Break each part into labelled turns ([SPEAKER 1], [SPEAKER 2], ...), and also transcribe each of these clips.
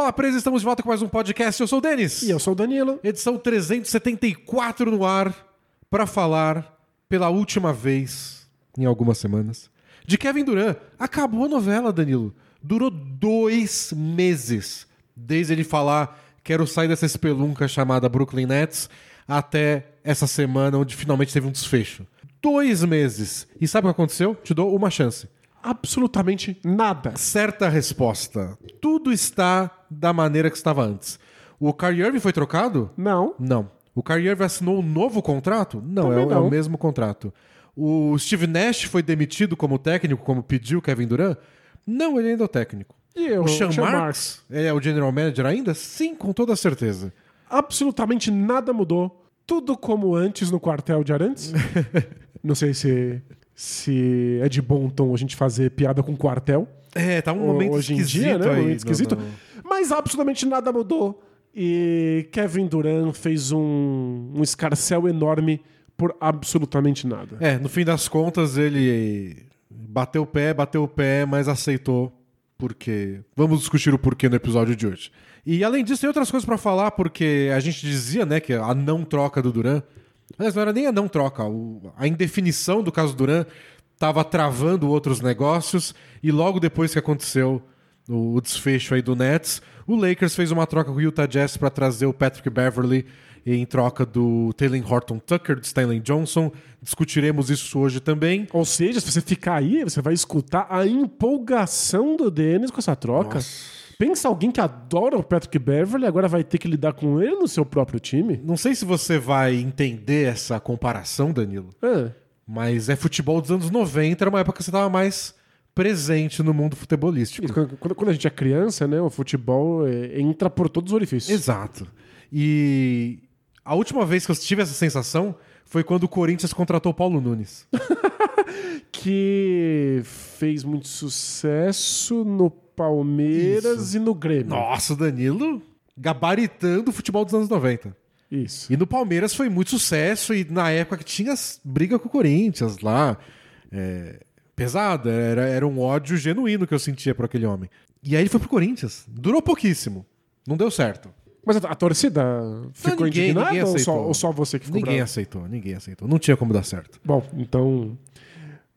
[SPEAKER 1] Bola Presa, estamos de volta com mais um podcast. Eu sou o Denis.
[SPEAKER 2] E eu sou o Danilo.
[SPEAKER 1] Edição 374 no ar para falar pela última vez em algumas semanas de Kevin Durant. Acabou a novela, Danilo. Durou dois meses desde ele falar quero sair dessa espelunca chamada Brooklyn Nets até essa semana onde finalmente teve um desfecho. Dois meses. E sabe o que aconteceu? Te dou uma chance.
[SPEAKER 2] Absolutamente nada.
[SPEAKER 1] Certa resposta. Tudo está da maneira que estava antes. O Kyrie Irving foi trocado?
[SPEAKER 2] Não.
[SPEAKER 1] Não. O Kyrie Irving assinou um novo contrato? Não, é,
[SPEAKER 2] Também
[SPEAKER 1] o- é o
[SPEAKER 2] não.
[SPEAKER 1] mesmo contrato. O Steve Nash foi demitido como técnico, como pediu Kevin Durant? Não, ele ainda é o técnico.
[SPEAKER 2] E eu,
[SPEAKER 1] O Sean
[SPEAKER 2] Sean
[SPEAKER 1] Marks é o general manager ainda? Sim, com toda certeza.
[SPEAKER 2] Absolutamente nada mudou. Tudo como antes no quartel de Arantes. Não sei se, se é de bom tom a gente fazer piada com quartel.
[SPEAKER 1] É, tá um momento
[SPEAKER 2] hoje
[SPEAKER 1] esquisito
[SPEAKER 2] dia, né? Um
[SPEAKER 1] aí.
[SPEAKER 2] momento
[SPEAKER 1] no-
[SPEAKER 2] esquisito.
[SPEAKER 1] no-
[SPEAKER 2] Mas absolutamente nada mudou. E Kevin Durant fez um, um escarcel enorme por absolutamente nada.
[SPEAKER 1] É, no fim das contas ele bateu o pé, bateu o pé, mas aceitou porque vamos discutir o porquê no episódio de hoje. E além disso, tem outras coisas pra falar, porque a gente dizia, né, que a não troca do Duran. Aliás, não era nem a não troca, a indefinição do caso Duran estava travando outros negócios, e logo depois que aconteceu o, o desfecho aí do Nets, o Lakers fez uma troca com o Utah Jazz para trazer o Patrick Beverly em troca do Taylor Horton Tucker, de Stanley Johnson. Discutiremos isso hoje também.
[SPEAKER 2] Ou seja, se você ficar aí, você vai escutar a empolgação do Dennis com essa troca. Pensa alguém que adora o Patrick Beverly agora vai ter que lidar com ele no seu próprio time?
[SPEAKER 1] Não sei se você vai entender essa comparação, Danilo,
[SPEAKER 2] É.
[SPEAKER 1] mas é futebol dos anos 90, era uma época que você estava mais presente no mundo futebolístico.
[SPEAKER 2] Isso, Quando, quando a gente é criança, né, o futebol é, entra por todos os orifícios.
[SPEAKER 1] Exato. E a última vez que eu tive essa sensação foi quando o Corinthians contratou o Paulo Nunes.
[SPEAKER 2] Que fez muito sucesso no Palmeiras e no Grêmio.
[SPEAKER 1] Nossa, Danilo gabaritando o futebol dos anos 90.
[SPEAKER 2] Isso.
[SPEAKER 1] E no Palmeiras foi muito sucesso e na época que tinha briga com o Corinthians lá. É, pesada, era, era um ódio genuíno que eu sentia por aquele homem. E aí ele foi pro Corinthians. Durou pouquíssimo. Não deu certo.
[SPEAKER 2] Mas a, a torcida ficou
[SPEAKER 1] ninguém-
[SPEAKER 2] indignada
[SPEAKER 1] ninguém
[SPEAKER 2] ou, só,
[SPEAKER 1] aceitou.
[SPEAKER 2] ou só você que ficou
[SPEAKER 1] Ninguém
[SPEAKER 2] bravo?
[SPEAKER 1] aceitou, ninguém aceitou. Não tinha como dar certo.
[SPEAKER 2] Bom, então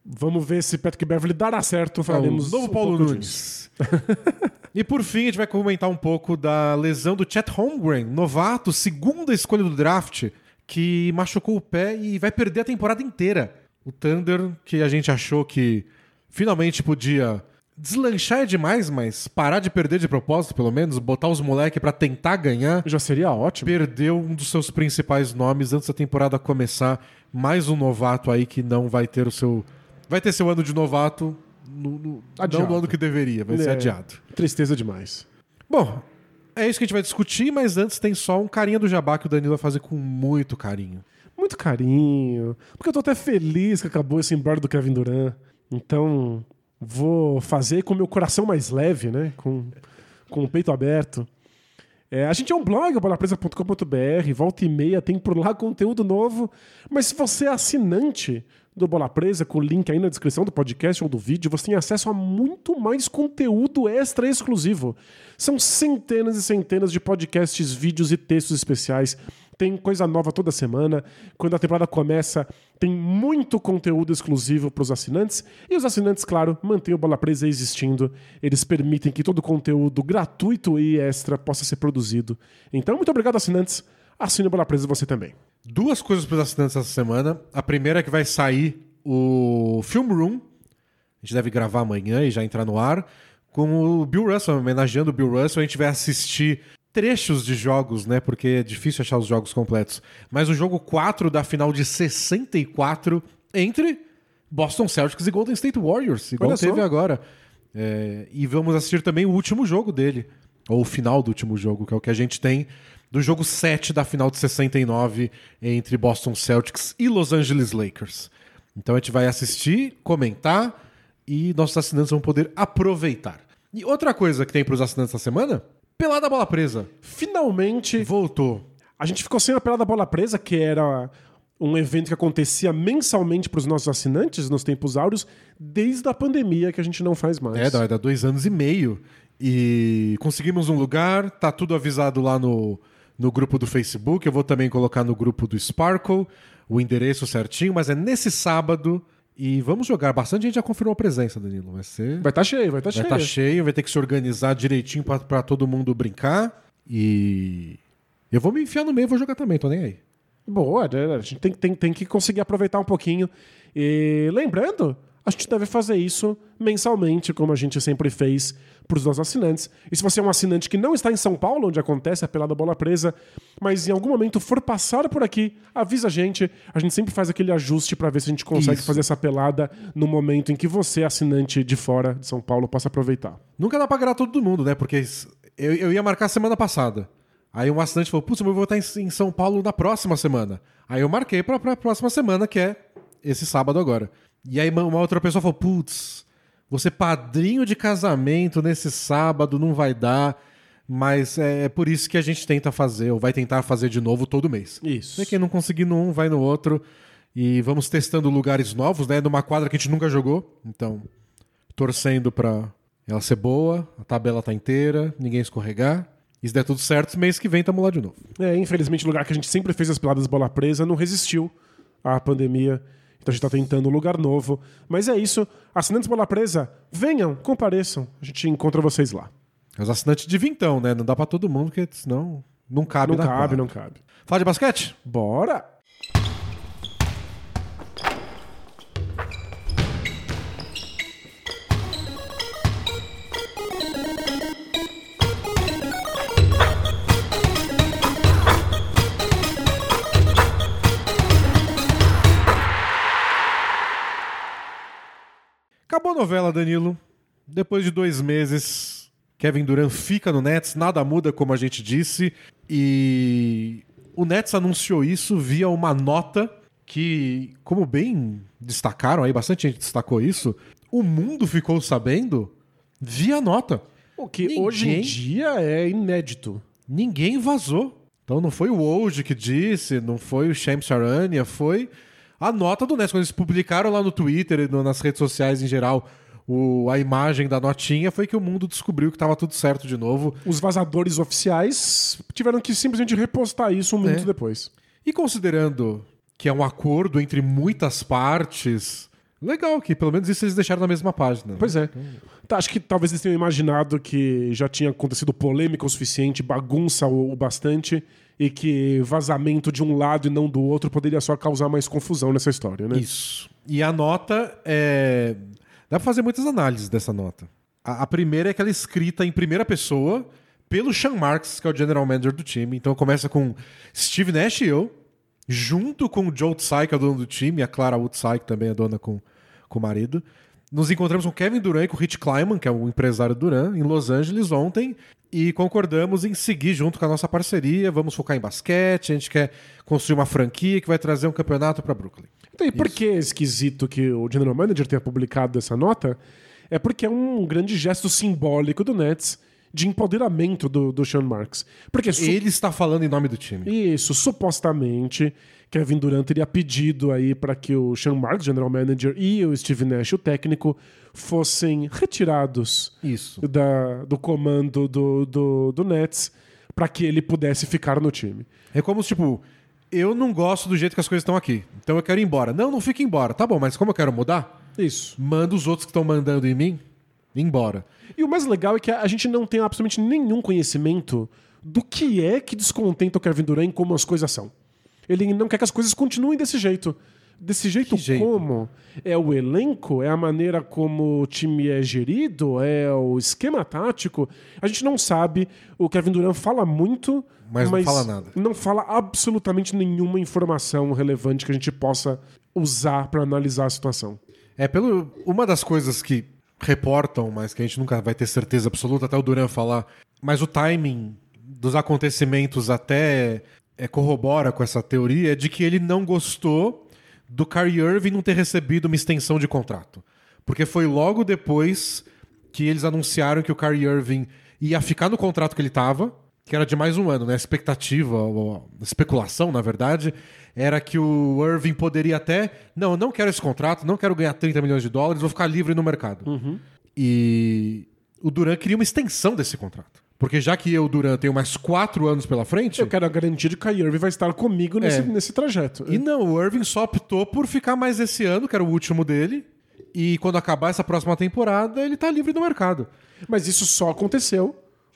[SPEAKER 2] vamos ver se Patrick Beverly dará certo. Falaremos
[SPEAKER 1] o novo
[SPEAKER 2] um
[SPEAKER 1] Paulo
[SPEAKER 2] pouco
[SPEAKER 1] Nunes. e por fim, a gente vai comentar um pouco da lesão do Chet Holmgren, novato, segunda escolha do draft, que machucou o pé e vai perder a temporada inteira. O Thunder, que a gente achou que finalmente podia deslanchar é demais, mas parar de perder de propósito, pelo menos, botar os moleques pra tentar ganhar.
[SPEAKER 2] Já seria ótimo.
[SPEAKER 1] Perdeu um dos seus principais nomes antes da temporada começar. Mais um novato aí que não vai ter o seu. Vai ter seu ano de novato no, no- não no ano que deveria, vai ser
[SPEAKER 2] É.
[SPEAKER 1] adiado.
[SPEAKER 2] Tristeza demais.
[SPEAKER 1] Bom, é isso que a gente vai discutir, mas antes tem só um carinha do jabá que o Danilo vai fazer com muito carinho.
[SPEAKER 2] Muito carinho. Porque eu tô até feliz que acabou esse embora do Kevin Durant. Então, vou fazer com o meu coração mais leve, né? Com, com o peito aberto. É, a gente é um blog, bolapresa.com.br, volta e meia, tem por lá conteúdo novo. Mas se você é assinante do Bola Presa, com o link aí na descrição do podcast ou do vídeo, você tem acesso a muito mais conteúdo extra exclusivo. São centenas e centenas de podcasts, vídeos e textos especiais. Tem coisa nova toda semana. Quando a temporada começa, tem muito conteúdo exclusivo para os assinantes. E os assinantes, claro, mantêm o Bola Presa existindo. Eles permitem que todo conteúdo gratuito e extra possa ser produzido. Então, muito obrigado, assinantes. Assine o Bola Presa você também.
[SPEAKER 1] Duas coisas para os assinantes essa semana. A primeira é que vai sair o Film Room. A gente deve gravar amanhã e já entrar no ar. Com o Bill Russell, homenageando o Bill Russell. A gente vai assistir trechos de jogos, né? Porque é difícil achar os jogos completos. Mas o jogo 4 da final de 64 entre Boston Celtics e Golden State Warriors, igual
[SPEAKER 2] Olha só.
[SPEAKER 1] teve agora. É, e vamos assistir também o último jogo dele, ou o final do último jogo, que é o que a gente tem do jogo 7 da final de 69 entre Boston Celtics e Los Angeles Lakers. Então a gente vai assistir, comentar e nossos assinantes vão poder aproveitar. E outra coisa que tem para os assinantes da semana? Pelada Bola Presa.
[SPEAKER 2] Finalmente,
[SPEAKER 1] Voltou.
[SPEAKER 2] a gente ficou sem a pelada bola presa, que era um evento que acontecia mensalmente para os nossos assinantes nos tempos áureos, desde a pandemia que a gente não faz mais.
[SPEAKER 1] É, dá, dá dois anos e meio. E conseguimos um lugar, tá tudo avisado lá no, no grupo do Facebook. Eu vou também colocar no grupo do Sparkle o endereço certinho, mas é nesse sábado. E vamos jogar. Bastante gente já confirmou a presença, Danilo. Vai ser.
[SPEAKER 2] Vai estar tá cheio, vai estar tá
[SPEAKER 1] cheio. Vai estar cheio, vai ter que se organizar direitinho para todo mundo brincar. E. Eu vou me enfiar no meio e vou jogar também, tô nem aí.
[SPEAKER 2] Boa, né? a gente tem, tem, tem que conseguir aproveitar um pouquinho. E lembrando, a gente deve fazer isso mensalmente, como a gente sempre fez para os nossos assinantes. E se você é um assinante que não está em São Paulo, onde acontece a pelada bola presa, mas em algum momento for passar por aqui, avisa a gente. A gente sempre faz aquele ajuste para ver se a gente consegue isso. fazer essa pelada no momento em que você, assinante de fora de São Paulo, possa aproveitar.
[SPEAKER 1] Nunca dá para agradar todo mundo, né? Porque eu, eu ia marcar semana passada. Aí um assinante falou: Putz, eu vou estar em São Paulo na próxima semana. Aí eu marquei para a próxima semana, que é esse sábado agora. E aí uma outra pessoa falou: putz, você padrinho de casamento nesse sábado não vai dar. Mas é, é, por isso que a gente tenta fazer, ou vai tentar fazer de novo todo mês.
[SPEAKER 2] Isso.
[SPEAKER 1] E quem não conseguir num, vai no outro. E vamos testando lugares novos, né? Numa quadra que a gente nunca jogou. Então, torcendo pra ela ser boa, a tabela tá inteira, ninguém escorregar. E se der tudo certo, mês que vem tamo lá de novo.
[SPEAKER 2] É, infelizmente, o lugar que a gente sempre fez as peladas bola presa não resistiu à pandemia. Então a gente está tentando um lugar novo. Mas é isso. Assinantes Bola Presa, venham, compareçam. A gente encontra vocês lá.
[SPEAKER 1] Os assinantes de vintão, né? Não dá para todo mundo, porque senão não cabe
[SPEAKER 2] Não cabe, quadra. não cabe.
[SPEAKER 1] Fala de basquete?
[SPEAKER 2] Bora!
[SPEAKER 1] Acabou a novela, Danilo. Depois de dois meses, Kevin Durant fica no Nets, nada muda, como a gente disse. E o Nets anunciou isso via uma nota que, como bem destacaram aí, bastante gente destacou isso, o mundo ficou sabendo via nota.
[SPEAKER 2] O que Ninguém... hoje em dia é inédito.
[SPEAKER 1] Ninguém vazou. Então não foi o Woj que disse, não foi o Shams Charania, foi a nota do Nets. Quando eles publicaram lá no Twitter e nas redes sociais em geral o, a imagem da notinha, foi que o mundo descobriu que estava tudo certo de novo.
[SPEAKER 2] Os vazadores oficiais tiveram que simplesmente repostar isso um minuto é. depois.
[SPEAKER 1] E considerando que é um acordo entre muitas partes. Legal que pelo menos isso eles deixaram na mesma página.
[SPEAKER 2] Pois é. Tá, acho que talvez eles tenham imaginado que já tinha acontecido polêmica o suficiente, bagunça o bastante, e que vazamento de um lado e não do outro poderia só causar mais confusão nessa história, né?
[SPEAKER 1] Isso. E a nota é. Dá pra fazer muitas análises dessa nota. A, a primeira é aquela escrita em primeira pessoa pelo Sean Marks, que é o general manager do time. Então começa com Steve Nash e eu, junto com o Joe Tsai, que é o dono do time, e a Clara Woodside, que também é dona com, com o marido. Nos encontramos com Kevin Durant e com o Rich Kleiman, que é o empresário Durant, em Los Angeles ontem, e concordamos em seguir junto com a nossa parceria. Vamos focar em basquete, a gente quer construir uma franquia que vai trazer um campeonato para Brooklyn.
[SPEAKER 2] Então, e por que é esquisito que o General Manager tenha publicado essa nota? É porque é um grande gesto simbólico do Nets de empoderamento do, do Sean Marks. Porque
[SPEAKER 1] ele está falando em nome do time.
[SPEAKER 2] Isso, supostamente Kevin Durant teria pedido aí para que o Sean Marks, general manager, e o Steve Nash, o técnico, fossem retirados
[SPEAKER 1] Isso.
[SPEAKER 2] Da, do comando do, do, do Nets para que ele pudesse ficar no time.
[SPEAKER 1] É como tipo, eu não gosto do jeito que as coisas estão aqui, então eu quero ir embora. Não, não fique embora. Tá bom, mas como eu quero mudar?
[SPEAKER 2] Isso.
[SPEAKER 1] Manda os outros que estão mandando em mim embora.
[SPEAKER 2] E o mais legal é que a gente não tem absolutamente nenhum conhecimento do que é que descontenta o Kevin Durant e como as coisas são. Ele não quer que as coisas continuem desse jeito. Desse jeito, jeito, como? É o elenco? É a maneira como o time é gerido? É o esquema tático? A gente não sabe. O Kevin Durant fala muito,
[SPEAKER 1] mas, mas não fala nada.
[SPEAKER 2] Não fala absolutamente nenhuma informação relevante que a gente possa usar para analisar a situação.
[SPEAKER 1] É pelo uma das coisas que reportam, mas que a gente nunca vai ter certeza absoluta até o Durant falar, mas o timing dos acontecimentos até é, corrobora com essa teoria de que ele não gostou do Kyrie Irving não ter recebido uma extensão de contrato. Porque foi logo depois que eles anunciaram que o Kyrie Irving ia ficar no contrato que ele estava, que era de mais um ano, né? A expectativa, a especulação, na verdade, era que o Irving poderia até. Não, eu não quero esse contrato, não quero ganhar 30 milhões de dólares, vou ficar livre no mercado. E o Duran queria uma extensão desse contrato. Porque já que eu, Duran, tenho mais quatro anos pela frente.
[SPEAKER 2] Eu quero a garantia de que o Kyrie Irving vai estar comigo nesse,
[SPEAKER 1] É.
[SPEAKER 2] nesse trajeto.
[SPEAKER 1] E não, o Irving só optou por ficar mais esse ano, que era o último dele. E quando acabar essa próxima temporada, ele tá livre no mercado.
[SPEAKER 2] Mas isso só aconteceu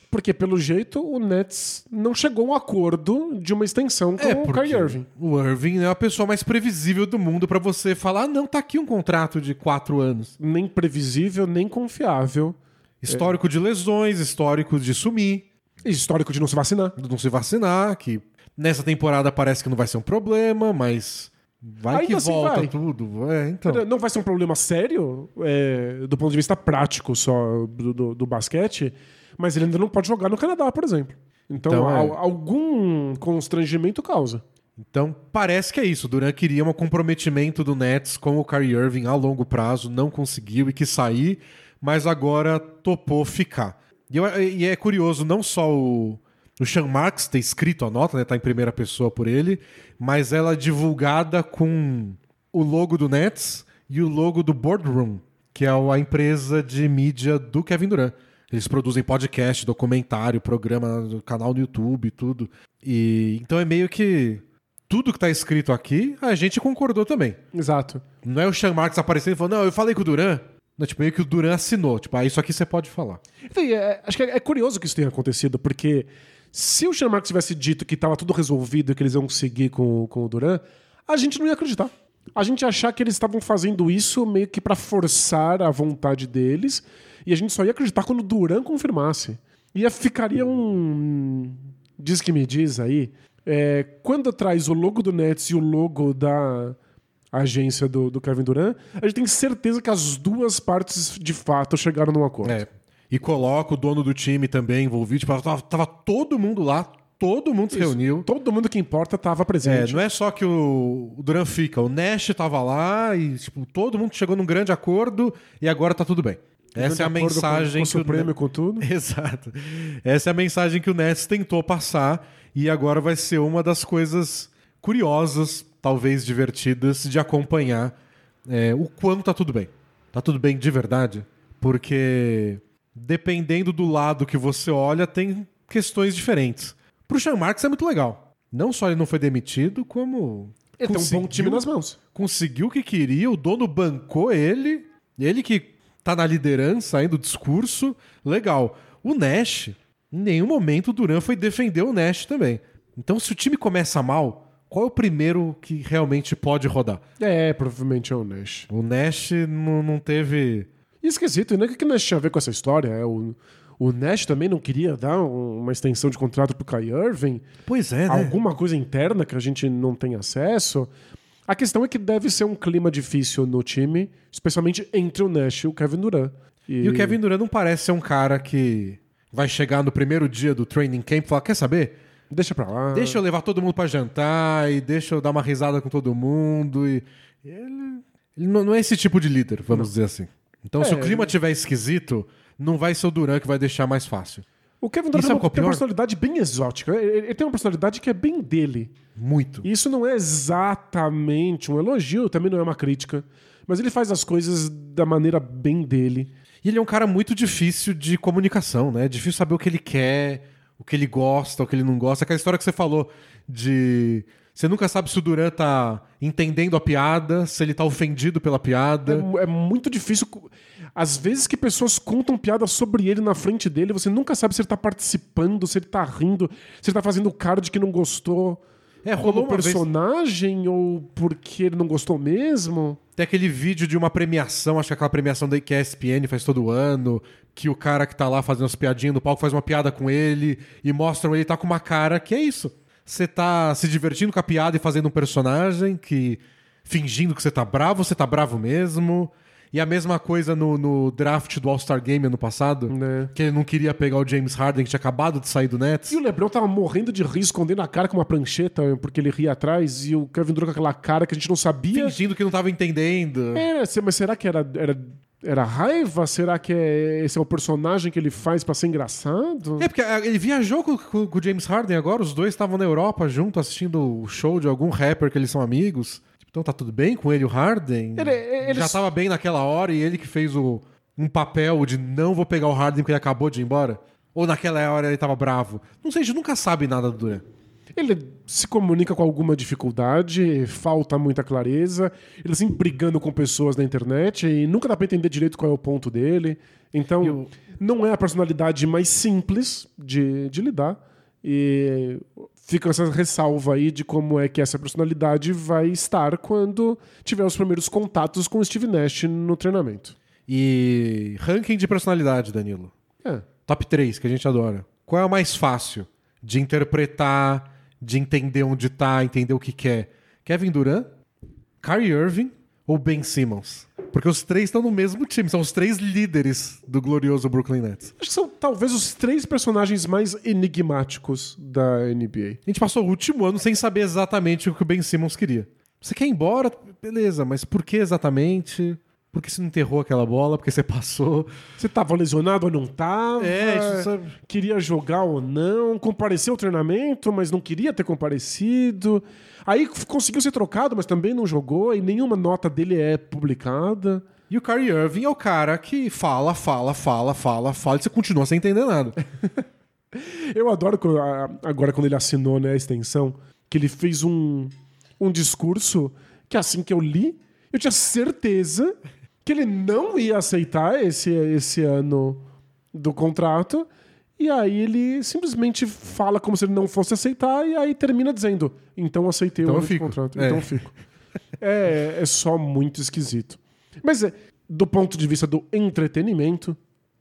[SPEAKER 2] porque, pelo jeito, o Nets não chegou a um acordo de uma extensão com
[SPEAKER 1] É,
[SPEAKER 2] o Kyrie Irving.
[SPEAKER 1] o Irving é a pessoa mais previsível do mundo pra você falar: ah, não, tá aqui um contrato de quatro anos.
[SPEAKER 2] Nem previsível, nem confiável.
[SPEAKER 1] Histórico de lesões, histórico de sumir,
[SPEAKER 2] E histórico de não se vacinar.
[SPEAKER 1] de não se vacinar, que nessa temporada parece que não vai ser um problema, mas vai
[SPEAKER 2] Ainda
[SPEAKER 1] que
[SPEAKER 2] assim
[SPEAKER 1] volta
[SPEAKER 2] vai.
[SPEAKER 1] tudo. É, então.
[SPEAKER 2] Não vai ser um problema sério é, do ponto de vista prático só do, do- do basquete, mas ele ainda não pode jogar no Canadá, por exemplo. Então,
[SPEAKER 1] Então, é.
[SPEAKER 2] al- algum constrangimento causa.
[SPEAKER 1] Então, parece que é isso. Duran queria um comprometimento do Nets com o Kyrie Irving a longo prazo, não conseguiu e quis sair, mas agora topou ficar. E, eu- e é curioso, não só o, o Sean Marks ter escrito a nota, né, tá em primeira pessoa por ele, mas ela é divulgada com o logo do Nets e o logo do Boardroom, que é a empresa de mídia do Kevin Durant. Eles produzem podcast, documentário, programa, canal no YouTube, tudo. E então é meio que tudo que tá escrito aqui, a gente concordou também.
[SPEAKER 2] Exato.
[SPEAKER 1] Não é o Sean Marks aparecendo e falando, não, eu falei com o Duran. Não, tipo, meio que o Duran assinou. Tipo, ah, isso aqui você pode falar.
[SPEAKER 2] Então, é- acho que é, é curioso que isso tenha acontecido, porque se o Sean Marks tivesse dito que estava tudo resolvido e que eles iam seguir com, com o Duran, a gente não ia acreditar. A gente ia achar que eles estavam fazendo isso meio que para forçar a vontade deles, e a gente só ia acreditar quando o Duran confirmasse. E ficaria um. Diz que me diz aí. é, quando traz o logo do Nets e o logo da agência do, do Kevin Durant, a gente tem certeza que as duas partes de fato chegaram num acordo.
[SPEAKER 1] É. E coloca o dono do time também envolvido. Tipo, tava, tava todo mundo lá, todo mundo se
[SPEAKER 2] Isso.
[SPEAKER 1] reuniu.
[SPEAKER 2] Todo mundo que importa estava
[SPEAKER 1] É,
[SPEAKER 2] presente.
[SPEAKER 1] não é só que o, o Duran fica, o Nash tava lá e tipo, todo mundo chegou num grande acordo e agora tá tudo bem. Essa é a mensagem
[SPEAKER 2] com, com o
[SPEAKER 1] que o
[SPEAKER 2] Supremo com tudo.
[SPEAKER 1] Exato. Essa é a mensagem que o Nets tentou passar e agora vai ser uma das coisas curiosas, talvez divertidas, de acompanhar é, o quanto tá tudo bem. Tá tudo bem de verdade? Porque dependendo do lado que você olha, tem questões diferentes. Pro Sean Marks é muito legal. Não só ele não foi demitido, como
[SPEAKER 2] Ele tem um bom time nas mãos.
[SPEAKER 1] conseguiu o que queria, o dono bancou ele, ele que tá na liderança ainda do discurso, legal. O Nash, em nenhum momento o Duran foi defender o Nash também. Então, se o time começa mal, qual é o primeiro que realmente pode rodar?
[SPEAKER 2] É, provavelmente é o Nash.
[SPEAKER 1] O Nash não, teve.
[SPEAKER 2] E esquisito, né? O que o Nash tinha a ver com essa história? É, o, o Nash também não queria dar um- uma extensão de contrato pro Kai Irving?
[SPEAKER 1] Pois é, né?
[SPEAKER 2] Alguma coisa interna que a gente não tem acesso? A questão é que deve ser um clima difícil no time, especialmente entre o Nash e o Kevin Durant.
[SPEAKER 1] E o Kevin Durant não parece ser um cara que vai chegar no primeiro dia do training camp e falar: quer saber?
[SPEAKER 2] Deixa pra lá.
[SPEAKER 1] Deixa eu levar todo mundo pra jantar e deixa eu dar uma risada com todo mundo. E... Ele, ele não, não é esse tipo de líder, vamos dizer assim. Então, se
[SPEAKER 2] É,
[SPEAKER 1] o clima
[SPEAKER 2] ele-
[SPEAKER 1] tiver esquisito, não vai ser o Duran que vai deixar mais fácil.
[SPEAKER 2] O Kevin Durant tem
[SPEAKER 1] é
[SPEAKER 2] uma,
[SPEAKER 1] o
[SPEAKER 2] tem uma
[SPEAKER 1] pior?
[SPEAKER 2] personalidade bem exótica. Ele, ele tem uma personalidade que é bem dele.
[SPEAKER 1] Muito.
[SPEAKER 2] E isso não é exatamente um elogio, também não é uma crítica. Mas ele faz as coisas da maneira bem dele.
[SPEAKER 1] E ele é um cara muito difícil de comunicação, né? É difícil saber o que ele quer, o que ele gosta, o que ele não gosta. Aquela história que você falou de. Você nunca sabe se o Duran tá entendendo a piada, se ele tá ofendido pela piada.
[SPEAKER 2] É, é muito difícil. Às vezes que pessoas contam piadas sobre ele na frente dele, você nunca sabe se ele tá participando, se ele tá rindo, se ele tá fazendo cara de que não gostou
[SPEAKER 1] É, rolou
[SPEAKER 2] como
[SPEAKER 1] uma vez.
[SPEAKER 2] personagem ou porque ele não gostou mesmo.
[SPEAKER 1] Tem aquele vídeo de uma premiação, acho que é aquela premiação da que a ESPN faz todo ano, que o cara que tá lá fazendo as piadinhas no palco faz uma piada com ele e mostram ele tá com uma cara que é isso. Você tá se divertindo com a piada e fazendo um personagem que fingindo que você tá bravo, você tá bravo mesmo. E a mesma coisa no, no draft do All-Star Game ano passado,
[SPEAKER 2] Né.
[SPEAKER 1] que ele não queria pegar o James Harden, que tinha acabado de sair do Nets.
[SPEAKER 2] E o Lebron tava morrendo de rir, escondendo a cara com uma prancheta porque ele ria atrás, e o Kevin Durant com aquela cara que a gente não sabia.
[SPEAKER 1] Fingindo que não tava entendendo.
[SPEAKER 2] É, mas será que era, era, era raiva? Será que é, esse é o personagem que ele faz pra ser engraçado?
[SPEAKER 1] É, porque ah, ele viajou com, com- com o James Harden agora, os dois estavam na Europa junto assistindo o show de algum rapper que eles são amigos. Então tá tudo bem com ele, o Harden?
[SPEAKER 2] Ele- ele-
[SPEAKER 1] Já tava bem naquela hora e ele que fez o, um papel de não vou pegar o Harden porque ele acabou de ir embora? Ou naquela hora ele tava bravo? Não sei, a gente nunca sabe nada do Durant.
[SPEAKER 2] Ele se comunica com alguma dificuldade, falta muita clareza, ele assim brigando com pessoas na internet e nunca dá pra entender direito qual é o ponto dele. Então,
[SPEAKER 1] E o-
[SPEAKER 2] não é a personalidade mais simples de, de lidar. E fica essa ressalva aí de como é que essa personalidade vai estar quando tiver os primeiros contatos com o Steve Nash no treinamento.
[SPEAKER 1] E ranking de personalidade, Danilo.
[SPEAKER 2] É.
[SPEAKER 1] Top 3, que a gente adora. Qual é o mais fácil de interpretar, de entender onde tá, entender o que quer? Kevin Durant, Kyrie Irving ou Ben Simmons? Porque os três estão no mesmo time, são os três líderes do glorioso Brooklyn Nets.
[SPEAKER 2] Acho que são talvez os três personagens mais enigmáticos da NBA.
[SPEAKER 1] A gente passou o último ano sem saber exatamente o que o Ben Simmons queria. Você quer ir embora? Beleza, mas por que exatamente? Por que você não enterrou aquela bola? Porque você passou?
[SPEAKER 2] Você tava lesionado ou não tava?
[SPEAKER 1] É, isso sabe-
[SPEAKER 2] Queria jogar ou não? Compareceu ao treinamento, mas não queria ter comparecido. Aí conseguiu ser trocado, mas também não jogou e nenhuma nota dele é publicada.
[SPEAKER 1] E o Kyrie Irving é o cara que fala, fala, fala, fala, fala e você continua sem entender nada.
[SPEAKER 2] Eu adoro agora quando ele assinou né, a extensão, que ele fez um, um discurso que assim que eu li, eu tinha certeza que ele não ia aceitar esse, esse ano do contrato. E aí ele simplesmente fala como se ele não fosse aceitar e aí termina dizendo: então aceitei
[SPEAKER 1] Então
[SPEAKER 2] o ano contrato.
[SPEAKER 1] É.
[SPEAKER 2] Então fico. É, é só muito esquisito. Mas é, do ponto de vista do entretenimento,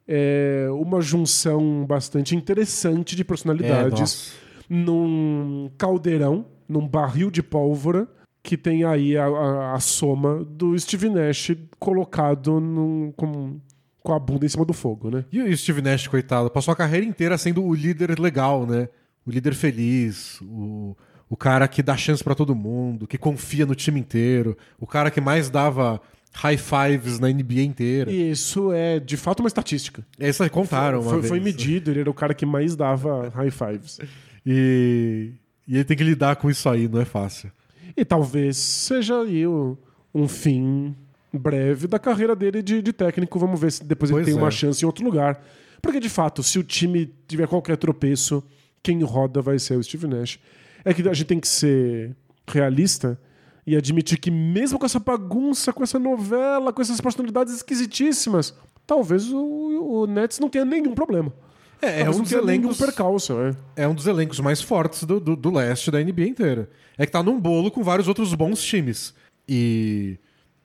[SPEAKER 2] é uma junção bastante interessante de personalidades
[SPEAKER 1] nossa.
[SPEAKER 2] num caldeirão, num barril de pólvora, que tem aí a, a- a soma do Steve Nash colocado num- com, com a bunda em cima do fogo, né?
[SPEAKER 1] E o Steve Nash, coitado, passou a carreira inteira sendo o líder legal, né? O líder feliz, o, o cara que dá chance pra todo mundo, que confia no time inteiro, o cara que mais dava high fives na NBA inteira.
[SPEAKER 2] E isso é de fato uma estatística.
[SPEAKER 1] Essa contaram
[SPEAKER 2] foi,
[SPEAKER 1] vez.
[SPEAKER 2] foi medido, ele era o cara que mais dava high fives.
[SPEAKER 1] E, e ele tem que lidar com isso aí, não é fácil.
[SPEAKER 2] E talvez seja aí o- um fim breve da carreira dele de, de técnico. Vamos ver se depois
[SPEAKER 1] Pois
[SPEAKER 2] ele tem
[SPEAKER 1] é.
[SPEAKER 2] uma chance em outro lugar. Porque, de fato, se o time tiver qualquer tropeço, quem roda vai ser o Steve Nash. É que a gente tem que ser realista e admitir que, mesmo com essa bagunça, com essa novela, com essas personalidades esquisitíssimas, talvez o, o Nets não tenha nenhum problema.
[SPEAKER 1] É, é um dos elencos
[SPEAKER 2] percalço. É.
[SPEAKER 1] é um dos elencos mais fortes do, do, do leste da NBA inteira. É que tá num bolo com vários outros bons times. E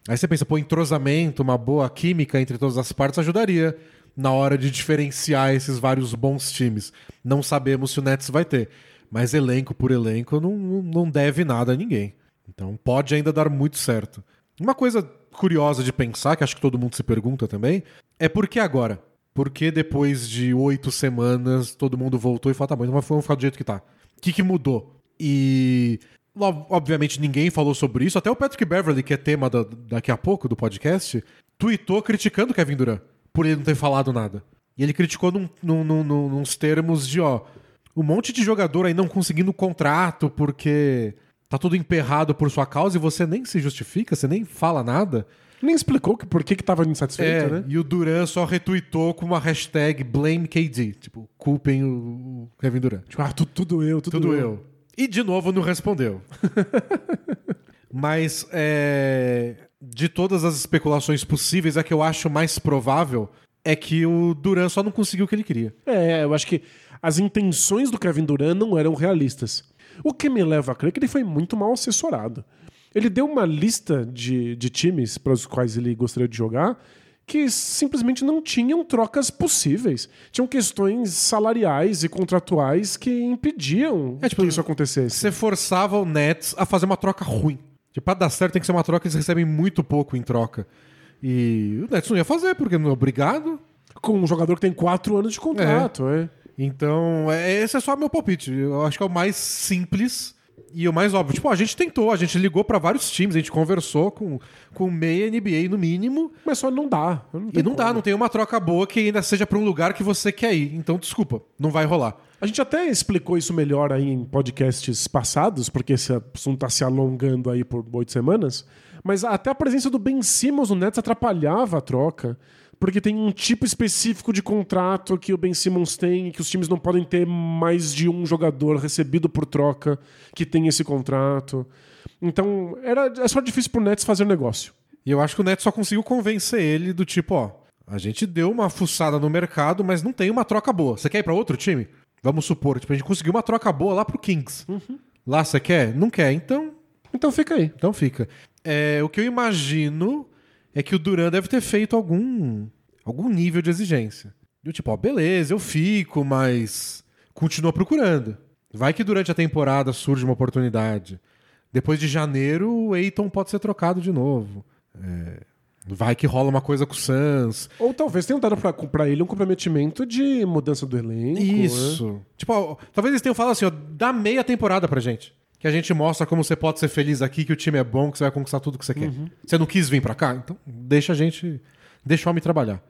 [SPEAKER 1] aí você pensa, pô, entrosamento, uma boa química entre todas as partes ajudaria na hora de diferenciar esses vários bons times. Não sabemos se o Nets vai ter. Mas elenco por elenco não não deve nada a ninguém. Então pode ainda dar muito certo. Uma coisa curiosa de pensar, que acho que todo mundo se pergunta também, é por que agora? Por que depois de oito semanas todo mundo voltou e falou, tá bom, então vamos ficar do jeito que tá. O que, que mudou? E ob- obviamente ninguém falou sobre isso, até o Patrick Beverly, que é tema da- daqui a pouco do podcast, tweetou criticando o Kevin Durant por ele não ter falado nada. E ele criticou num, num, num- nos termos de, ó, um monte de jogador aí não conseguindo contrato porque tá tudo emperrado por sua causa e você nem se justifica, você nem fala nada.
[SPEAKER 2] Nem explicou que por que que tava insatisfeito,
[SPEAKER 1] É,
[SPEAKER 2] né?
[SPEAKER 1] E o Duran só retweetou com uma hashtag BlameKD. Tipo, culpem o Kevin Durant.
[SPEAKER 2] Tipo, ah, tu- tudo eu, tudo,
[SPEAKER 1] Tudo eu. E de novo não respondeu. Mas é, de todas as especulações possíveis, a que eu acho mais provável é que o Duran só não conseguiu o que ele queria.
[SPEAKER 2] É, eu acho que as intenções do Kevin Durant não eram realistas. O que me leva a crer que ele foi muito mal assessorado. Ele deu uma lista de, de times para os quais ele gostaria de jogar que simplesmente não tinham trocas possíveis. Tinham questões salariais e contratuais que impediam
[SPEAKER 1] É, tipo,
[SPEAKER 2] que isso acontecesse.
[SPEAKER 1] Você forçava o Nets a fazer uma troca ruim. Tipo, pra dar certo tem que ser uma troca que eles recebem muito pouco em troca. E o Nets não ia fazer, porque não é obrigado.
[SPEAKER 2] Com um jogador que tem quatro anos de contrato, é.
[SPEAKER 1] Então, é- esse é só meu palpite. Eu acho que é o mais simples E o mais óbvio, tipo, a gente tentou, a gente ligou pra vários times, a gente conversou com, com meia NBA no mínimo.
[SPEAKER 2] Mas só não dá.
[SPEAKER 1] e não dá, não tem uma troca boa que ainda seja pra um lugar que você quer ir. Então, desculpa, não vai rolar.
[SPEAKER 2] A gente até explicou isso melhor aí em podcasts passados, porque esse assunto tá se alongando aí por oito semanas. Mas até a presença do Ben Simmons no Nets atrapalhava a troca porque tem um tipo específico de contrato que o Ben Simmons tem e que os times não podem ter mais de um jogador recebido por troca que tem esse contrato. Então, era é só difícil pro Nets fazer negócio.
[SPEAKER 1] E eu acho que o Nets só conseguiu convencer ele do tipo, ó, a gente deu uma fuçada no mercado, mas não tem uma troca boa. Você quer ir para outro time? Vamos supor, tipo, a gente conseguiu uma troca boa lá pro Kings. Uhum. Lá você quer? Não quer, então.
[SPEAKER 2] Então fica aí.
[SPEAKER 1] Então fica. É, o que eu imagino é que o Duran deve ter feito algum algum nível de exigência. Do tipo, ó, beleza, eu fico, mas continua procurando. Vai que durante a temporada surge uma oportunidade. Depois de janeiro, o Eiton pode ser trocado de novo. É... Vai que rola uma coisa com o Suns.
[SPEAKER 2] Ou talvez tenham dado pra, pra ele um comprometimento de mudança do elenco.
[SPEAKER 1] Isso. Né? Tipo, ó, talvez eles tenham falado assim, ó, dá meia temporada pra gente que a gente mostra como você pode ser feliz aqui, que o time é bom, que você vai conquistar tudo que você quer. Uhum. Você não quis vir para cá? Então deixa a gente. Deixa o homem trabalhar.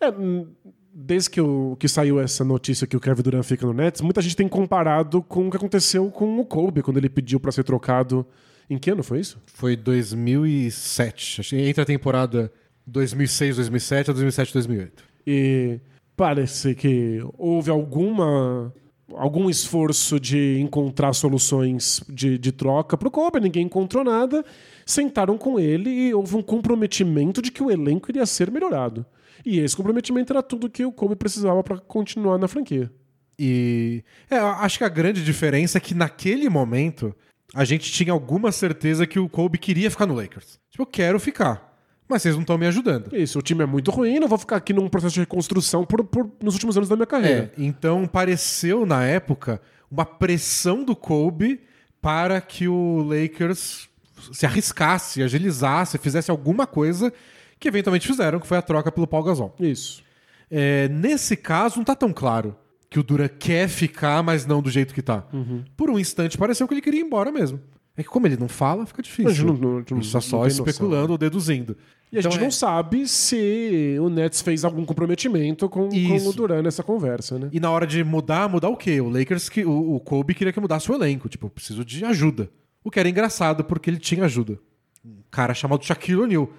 [SPEAKER 2] É, hum, desde que, o, que saiu essa notícia que o Kevin Durant fica no Nets, muita gente tem comparado com o que aconteceu com o Kobe, quando ele pediu para ser trocado. Em que ano foi isso?
[SPEAKER 1] Foi 2007. Acho que entre a temporada 2006, 2007 a 2007, 2008.
[SPEAKER 2] E parece que houve alguma algum esforço de encontrar soluções de, de troca para o Kobe, ninguém encontrou nada. Sentaram com ele e houve um comprometimento de que o elenco iria ser melhorado. E esse comprometimento era tudo que o Kobe precisava para continuar na franquia.
[SPEAKER 1] E é, acho que a grande diferença é que naquele momento a gente tinha alguma certeza que o Kobe queria ficar no Lakers. Tipo, eu quero ficar. Mas vocês não estão me ajudando.
[SPEAKER 2] Isso, o time é muito ruim, não vou ficar aqui num processo de reconstrução por, por, nos últimos anos da minha carreira.
[SPEAKER 1] É, então pareceu, na época, uma pressão do Kobe para que o Lakers se arriscasse, agilizasse, fizesse alguma coisa que eventualmente fizeram, que foi a troca pelo Paul Gasol.
[SPEAKER 2] Isso.
[SPEAKER 1] É, nesse caso, não está tão claro que o Dura quer ficar, mas não do jeito que está. Uhum. Por um instante, pareceu que ele queria ir embora mesmo. É que como ele não fala, fica difícil. Não, não, não, não está só especulando noção. ou deduzindo.
[SPEAKER 2] E a então gente é... não sabe se o Nets fez algum comprometimento com, com, o Duran nessa conversa, né?
[SPEAKER 1] E na hora de mudar, mudar o quê? O Lakers, que, o, o Kobe queria que mudasse o elenco. Tipo, preciso de ajuda. O que era engraçado, porque ele tinha ajuda. Um cara chamado Shaquille O'Neal,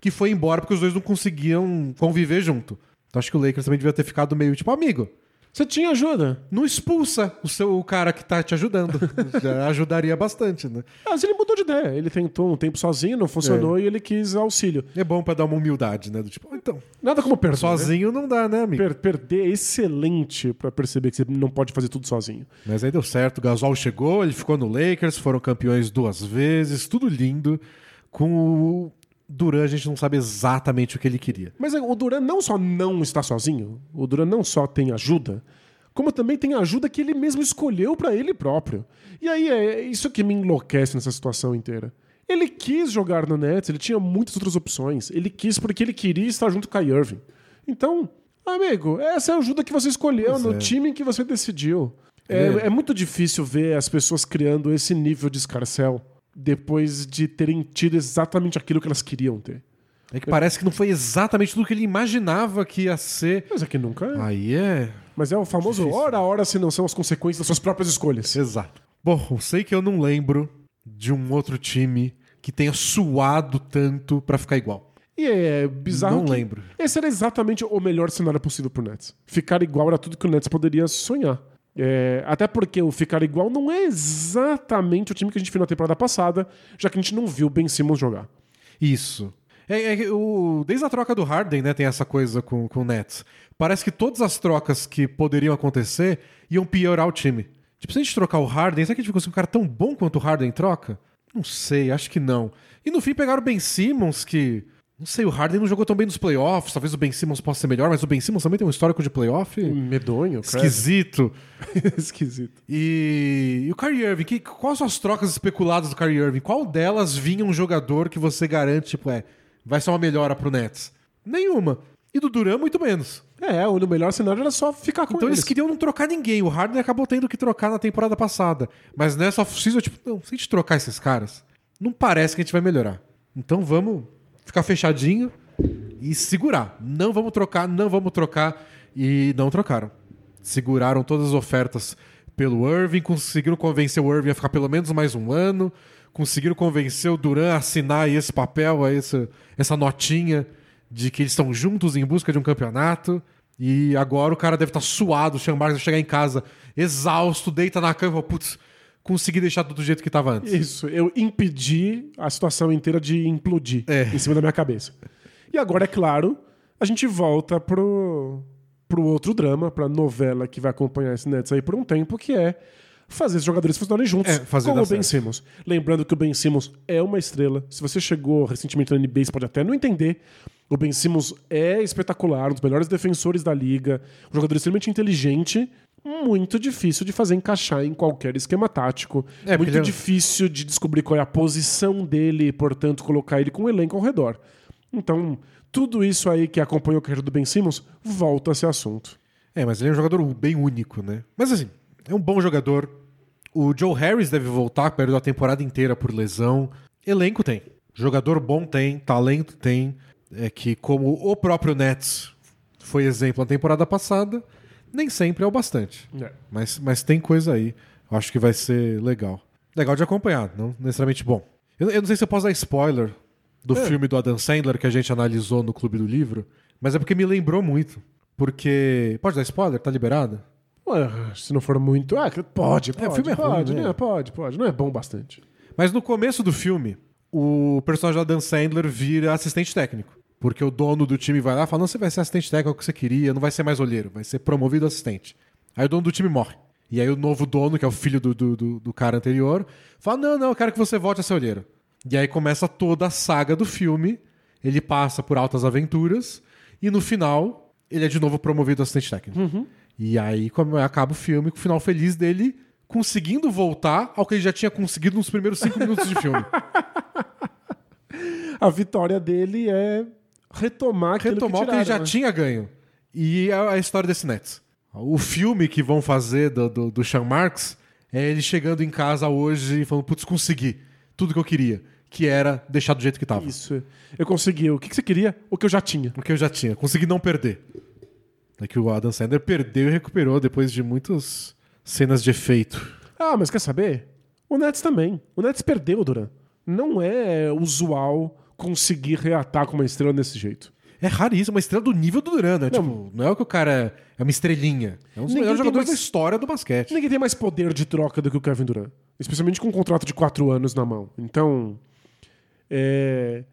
[SPEAKER 1] que foi embora porque os dois não conseguiam conviver junto. Então acho que o Lakers também devia ter ficado meio tipo, amigo,
[SPEAKER 2] você tinha ajuda.
[SPEAKER 1] Não expulsa o seu o cara que tá te ajudando. Já ajudaria bastante, né?
[SPEAKER 2] Mas ele mudou de ideia. Ele tentou um tempo sozinho, não funcionou é. e ele quis auxílio.
[SPEAKER 1] É bom para dar uma humildade, né? Do tipo, então.
[SPEAKER 2] Nada como perder.
[SPEAKER 1] Sozinho né? não dá, né, amigo? Per
[SPEAKER 2] perder é excelente para perceber que você não pode fazer tudo sozinho.
[SPEAKER 1] Mas aí deu certo. O Gasol chegou, ele ficou no Lakers, foram campeões duas vezes, tudo lindo. Com o Duran a gente não sabe exatamente o que ele queria.
[SPEAKER 2] Mas o Duran não só não está sozinho, o Duran não só tem ajuda, como também tem ajuda que ele mesmo escolheu para ele próprio. E aí é isso que me enlouquece nessa situação inteira. Ele quis jogar no Nets, ele tinha muitas outras opções. Ele quis porque ele queria estar junto com a Irving. Então, amigo, essa é a ajuda que você escolheu pois no é. time em que você decidiu. É, é. é muito difícil ver as pessoas criando esse nível de escarcel depois de terem tido exatamente aquilo que elas queriam ter.
[SPEAKER 1] É que parece que não foi exatamente tudo que ele imaginava que ia ser.
[SPEAKER 2] Mas é que nunca é.
[SPEAKER 1] Aí é.
[SPEAKER 2] Mas é o famoso Difícil. hora a hora se não são as consequências das suas próprias escolhas.
[SPEAKER 1] Exato. Bom, eu sei que eu não lembro de um outro time que tenha suado tanto para ficar igual.
[SPEAKER 2] E é bizarro.
[SPEAKER 1] Não lembro.
[SPEAKER 2] Esse era exatamente o melhor cenário possível pro Nets. Ficar igual era tudo que o Nets poderia sonhar. É, até porque o ficar igual não é exatamente o time que a gente viu na temporada passada, já que a gente não viu Ben Simmons jogar.
[SPEAKER 1] Isso. É, é, o, desde a troca do Harden, né, tem essa coisa com, com o Nets. Parece que todas as trocas que poderiam acontecer iam piorar o time. Tipo, se a gente trocar o Harden, será que a gente conseguir um cara tão bom quanto o Harden troca? Não sei, acho que não. E no fim pegaram o Ben Simmons, que não sei, o Harden não jogou tão bem nos playoffs. Talvez o Ben Simmons possa ser melhor, mas o Ben Simmons também tem um histórico de playoff.
[SPEAKER 2] Medonho,
[SPEAKER 1] Esquisito.
[SPEAKER 2] Esquisito.
[SPEAKER 1] E... e, o Kyrie Irving, que... quais são as trocas especuladas do Kyrie Irving? Qual delas vinha um jogador que você garante, tipo, é, vai ser uma melhora pro Nets? Nenhuma. E do Duran, muito menos.
[SPEAKER 2] É, o melhor cenário era só ficar com
[SPEAKER 1] Então eles
[SPEAKER 2] eles.
[SPEAKER 1] queriam não trocar ninguém. O Harden acabou tendo que trocar na temporada passada. Mas nessa off-season, tipo, não, se a gente trocar esses caras, não parece que a gente vai melhorar. Então vamos ficar fechadinho e segurar. Não vamos trocar, não vamos trocar. E não trocaram. Seguraram todas as ofertas pelo Irving, conseguiram convencer o Irving a ficar pelo menos mais um ano, conseguiram convencer o Duran a assinar esse papel, essa, essa notinha de que eles estão juntos em busca de um campeonato. E agora o cara deve estar suado, o Sean Marks vai chegar em casa exausto, deita na cama putz, consegui deixar tudo do jeito que estava antes.
[SPEAKER 2] Isso, eu impedi a situação inteira de implodir
[SPEAKER 1] É.
[SPEAKER 2] em cima da minha cabeça. E agora, é claro, a gente volta pro, pro outro drama, pra novela que vai acompanhar esse Nets aí por um tempo, que é fazer os jogadores funcionarem juntos
[SPEAKER 1] É, fazer
[SPEAKER 2] como o Ben. Simmons. Lembrando que o Ben Simmons é uma estrela. Se você chegou recentemente na NBA, você pode até não entender. O Ben Simmons é espetacular, um dos melhores defensores da liga, um jogador extremamente inteligente, muito difícil de fazer encaixar em qualquer esquema tático.
[SPEAKER 1] É,
[SPEAKER 2] muito
[SPEAKER 1] ele
[SPEAKER 2] difícil de descobrir qual é a posição dele e, portanto, colocar ele com o elenco ao redor. Então, tudo isso aí que acompanhou a carreira do Ben Simmons volta a esse assunto.
[SPEAKER 1] É, mas ele é um jogador bem único, né? Mas assim, é um bom jogador. O Joe Harris deve voltar, perdeu a temporada inteira por lesão. Elenco tem. Jogador bom tem, talento tem. É que, como o próprio Nets foi exemplo na temporada passada, nem sempre é o bastante. Mas, mas tem coisa aí. Eu acho que vai ser legal. Legal de acompanhar, não necessariamente bom. Eu, eu não sei se eu posso dar spoiler do
[SPEAKER 2] É.
[SPEAKER 1] filme do Adam Sandler que a gente analisou no Clube do Livro, mas é porque me lembrou muito. Porque. Pode dar spoiler? Tá liberado?
[SPEAKER 2] Ué, se não for muito. Ah, pode, pode.
[SPEAKER 1] o filme é ruim,
[SPEAKER 2] pode,
[SPEAKER 1] né?
[SPEAKER 2] né? Pode, pode. Não é bom bastante.
[SPEAKER 1] Mas no começo do filme, o personagem do Adam Sandler vira assistente técnico. Porque o dono do time vai lá e fala: Não, você vai ser assistente técnico é o que você queria, não vai ser mais olheiro, vai ser promovido assistente. Aí o dono do time morre. E aí o novo dono, que é o filho do, do, do- do cara anterior, fala: Não, não, eu quero que você volte a ser olheiro. E aí começa toda a saga do filme. Ele passa por altas aventuras. E no final, ele é de novo promovido assistente técnico. E aí acaba o filme com o final feliz dele conseguindo voltar ao que ele já tinha conseguido nos primeiros cinco minutos de filme.
[SPEAKER 2] A vitória dele é retomar aquilo
[SPEAKER 1] Retomar o
[SPEAKER 2] que,
[SPEAKER 1] que ele já
[SPEAKER 2] né?
[SPEAKER 1] tinha ganho. E é a história desse Nets. O filme que vão fazer do, do, do Sean Marks é ele chegando em casa hoje e falando, putz, consegui tudo que eu queria. Que era deixar do jeito que tava.
[SPEAKER 2] Isso. Eu consegui. O que que você queria? O que eu já tinha.
[SPEAKER 1] O que eu já tinha. Consegui não perder. É que o Adam Sandler perdeu e recuperou depois de muitas cenas de efeito.
[SPEAKER 2] Ah, mas quer saber? O Nets também. O Nets perdeu, Duran. Não é usual conseguir reatar com uma estrela desse jeito.
[SPEAKER 1] É raríssimo, uma estrela do nível do Duran, né? Tipo, não é que o cara é uma estrelinha. É um dos
[SPEAKER 2] Ninguém
[SPEAKER 1] melhores
[SPEAKER 2] tem
[SPEAKER 1] jogadores
[SPEAKER 2] mais-
[SPEAKER 1] da história do basquete.
[SPEAKER 2] Ninguém tem mais poder de troca do que o Kevin Durant. Especialmente com um contrato de quatro anos na mão. Então, é,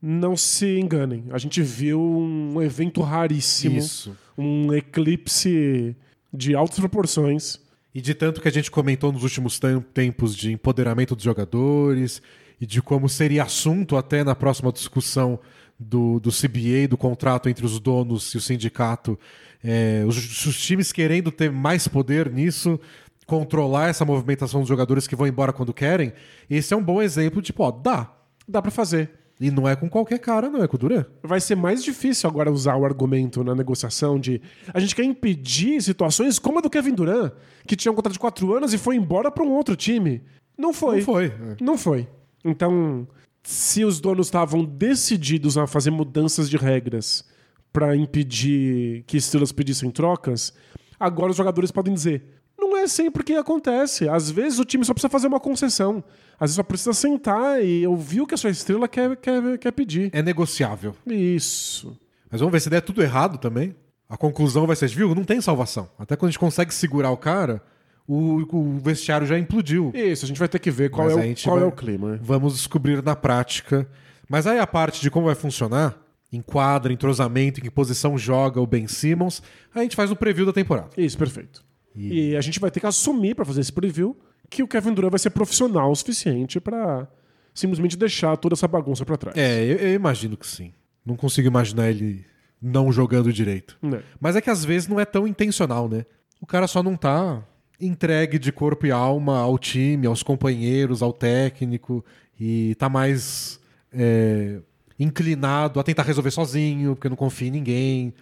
[SPEAKER 2] não se enganem. A gente viu um evento raríssimo.
[SPEAKER 1] Isso.
[SPEAKER 2] Um eclipse de altas proporções.
[SPEAKER 1] E de tanto que a gente comentou nos últimos tam- tempos de empoderamento dos jogadores e de como seria assunto até na próxima discussão do, do CBA, do contrato entre os donos e o sindicato, é, os, os times querendo ter mais poder nisso, controlar essa movimentação dos jogadores que vão embora quando querem, esse é um bom exemplo de, pô, dá.
[SPEAKER 2] Dá pra fazer.
[SPEAKER 1] E não é com qualquer cara, não é com o Duran.
[SPEAKER 2] Vai ser mais difícil agora usar o argumento na negociação de a gente quer impedir situações como a do Kevin Durant, que tinha um contrato de quatro anos e foi embora para um outro time. Não foi.
[SPEAKER 1] Não foi. é.
[SPEAKER 2] Não foi. Então, se os donos estavam decididos a fazer mudanças de regras para impedir que estrelas pedissem trocas, agora os jogadores podem dizer: não é sempre que acontece. Às vezes o time só precisa fazer uma concessão. Às vezes só precisa sentar e ouvir o que a sua estrela quer, quer, quer pedir.
[SPEAKER 1] É negociável.
[SPEAKER 2] Isso.
[SPEAKER 1] Mas vamos ver se der tudo errado também. A conclusão vai ser, viu? Não tem salvação. Até quando a gente consegue segurar o cara, o, o vestiário já implodiu.
[SPEAKER 2] Isso, a gente vai ter que ver qual,
[SPEAKER 1] Mas
[SPEAKER 2] é o, qual
[SPEAKER 1] vai-
[SPEAKER 2] é o clima. né?
[SPEAKER 1] Vamos descobrir na prática. Mas aí a parte de como vai funcionar, em quadra, entrosamento, em que posição joga o Ben Simmons, a gente faz o preview da temporada.
[SPEAKER 2] Isso, perfeito. E... a gente vai ter que assumir para fazer esse preview que o Kevin Durant vai ser profissional o suficiente para simplesmente deixar toda essa bagunça para trás.
[SPEAKER 1] É, eu, eu imagino que sim. Não consigo imaginar ele não jogando direito.
[SPEAKER 2] Né?
[SPEAKER 1] Mas é que às vezes não é tão intencional, né? O cara só não tá entregue de corpo e alma ao time, aos companheiros, ao técnico, e tá mais é, inclinado a tentar resolver sozinho, porque não confia em ninguém.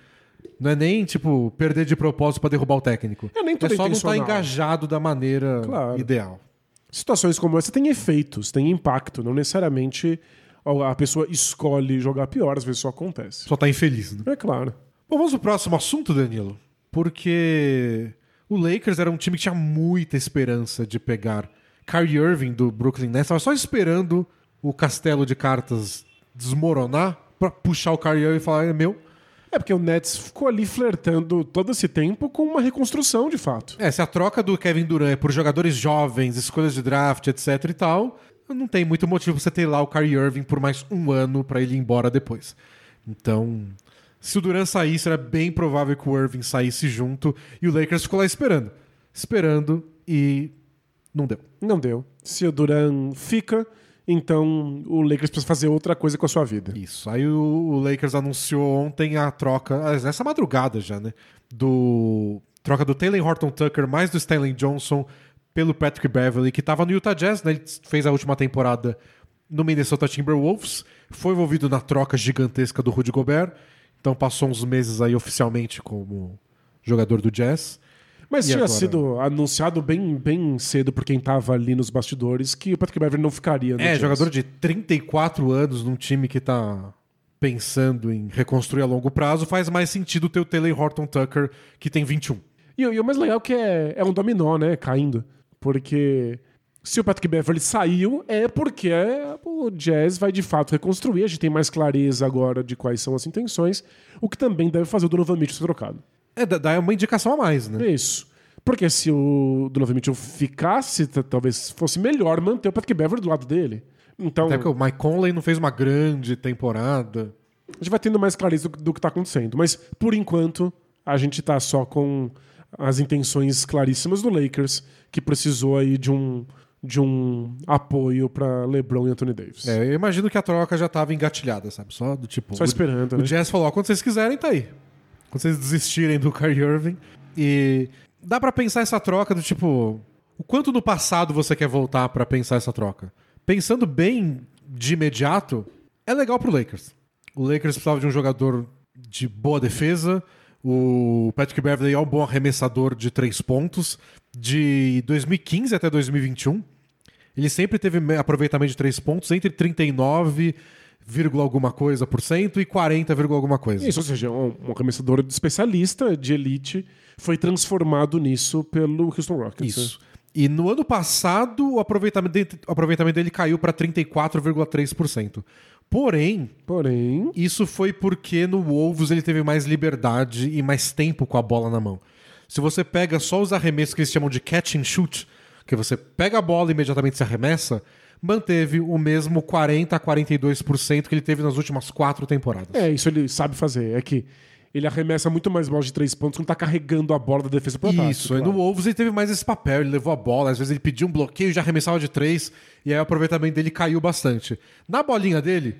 [SPEAKER 1] Não é nem, tipo, perder de propósito pra derrubar o técnico.
[SPEAKER 2] É nem tudo
[SPEAKER 1] é só não estar
[SPEAKER 2] intencional.
[SPEAKER 1] engajado da maneira
[SPEAKER 2] Claro.
[SPEAKER 1] ideal.
[SPEAKER 2] Situações como essa têm efeitos, têm impacto. Não necessariamente a pessoa escolhe jogar pior, às vezes só acontece.
[SPEAKER 1] Só tá infeliz, né?
[SPEAKER 2] É claro.
[SPEAKER 1] Bom, vamos pro próximo assunto, Danilo. Porque o Lakers era um time que tinha muita esperança de pegar Kyrie Irving do Brooklyn Nets. Tava só esperando o castelo de cartas desmoronar pra puxar o Kyrie Irving e falar, é meu.
[SPEAKER 2] É porque o Nets ficou ali flertando todo esse tempo com uma reconstrução de fato.
[SPEAKER 1] É, se a troca do Kevin Durant é por jogadores jovens, escolhas de draft, etc e tal, não tem muito motivo pra você ter lá o Kyrie Irving por mais um ano pra ele ir embora depois. Então, se o Durant saísse, era bem provável que o Irving saísse junto e o Lakers ficou lá esperando. Esperando e não deu.
[SPEAKER 2] Não deu. Se o Duran fica, então o Lakers precisa fazer outra coisa com a sua vida.
[SPEAKER 1] Isso. Aí o, o Lakers anunciou ontem a troca, ah, essa madrugada já, né? Do troca do Taylor Horton Tucker mais do Stanley Johnson pelo Patrick Beverly, que estava no Utah Jazz, né? Ele fez a última temporada no Minnesota Timberwolves, foi envolvido na troca gigantesca do Rudy Gobert, então passou uns meses aí oficialmente como jogador do Jazz.
[SPEAKER 2] Mas
[SPEAKER 1] E
[SPEAKER 2] tinha
[SPEAKER 1] agora?
[SPEAKER 2] sido anunciado bem, bem cedo por quem tava ali nos bastidores que o Patrick Beverly não ficaria no
[SPEAKER 1] É,
[SPEAKER 2] Jazz.
[SPEAKER 1] jogador de 34 anos num time que tá pensando em reconstruir a longo prazo, faz mais sentido ter o Taylor Horton Tucker, que tem 21.
[SPEAKER 2] E, e o mais legal é que é, é um dominó, né? Caindo. Porque se o Patrick Beverly saiu, é porque o Jazz vai de fato reconstruir. A gente tem mais clareza agora de quais são as intenções, o que também deve fazer o Donovan Mitchell ser trocado.
[SPEAKER 1] É, dá- uma indicação a mais, né?
[SPEAKER 2] Isso. Porque se o Donovan Mitchell ficasse, talvez fosse melhor manter o Patrick Beverly do lado dele. Então,
[SPEAKER 1] Até porque o Mike Conley não fez uma grande temporada.
[SPEAKER 2] a gente vai tendo mais clareza do, do que está acontecendo. Mas, por enquanto, a gente tá só com as intenções claríssimas do Lakers, que precisou aí de um, de um apoio para LeBron e Anthony Davis.
[SPEAKER 1] É, eu imagino que a troca já tava engatilhada, sabe? Só do tipo.
[SPEAKER 2] Só
[SPEAKER 1] o-
[SPEAKER 2] esperando,
[SPEAKER 1] O
[SPEAKER 2] né?
[SPEAKER 1] Jazz falou: ó, quando vocês quiserem, tá aí. Quando vocês desistirem do Kyrie Irving. E dá pra pensar essa troca do tipo. O quanto no passado você quer voltar pra pensar essa troca? Pensando bem de imediato, é legal pro Lakers. O Lakers precisava de um jogador de boa defesa. O Patrick Beverly é um bom arremessador de três pontos. De 2015 até 2021, ele sempre teve me- aproveitamento de três pontos entre 39, vírgula alguma coisa por cento e 40, vírgula alguma coisa.
[SPEAKER 2] Isso, ou seja, um, um arremessador de especialista, de elite, foi transformado nisso pelo Houston Rockets. né?
[SPEAKER 1] Isso. E no ano passado, o aproveitamento dele, o aproveitamento dele caiu para 34,3%. Porém,
[SPEAKER 2] Porém,
[SPEAKER 1] isso foi porque no Wolves ele teve mais liberdade e mais tempo com a bola na mão. Se você pega só os arremessos que eles chamam de catch and shoot, que você pega a bola e imediatamente se arremessa, manteve o mesmo 40 a 42% que ele teve nas últimas quatro temporadas.
[SPEAKER 2] é, isso ele sabe fazer. É que ele arremessa muito mais bolas de três pontos quando tá carregando a bola da defesa pro ataque.
[SPEAKER 1] Isso,
[SPEAKER 2] claro.
[SPEAKER 1] no Wolves ele teve mais esse papel, ele levou a bola, às vezes ele pediu um bloqueio e já arremessava de três, e aí o aproveitamento dele caiu bastante. Na bolinha dele,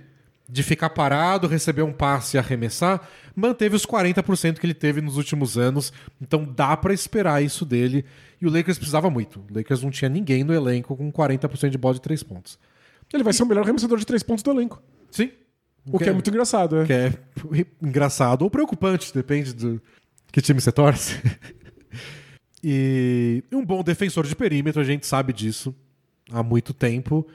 [SPEAKER 1] de ficar parado, receber um passe e arremessar, manteve os 40% que ele teve nos últimos anos, então dá pra esperar isso dele, e o Lakers precisava muito. O Lakers não tinha ninguém no elenco com 40% de bola de três pontos.
[SPEAKER 2] Ele vai ser o melhor arremessador de três pontos do elenco.
[SPEAKER 1] Sim.
[SPEAKER 2] O que é muito engraçado, né?
[SPEAKER 1] que é engraçado ou preocupante, depende do que time você torce. e um bom defensor de perímetro, a gente sabe disso há muito tempo.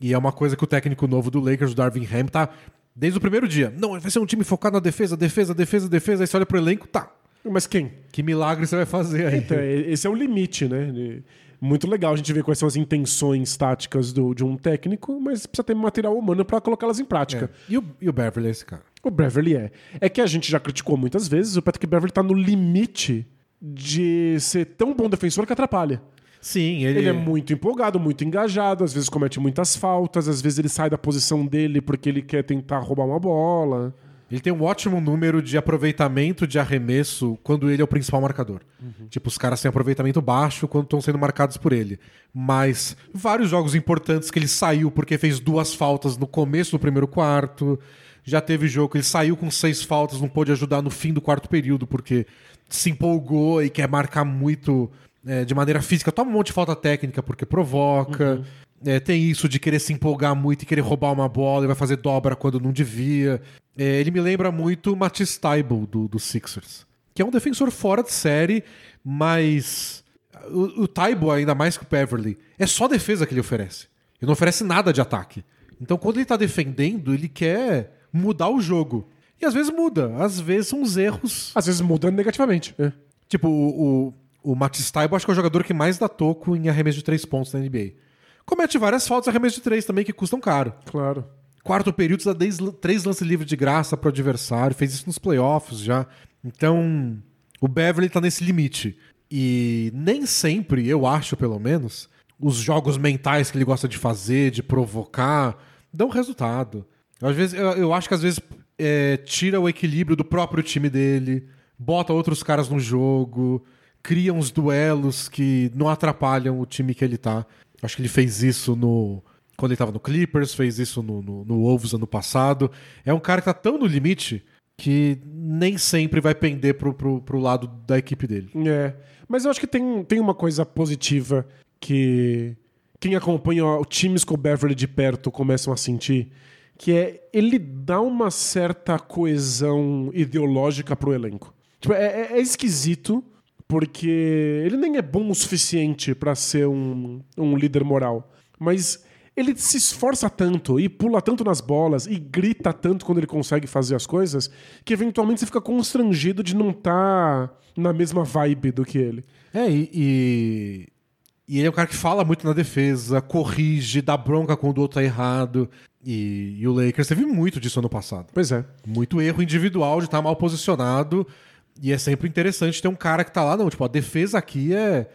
[SPEAKER 1] E é uma coisa que o técnico novo do Lakers, o Darvin Ham, tá desde o primeiro dia. Não, vai ser um time focado na defesa, defesa, defesa, defesa. Aí você olha pro elenco, tá.
[SPEAKER 2] Mas quem?
[SPEAKER 1] Que milagre você vai fazer aí?
[SPEAKER 2] Então, é- esse é o limite, né? Muito legal a gente ver quais são as intenções táticas do- de um técnico, mas precisa ter material humano para colocá-las em prática.
[SPEAKER 1] É. E, o, e o Beverly é esse cara.
[SPEAKER 2] O Beverly é. É que a gente já criticou muitas vezes, o Patrick Beverly tá no limite de ser tão bom defensor que atrapalha.
[SPEAKER 1] Sim, ele,
[SPEAKER 2] Ele é muito empolgado, muito engajado, às vezes comete muitas faltas, às vezes ele sai da posição dele porque ele quer tentar roubar uma bola.
[SPEAKER 1] Ele tem um ótimo número de aproveitamento de arremesso quando ele é o principal marcador. Tipo, os caras têm aproveitamento baixo quando estão sendo marcados por ele. Mas vários jogos importantes que ele saiu porque fez duas faltas no começo do primeiro quarto. Já teve jogo que ele saiu com seis faltas, não pôde ajudar no fim do quarto período porque se empolgou e quer marcar muito é, de maneira física. Toma um monte de falta técnica porque provoca. É, tem isso de querer se empolgar muito e querer roubar uma bola e vai fazer dobra quando não devia. É, ele me lembra muito o Matisse Tybalt do, do Sixers, que é um defensor fora de série, mas o, o Tybalt, ainda mais que o Beverly, é só defesa que ele oferece. Ele não oferece nada de ataque. Então, quando ele tá defendendo, ele quer mudar o jogo. E às vezes muda, às vezes são os erros.
[SPEAKER 2] Às vezes muda negativamente. É.
[SPEAKER 1] Tipo, o, o, o Matisse Taibo acho que é o jogador que mais dá toco em arremesso de três pontos na NBA. Comete várias faltas em arremesso de três também que custam caro.
[SPEAKER 2] Claro.
[SPEAKER 1] Quarto período, dá dez- três lances livres de graça pro adversário, fez isso nos playoffs já. Então, o Beverly tá nesse limite. E nem sempre, eu acho pelo menos, os jogos mentais que ele gosta de fazer, de provocar, dão resultado. Às vezes, eu, eu acho que às vezes é, tira o equilíbrio do próprio time dele, bota outros caras no jogo, cria uns duelos que não atrapalham o time que ele tá. Acho que ele fez isso no. Quando ele tava no Clippers, fez isso no, no, no Wolves ano passado. É um cara que tá tão no limite que nem sempre vai pender pro, pro, pro lado da equipe dele.
[SPEAKER 2] É. Mas eu acho que tem, tem uma coisa positiva que quem acompanha ó, times com o Beverly de perto começam a sentir, que é ele dá uma certa coesão ideológica pro elenco. Tipo, é, é- é esquisito, porque ele nem é bom o suficiente pra ser um, um líder moral. Mas ele se esforça tanto e pula tanto nas bolas e grita tanto quando ele consegue fazer as coisas que eventualmente você fica constrangido de não estar na mesma vibe do que ele.
[SPEAKER 1] É, e, e, e ele é um cara que fala muito na defesa, corrige, dá bronca quando o outro tá errado. E, e o Lakers teve muito disso ano passado.
[SPEAKER 2] Pois é.
[SPEAKER 1] Muito erro individual de estar mal posicionado. E é sempre interessante ter um cara que tá lá, não, tipo, a defesa aqui é.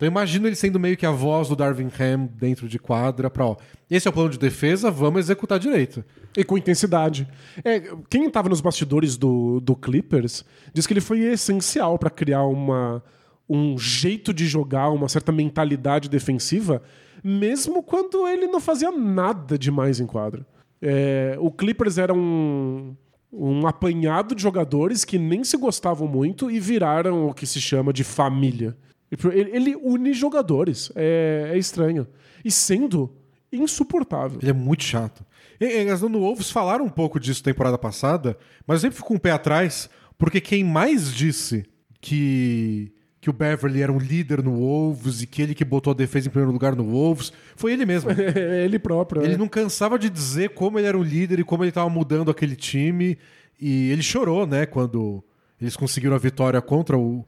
[SPEAKER 1] Então imagino ele sendo meio que a voz do Darvin Ham dentro de quadra pra, ó, esse é o plano de defesa, vamos executar direito.
[SPEAKER 2] E com intensidade. É, quem estava nos bastidores do, do Clippers diz que ele foi essencial para criar uma, um jeito de jogar, uma certa mentalidade defensiva, mesmo quando ele não fazia nada demais em quadra. É, o Clippers era um, um apanhado de jogadores que nem se gostavam muito e viraram o que se chama de família. Ele, ele une jogadores. É, é estranho. E sendo insuportável.
[SPEAKER 1] Ele é muito chato. E, e, as no Wolves falaram um pouco disso temporada passada, mas eu sempre fico com o pé atrás, porque quem mais disse que, que o Beverly era um líder no Wolves e que ele que botou a defesa em primeiro lugar no Wolves foi ele mesmo.
[SPEAKER 2] É ele próprio.
[SPEAKER 1] Ele
[SPEAKER 2] é.
[SPEAKER 1] não cansava de dizer como ele era um líder e como ele estava mudando aquele time. E ele chorou, né, quando eles conseguiram a vitória contra o,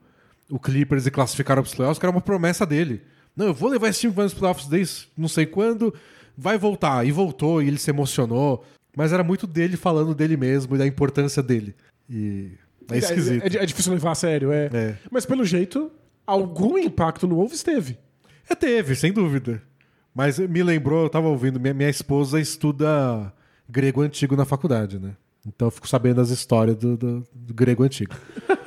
[SPEAKER 1] o Clippers e classificaram para os playoffs, que era uma promessa dele. Não, eu vou levar esse time para os playoffs desde não sei quando, vai voltar. E voltou, e ele se emocionou. Mas era muito dele falando dele mesmo e da importância dele. E é esquisito.
[SPEAKER 2] É, é- é difícil levar a sério, é.
[SPEAKER 1] É.
[SPEAKER 2] Mas pelo jeito, algum impacto no Wolves teve.
[SPEAKER 1] É, teve, sem dúvida. Mas me lembrou, eu tava ouvindo, minha, minha esposa estuda grego antigo na faculdade, né? Então eu fico sabendo as histórias do, do- do grego antigo.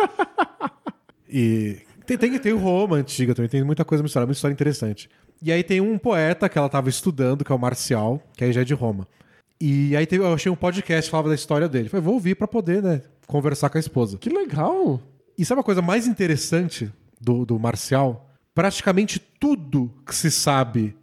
[SPEAKER 1] e tem, tem, tem o Roma antiga também, tem muita coisa misturada, muita história interessante. E aí tem um poeta que ela tava estudando, que é o Marcial, que aí já é de Roma. E aí teve, eu achei um podcast que falava da história dele. Falei, vou ouvir pra poder, né, conversar com a esposa.
[SPEAKER 2] Que legal.
[SPEAKER 1] E sabe a coisa mais interessante do, do Marcial? Praticamente tudo que se sabe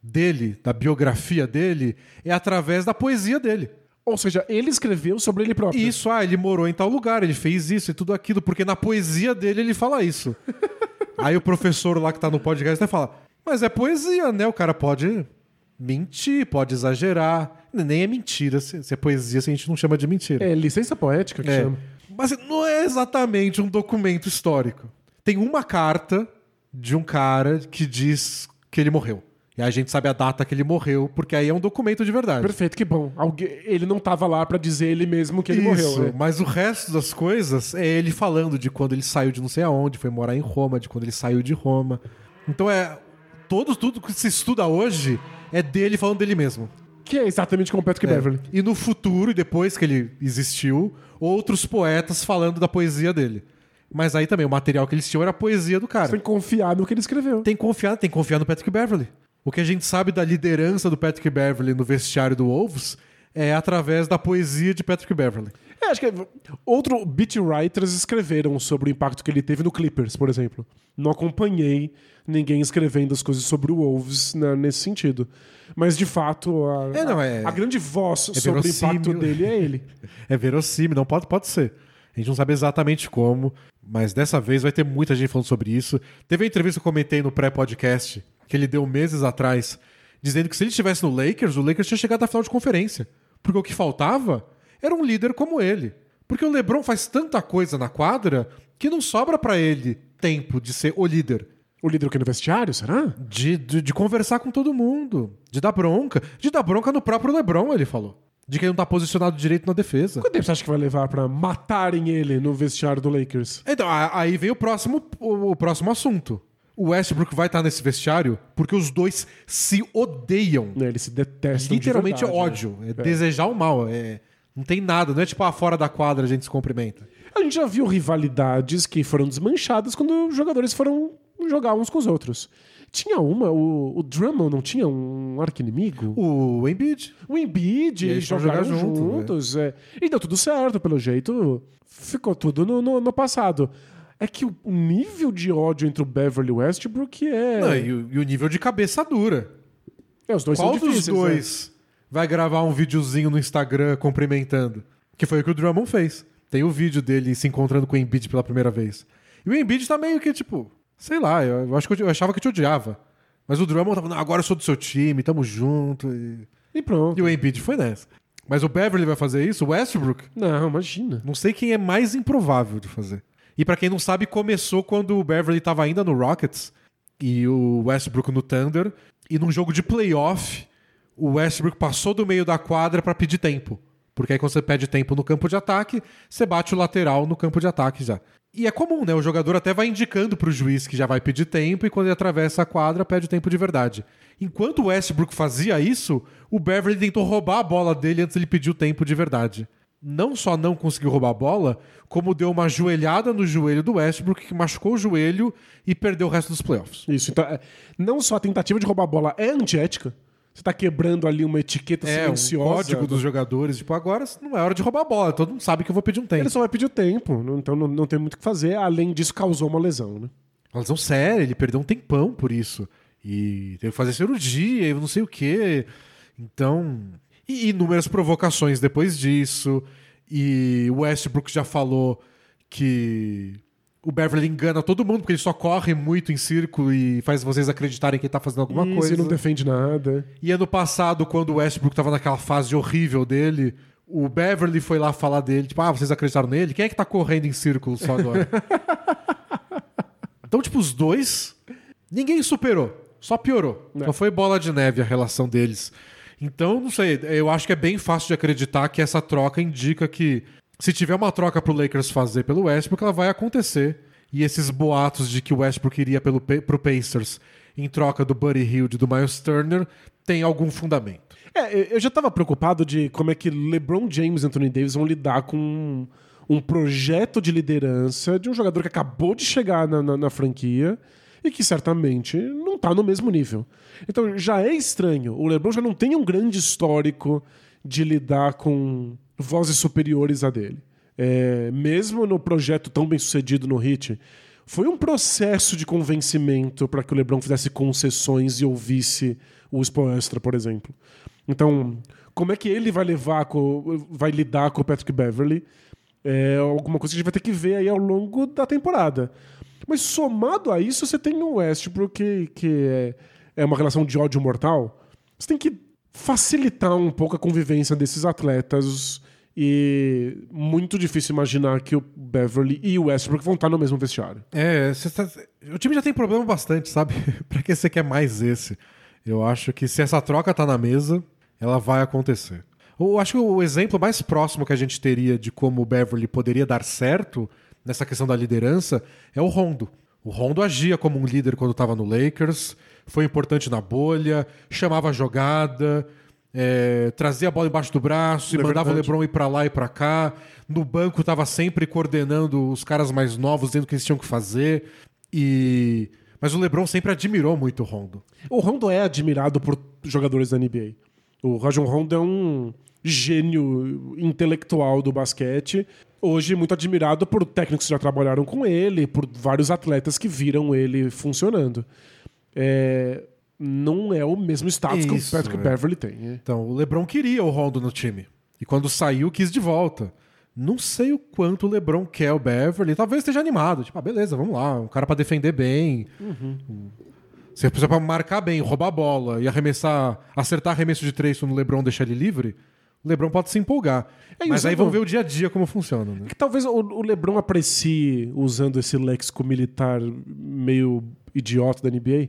[SPEAKER 1] dele, da biografia dele, é através da poesia dele.
[SPEAKER 2] Ou seja, ele escreveu sobre ele próprio.
[SPEAKER 1] Isso, ah, ele morou em tal lugar, ele fez isso e tudo aquilo, porque na poesia dele ele fala isso. Aí o professor lá que tá no podcast até fala: Mas é poesia, né? O cara pode mentir, pode exagerar. Nem é mentira. Se, é poesia, se a gente não chama de mentira.
[SPEAKER 2] É licença poética que
[SPEAKER 1] É.
[SPEAKER 2] chama.
[SPEAKER 1] Mas não é exatamente um documento histórico. Tem uma carta de um cara que diz que ele morreu. E a gente sabe a data que ele morreu, porque aí é um documento de verdade.
[SPEAKER 2] Perfeito, que bom. Alguém- ele não tava lá pra dizer ele mesmo que ele
[SPEAKER 1] Isso,
[SPEAKER 2] morreu. né?
[SPEAKER 1] mas o resto das coisas é ele falando de quando ele saiu de não sei aonde, foi morar em Roma, de quando ele saiu de Roma. Então é. Todo, tudo que se estuda hoje é dele falando dele mesmo.
[SPEAKER 2] Que é exatamente como o Patrick
[SPEAKER 1] É.
[SPEAKER 2] Beverly.
[SPEAKER 1] E no futuro, e depois que ele existiu, outros poetas falando da poesia dele. Mas aí também, o material que eles tinham era a poesia do
[SPEAKER 2] Você
[SPEAKER 1] cara.
[SPEAKER 2] tem que confiar no que ele escreveu.
[SPEAKER 1] Tem que confiar, tem que confiar no Patrick Beverly. O que a gente sabe da liderança do Patrick Beverly no vestiário do Wolves é através da poesia de Patrick Beverly.
[SPEAKER 2] É, acho que é- outro beat writers escreveram sobre o impacto que ele teve no Clippers, por exemplo. Não acompanhei ninguém escrevendo as coisas sobre o Wolves né, nesse sentido. Mas de fato, a,
[SPEAKER 1] É, não, é-
[SPEAKER 2] a grande voz sobre o impacto dele é ele.
[SPEAKER 1] É verossímil, não pode, pode ser. A gente não sabe exatamente como, mas dessa vez vai ter muita gente falando sobre isso. Teve a entrevista que eu comentei no pré-podcast, que ele deu meses atrás, dizendo que se ele estivesse no Lakers, o Lakers tinha chegado à final de conferência. Porque o que faltava era um líder como ele. Porque o LeBron faz tanta coisa na quadra que não sobra pra ele tempo de ser o líder.
[SPEAKER 2] O líder aqui no vestiário, será?
[SPEAKER 1] De, de, de conversar com todo mundo. De dar bronca. De dar bronca no próprio LeBron, ele falou. De que ele não tá posicionado direito na defesa.
[SPEAKER 2] Quanto tempo você acha que vai levar pra matarem ele no vestiário do Lakers?
[SPEAKER 1] Então, aí vem o próximo, o, o próximo assunto. O Westbrook vai estar nesse vestiário porque os dois se odeiam.
[SPEAKER 2] Né, Eles se detestam
[SPEAKER 1] Literalmente
[SPEAKER 2] de verdade, né?
[SPEAKER 1] ódio. É, desejar o mal. É, não tem nada. Não é tipo, ah, fora da quadra a gente se cumprimenta.
[SPEAKER 2] A gente já viu rivalidades que foram desmanchadas quando os jogadores foram jogar uns com os outros. Tinha uma, o, o Drummond não tinha um arqui-inimigo?
[SPEAKER 1] O Embiid.
[SPEAKER 2] O Embiid, eles jogaram
[SPEAKER 1] jogar junto,
[SPEAKER 2] juntos. é. E deu tudo certo, pelo jeito. Ficou tudo no, no, no passado. É que o nível de ódio entre o Beverly e o Westbrook é.
[SPEAKER 1] Não, e, o, e o nível de cabeça dura.
[SPEAKER 2] é os dois
[SPEAKER 1] Qual
[SPEAKER 2] são
[SPEAKER 1] dos
[SPEAKER 2] difíceis. né?
[SPEAKER 1] dois vai gravar um videozinho no Instagram cumprimentando? Que foi o que o Drummond fez. Tem o vídeo dele se encontrando com o Embiid pela primeira vez. E o Embiid tá meio que tipo, sei lá, eu, eu acho que eu, eu achava que te odiava. Mas o Drummond tava, não, agora eu sou do seu time, tamo junto. E,
[SPEAKER 2] E pronto.
[SPEAKER 1] e o Embiid foi nessa. Mas o Beverly vai fazer isso, o Westbrook,
[SPEAKER 2] Não, imagina.
[SPEAKER 1] não sei quem é mais improvável de fazer. E pra quem não sabe, começou quando o Beverly tava ainda no Rockets e o Westbrook no Thunder. E num jogo de playoff, o Westbrook passou do meio da quadra pra pedir tempo. Porque aí quando você pede tempo no campo de ataque, você bate o lateral no campo de ataque já. E é comum, né? O jogador até vai indicando pro juiz que já vai pedir tempo e quando ele atravessa a quadra, pede tempo de verdade. Enquanto o Westbrook fazia isso, o Beverly tentou roubar a bola dele antes ele pedir o tempo de verdade. Não só não conseguiu roubar a bola, como deu uma joelhada no joelho do Westbrook, que machucou o joelho e perdeu o resto dos playoffs.
[SPEAKER 2] Isso. Então, é, não só a tentativa de roubar a bola é antiética. Você tá quebrando ali uma etiqueta
[SPEAKER 1] É, um
[SPEAKER 2] silenciosa.
[SPEAKER 1] código dos jogadores, tipo, agora não é hora de roubar a bola, todo mundo sabe que eu vou pedir um tempo.
[SPEAKER 2] Ele só vai pedir o tempo, então não, não tem muito o que fazer. Além disso, causou uma lesão, né?
[SPEAKER 1] Uma lesão séria, ele perdeu um tempão por isso. E teve que fazer cirurgia, e não sei o quê. Então. E inúmeras provocações depois disso. E o Westbrook já falou que o Beverly engana todo mundo, porque ele só corre muito em círculo e faz vocês acreditarem que ele tá fazendo alguma
[SPEAKER 2] Isso,
[SPEAKER 1] coisa.
[SPEAKER 2] e não defende nada.
[SPEAKER 1] E ano passado, quando o Westbrook tava naquela fase horrível dele, o Beverly foi lá falar dele, tipo, ah, vocês acreditaram nele? Quem é que tá correndo em círculo só agora? então, tipo, os dois, ninguém superou, só piorou.
[SPEAKER 2] É.
[SPEAKER 1] Só foi bola de neve a relação deles. Então, não sei, eu acho que é bem fácil de acreditar que essa troca indica que se tiver uma troca pro Lakers fazer pelo Westbrook, ela vai acontecer. E esses boatos de que o Westbrook iria pelo, pro Pacers em troca do Buddy Hield e do Miles Turner tem algum fundamento.
[SPEAKER 2] É, eu já tava preocupado de como é que LeBron James e Anthony Davis vão lidar com um, um projeto de liderança de um jogador que acabou de chegar na, na- na franquia e que certamente não tá no mesmo nível. Então já é estranho. O LeBron já não tem um grande histórico de lidar com vozes superiores a dele. É, mesmo no projeto tão bem sucedido no Hit, foi um processo de convencimento para que o LeBron fizesse concessões e ouvisse o Spoelstra, por exemplo. Então, como é que ele vai levar, com, vai lidar com o Patrick Beverly? É alguma coisa que a gente vai ter que ver aí ao longo da temporada. Mas somado a isso, você tem o Westbrook, que, que é, é uma relação de ódio mortal. Você tem que facilitar um pouco a convivência desses atletas. E muito difícil imaginar que o Beverly e o Westbrook vão estar no mesmo vestiário.
[SPEAKER 1] É, tá- o time já tem problema bastante, sabe? pra que você quer mais esse? Eu acho que se essa troca tá na mesa, ela vai acontecer. Eu acho que o exemplo mais próximo que a gente teria de como o Beverly poderia dar certo nessa questão da liderança é o Rondo. O Rondo agia como um líder quando estava no Lakers, foi importante na bolha, chamava a jogada, é, trazia a bola embaixo do braço e
[SPEAKER 2] É
[SPEAKER 1] mandava
[SPEAKER 2] verdade.
[SPEAKER 1] o LeBron ir pra lá e pra cá. No banco tava sempre coordenando os caras mais novos, dizendo o que eles tinham que fazer. E mas o LeBron sempre admirou muito o Rondo.
[SPEAKER 2] O Rondo é admirado por jogadores da NBA. O Rajon Rondo é um, gênio intelectual do basquete. Hoje muito admirado por técnicos que já trabalharam com ele, por vários atletas que viram ele funcionando. É, não é o mesmo status que o
[SPEAKER 1] Isso,
[SPEAKER 2] Patrick
[SPEAKER 1] é.
[SPEAKER 2] Beverly tem. é.
[SPEAKER 1] Então, o LeBron queria o Rondo no time. E quando saiu, quis de volta. Não sei o quanto o LeBron quer o Beverly. Talvez esteja animado. Tipo, ah, beleza, vamos lá. Um cara pra defender bem. Se precisa pra marcar bem, roubar a bola e arremessar, acertar arremesso de três quando o LeBron deixar ele livre, LeBron pode se empolgar.
[SPEAKER 2] É, e
[SPEAKER 1] Mas aí vamos ver o dia a dia como funciona. Né?
[SPEAKER 2] Que talvez o, o LeBron aprecie, usando esse léxico militar meio idiota da NBA,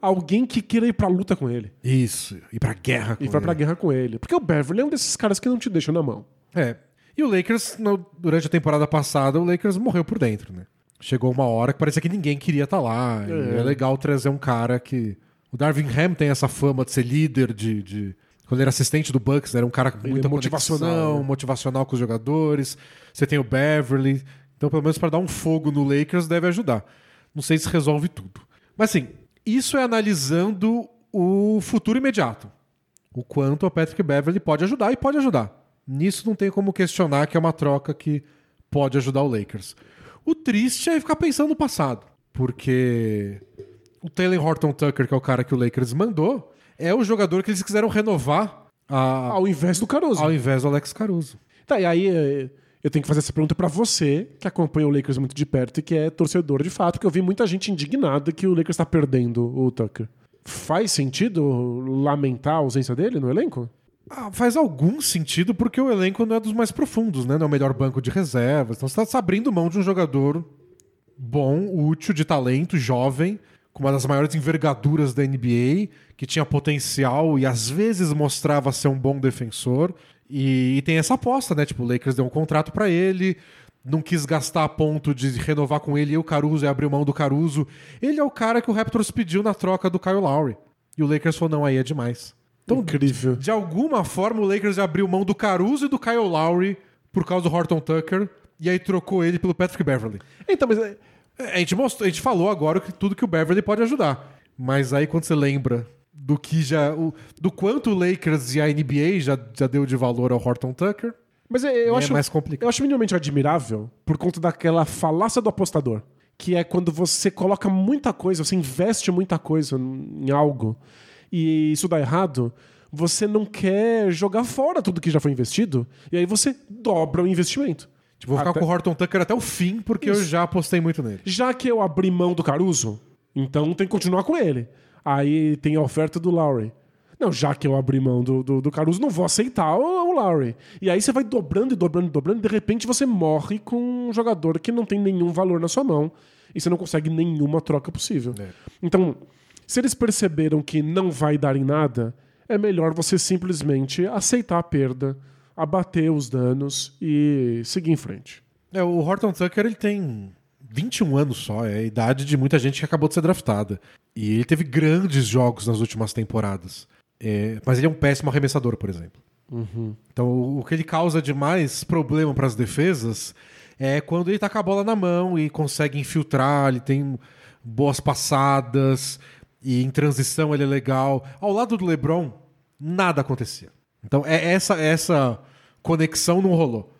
[SPEAKER 2] alguém que queira ir pra luta com ele.
[SPEAKER 1] Isso. E pra guerra com
[SPEAKER 2] E vai
[SPEAKER 1] ele.
[SPEAKER 2] pra guerra com ele. Porque o Beverly é um desses caras que não te deixa na mão.
[SPEAKER 1] É. E o Lakers, no- durante a temporada passada, o Lakers morreu por dentro, né? Chegou uma hora que parecia que ninguém queria estar lá. E
[SPEAKER 2] É.
[SPEAKER 1] é legal trazer um cara que. O Darvin Ham tem essa fama de ser líder, de. de- Quando ele era assistente do Bucks, era um cara com muita
[SPEAKER 2] é motivacional,
[SPEAKER 1] motivacional,
[SPEAKER 2] né?
[SPEAKER 1] motivacional com os jogadores. Você tem o Beverly. Então, pelo menos para dar um fogo no Lakers, deve ajudar. Não sei se resolve tudo. Mas assim, isso é analisando o futuro imediato o quanto o Patrick Beverly pode ajudar e pode ajudar. Nisso não tem como questionar que é uma troca que pode ajudar o Lakers. O triste é ficar pensando no passado, porque o Taylor Horton Tucker, que é o cara que o Lakers mandou, é o jogador que eles quiseram renovar a-
[SPEAKER 2] Ao invés do Caruso.
[SPEAKER 1] ao invés do Alex Caruso.
[SPEAKER 2] Tá, e aí eh, eu tenho que fazer essa pergunta pra você, que acompanha o Lakers muito de perto e que é torcedor de fato, porque eu vi muita gente indignada que o Lakers tá perdendo o Tucker. Faz sentido lamentar a ausência dele no elenco?
[SPEAKER 1] Ah, faz algum sentido porque o elenco não é dos mais profundos, né? Não é o melhor banco de reservas. Então você está abrindo mão de um jogador bom, útil, de talento, jovem, com uma das maiores envergaduras da NBA, que tinha potencial e às vezes mostrava ser um bom defensor. E, e tem essa aposta, né? Tipo, o Lakers deu um contrato pra ele, não quis gastar a ponto de renovar com ele e o Caruso e abriu mão do Caruso. Ele é o cara que o Raptors pediu na troca do Kyle Lowry. E o Lakers falou: não, aí é demais. Então,
[SPEAKER 2] Incrível.
[SPEAKER 1] de alguma forma, o Lakers abriu mão do Caruso e do Kyle Lowry por causa do Horton Tucker e aí trocou ele pelo Patrick Beverly.
[SPEAKER 2] Então, mas
[SPEAKER 1] É, A gente, mostrou, a gente falou agora que tudo que o Beverly pode ajudar. Mas aí quando você lembra do que já. o- do quanto o Lakers e a NBA já, já deu de valor ao Horton Tucker,
[SPEAKER 2] Mas é, eu
[SPEAKER 1] é
[SPEAKER 2] acho,
[SPEAKER 1] mais complicado.
[SPEAKER 2] eu acho minimamente admirável por conta daquela falácia do apostador. Que é quando você coloca muita coisa, você investe muita coisa em algo e isso dá errado, você não quer jogar fora tudo que já foi investido e aí você dobra o investimento.
[SPEAKER 1] Tipo, vou ficar
[SPEAKER 2] Até-
[SPEAKER 1] com o Horton Tucker até o fim, porque eu
[SPEAKER 2] Isso.
[SPEAKER 1] já apostei muito nele.
[SPEAKER 2] Já que eu abri mão do Caruso, então tem que continuar com ele. Aí tem a oferta do Lowry. Não, já que eu abri mão do, do, do Caruso, não vou aceitar o, o Lowry. E aí você vai dobrando e dobrando e dobrando, e de repente você morre com um jogador que não tem nenhum valor na sua mão. E você não consegue nenhuma troca possível.
[SPEAKER 1] É.
[SPEAKER 2] Então, se eles perceberam que não vai dar em nada, é melhor você simplesmente aceitar a perda, abater os danos e seguir em frente.
[SPEAKER 1] É, o Horton Tucker ele tem 21 anos só, é a idade de muita gente que acabou de ser draftada. E ele teve grandes jogos nas últimas temporadas. É, mas ele é um péssimo arremessador, por exemplo. Então o- o que ele causa de mais problema para as defesas é quando ele tá com a bola na mão e consegue infiltrar, ele tem boas passadas e em transição ele é legal. Ao lado do LeBron, nada acontecia. Então é essa essa conexão não rolou.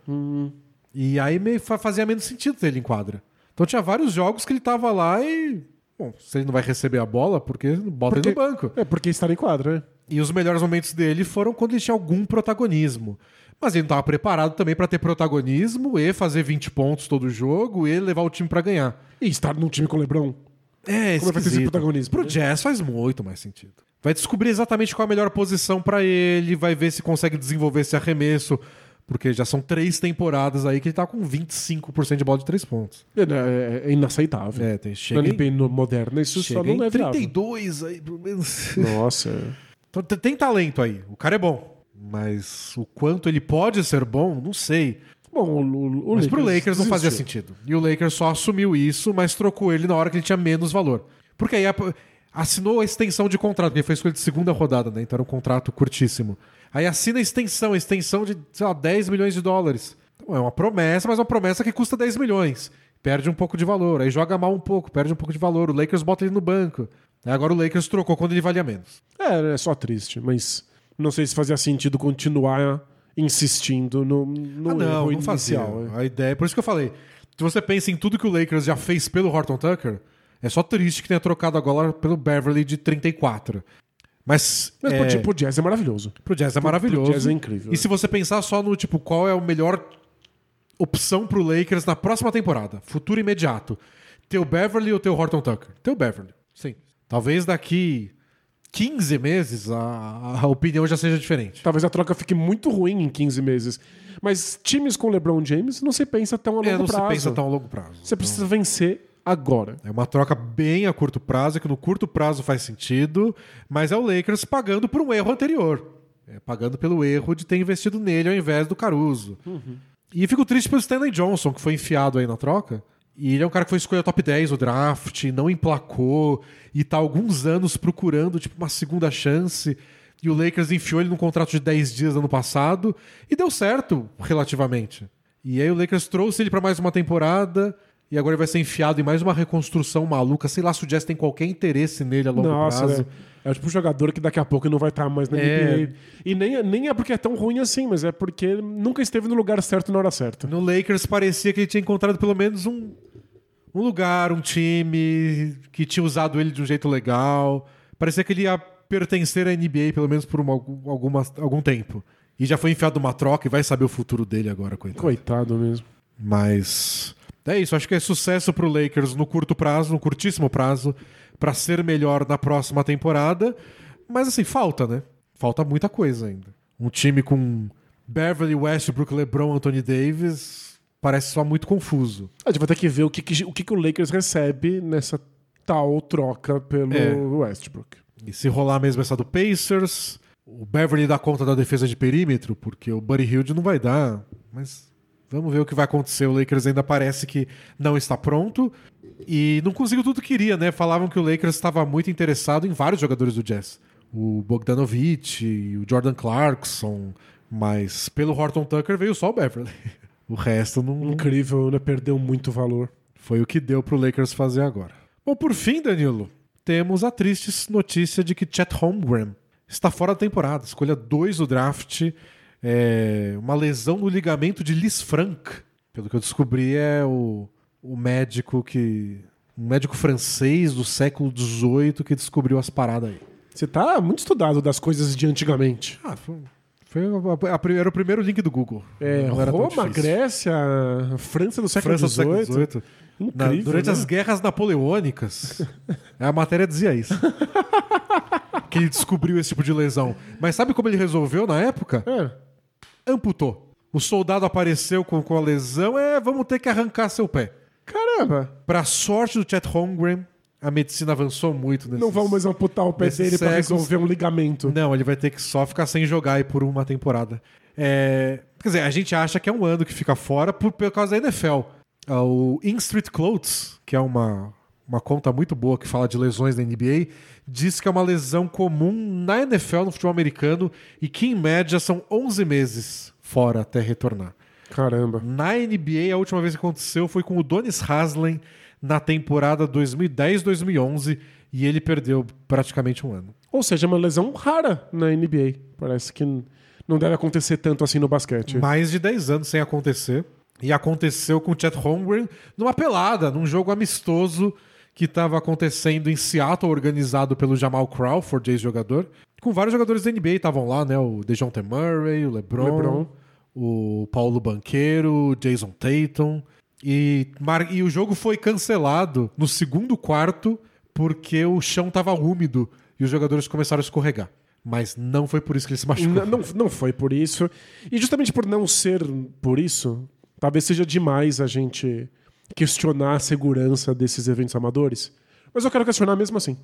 [SPEAKER 1] E aí meio fa- fazia menos sentido ter ele em quadra. Então tinha vários jogos que ele tava lá e. Bom, se ele não vai receber a bola, porque bota
[SPEAKER 2] Porque-
[SPEAKER 1] ele no banco.
[SPEAKER 2] É porque estar em quadra, né?
[SPEAKER 1] E os melhores momentos dele foram quando ele tinha algum protagonismo. Mas ele não estava preparado também para ter protagonismo e fazer 20 pontos todo jogo e levar o time para ganhar.
[SPEAKER 2] E estar num time com o LeBron.
[SPEAKER 1] É,
[SPEAKER 2] Como é que vai ter esse
[SPEAKER 1] esquisito.
[SPEAKER 2] protagonismo,
[SPEAKER 1] Pro
[SPEAKER 2] né?
[SPEAKER 1] Jazz faz muito mais sentido. Vai descobrir exatamente qual a melhor posição para ele, vai ver se consegue desenvolver esse arremesso, porque já são três temporadas aí que ele tá com 25% de bola de três pontos.
[SPEAKER 2] É, né, é inaceitável.
[SPEAKER 1] É, tem,
[SPEAKER 2] Na
[SPEAKER 1] chega em,
[SPEAKER 2] NBA moderna, isso só não é viável.
[SPEAKER 1] 32 aí, pelo menos.
[SPEAKER 2] Nossa.
[SPEAKER 1] Então tem- talento aí. O cara é bom. Mas o quanto ele pode ser bom, não sei.
[SPEAKER 2] Bom, o, o, o
[SPEAKER 1] mas pro Lakers não fazia
[SPEAKER 2] desistiu.
[SPEAKER 1] sentido. E o Lakers só assumiu isso, mas trocou ele na hora que ele tinha menos valor. Porque aí a- assinou a extensão de contrato, porque foi escolha de segunda rodada, né? Então era um contrato curtíssimo. Aí assina a extensão, a extensão de, sei lá, 10 milhões de dólares. Então é uma promessa, mas uma promessa que custa 10 milhões. Perde um pouco de valor. Aí joga mal um pouco, perde um pouco de valor. O Lakers bota ele no banco. Aí agora o Lakers trocou quando ele valia menos.
[SPEAKER 2] É, é só triste, mas não sei se fazia sentido continuar insistindo no, no
[SPEAKER 1] ah, não,
[SPEAKER 2] erro
[SPEAKER 1] não fazia.
[SPEAKER 2] inicial. é.
[SPEAKER 1] A ideia, por isso que eu falei. Se você pensa em tudo que o Lakers já fez pelo Horton Tucker, é só triste que tenha trocado agora pelo Beverly de 34. Mas,
[SPEAKER 2] Mas
[SPEAKER 1] é,
[SPEAKER 2] pro, tipo, pro Jazz é maravilhoso.
[SPEAKER 1] pro Jazz é
[SPEAKER 2] pro
[SPEAKER 1] maravilhoso.
[SPEAKER 2] Jazz é incrível.
[SPEAKER 1] E se você pensar só no tipo qual é a melhor opção pro Lakers na próxima temporada, futuro imediato, teu Beverly ou teu Horton Tucker? Teu Beverly. Sim. Talvez daqui 15 meses a, a opinião já seja diferente.
[SPEAKER 2] Talvez a troca fique muito ruim em 15 meses. Mas times com LeBron James não se pensa tão a longo
[SPEAKER 1] É, não
[SPEAKER 2] prazo.
[SPEAKER 1] se pensa tão a longo prazo.
[SPEAKER 2] Você precisa vencer agora.
[SPEAKER 1] É uma troca bem a curto prazo, que no curto prazo faz sentido, mas é o Lakers pagando por um erro anterior. É, pagando pelo erro de ter investido nele ao invés do Caruso. E fico triste pelo Stanley Johnson, que foi enfiado aí na troca. E ele é um cara que foi escolher top 10 o draft, não emplacou, e tá alguns anos procurando tipo, uma segunda chance. E o Lakers enfiou ele num contrato de 10 dias ano passado, e deu certo, relativamente. E aí o Lakers trouxe ele pra mais uma temporada, e agora ele vai ser enfiado em mais uma reconstrução maluca. Sei lá se o Jazz tem qualquer interesse nele a longo
[SPEAKER 2] Nossa,
[SPEAKER 1] prazo.
[SPEAKER 2] é, é tipo um jogador que daqui a pouco não vai estar mais na
[SPEAKER 1] É.
[SPEAKER 2] NBA. E nem, nem é porque é tão ruim assim, mas é porque nunca esteve no lugar certo na hora certa.
[SPEAKER 1] No Lakers parecia que ele tinha encontrado pelo menos um, um lugar, um time que tinha usado ele de um jeito legal. Parecia que ele ia pertencer à NBA pelo menos por uma, alguma, algum tempo. E já foi enfiado numa troca e vai saber o futuro dele agora, coitado.
[SPEAKER 2] Coitado mesmo.
[SPEAKER 1] Mas é isso, acho que é sucesso pro Lakers no curto prazo, no curtíssimo prazo, pra ser melhor na próxima temporada. Mas assim, falta, né? Falta muita coisa ainda. Um time com Beverly, Westbrook, LeBron, Anthony Davis parece só muito confuso.
[SPEAKER 2] A gente vai ter que ver o que, que- o, que, que o Lakers recebe nessa tal troca pelo
[SPEAKER 1] É.
[SPEAKER 2] Westbrook.
[SPEAKER 1] E se rolar mesmo essa do Pacers, o Beverly dá conta da defesa de perímetro, porque o Buddy Hield não vai dar. Mas vamos ver o que vai acontecer. O Lakers ainda parece que não está pronto. E não conseguiu tudo que queria, né? Falavam que o Lakers estava muito interessado em vários jogadores do Jazz. O Bogdanovich, o Jordan Clarkson. Mas pelo Horton Tucker veio só o Beverly. O resto não,
[SPEAKER 2] Incrível, né? Perdeu muito valor.
[SPEAKER 1] foi o que deu pro Lakers fazer agora. Bom, por fim, Danilo, temos a triste notícia de que Chet Holmgren está fora da temporada. Escolha 2 do draft. É uma lesão no ligamento de Lis Frank. Pelo que eu descobri, é o, o médico que. Um médico francês do século XVIII que descobriu as paradas aí.
[SPEAKER 2] Você tá muito estudado das coisas de antigamente.
[SPEAKER 1] Ah, foi, foi a, a, era o primeiro link do Google.
[SPEAKER 2] É, Roma. Grécia, França do século XVIII.
[SPEAKER 1] Na- durante
[SPEAKER 2] né?
[SPEAKER 1] as guerras napoleônicas, a matéria dizia isso. que ele descobriu esse tipo de lesão. Mas sabe como ele resolveu na época?
[SPEAKER 2] É.
[SPEAKER 1] Amputou. O soldado apareceu com, com a lesão, é, vamos ter que arrancar seu pé.
[SPEAKER 2] Caramba,
[SPEAKER 1] Pra sorte do Chet Holmgren, a medicina avançou muito nesse
[SPEAKER 2] não vamos mais amputar o pé dele pra
[SPEAKER 1] séculos.
[SPEAKER 2] resolver um ligamento.
[SPEAKER 1] Não, ele vai ter que só ficar sem jogar aí por uma temporada. É, Quer dizer, a gente acha que é um ano que fica fora por, por causa da NFL. Ah, O In Street Clothes, que é uma, uma conta muito boa que fala de lesões na NBA, diz que é uma lesão comum na NFL, no futebol americano, e que em média são 11 meses fora até retornar.
[SPEAKER 2] Caramba.
[SPEAKER 1] Na NBA, a última vez que aconteceu foi com o Donis Haslem na temporada 2010-2011 e ele perdeu praticamente um ano.
[SPEAKER 2] Ou seja, é uma lesão rara na NBA. Parece que não deve acontecer tanto assim no basquete.
[SPEAKER 1] Mais de 10 anos sem acontecer. E aconteceu com o Chet Holmgren numa pelada, num jogo amistoso que estava acontecendo em Seattle, organizado pelo Jamal Crawford, ex-jogador. Com vários jogadores da NBA estavam lá, né? O DeJounte Murray, o LeBron,
[SPEAKER 2] LeBron.
[SPEAKER 1] o Paulo Banqueiro, o Jason Tatum. E, e o jogo foi cancelado no segundo quarto porque o chão estava úmido e os jogadores começaram a escorregar. Mas não foi por isso que ele se machucou.
[SPEAKER 2] N- Não, não foi por isso. E justamente por não ser por isso, talvez seja demais a gente questionar a segurança desses eventos amadores. Mas eu quero questionar mesmo assim.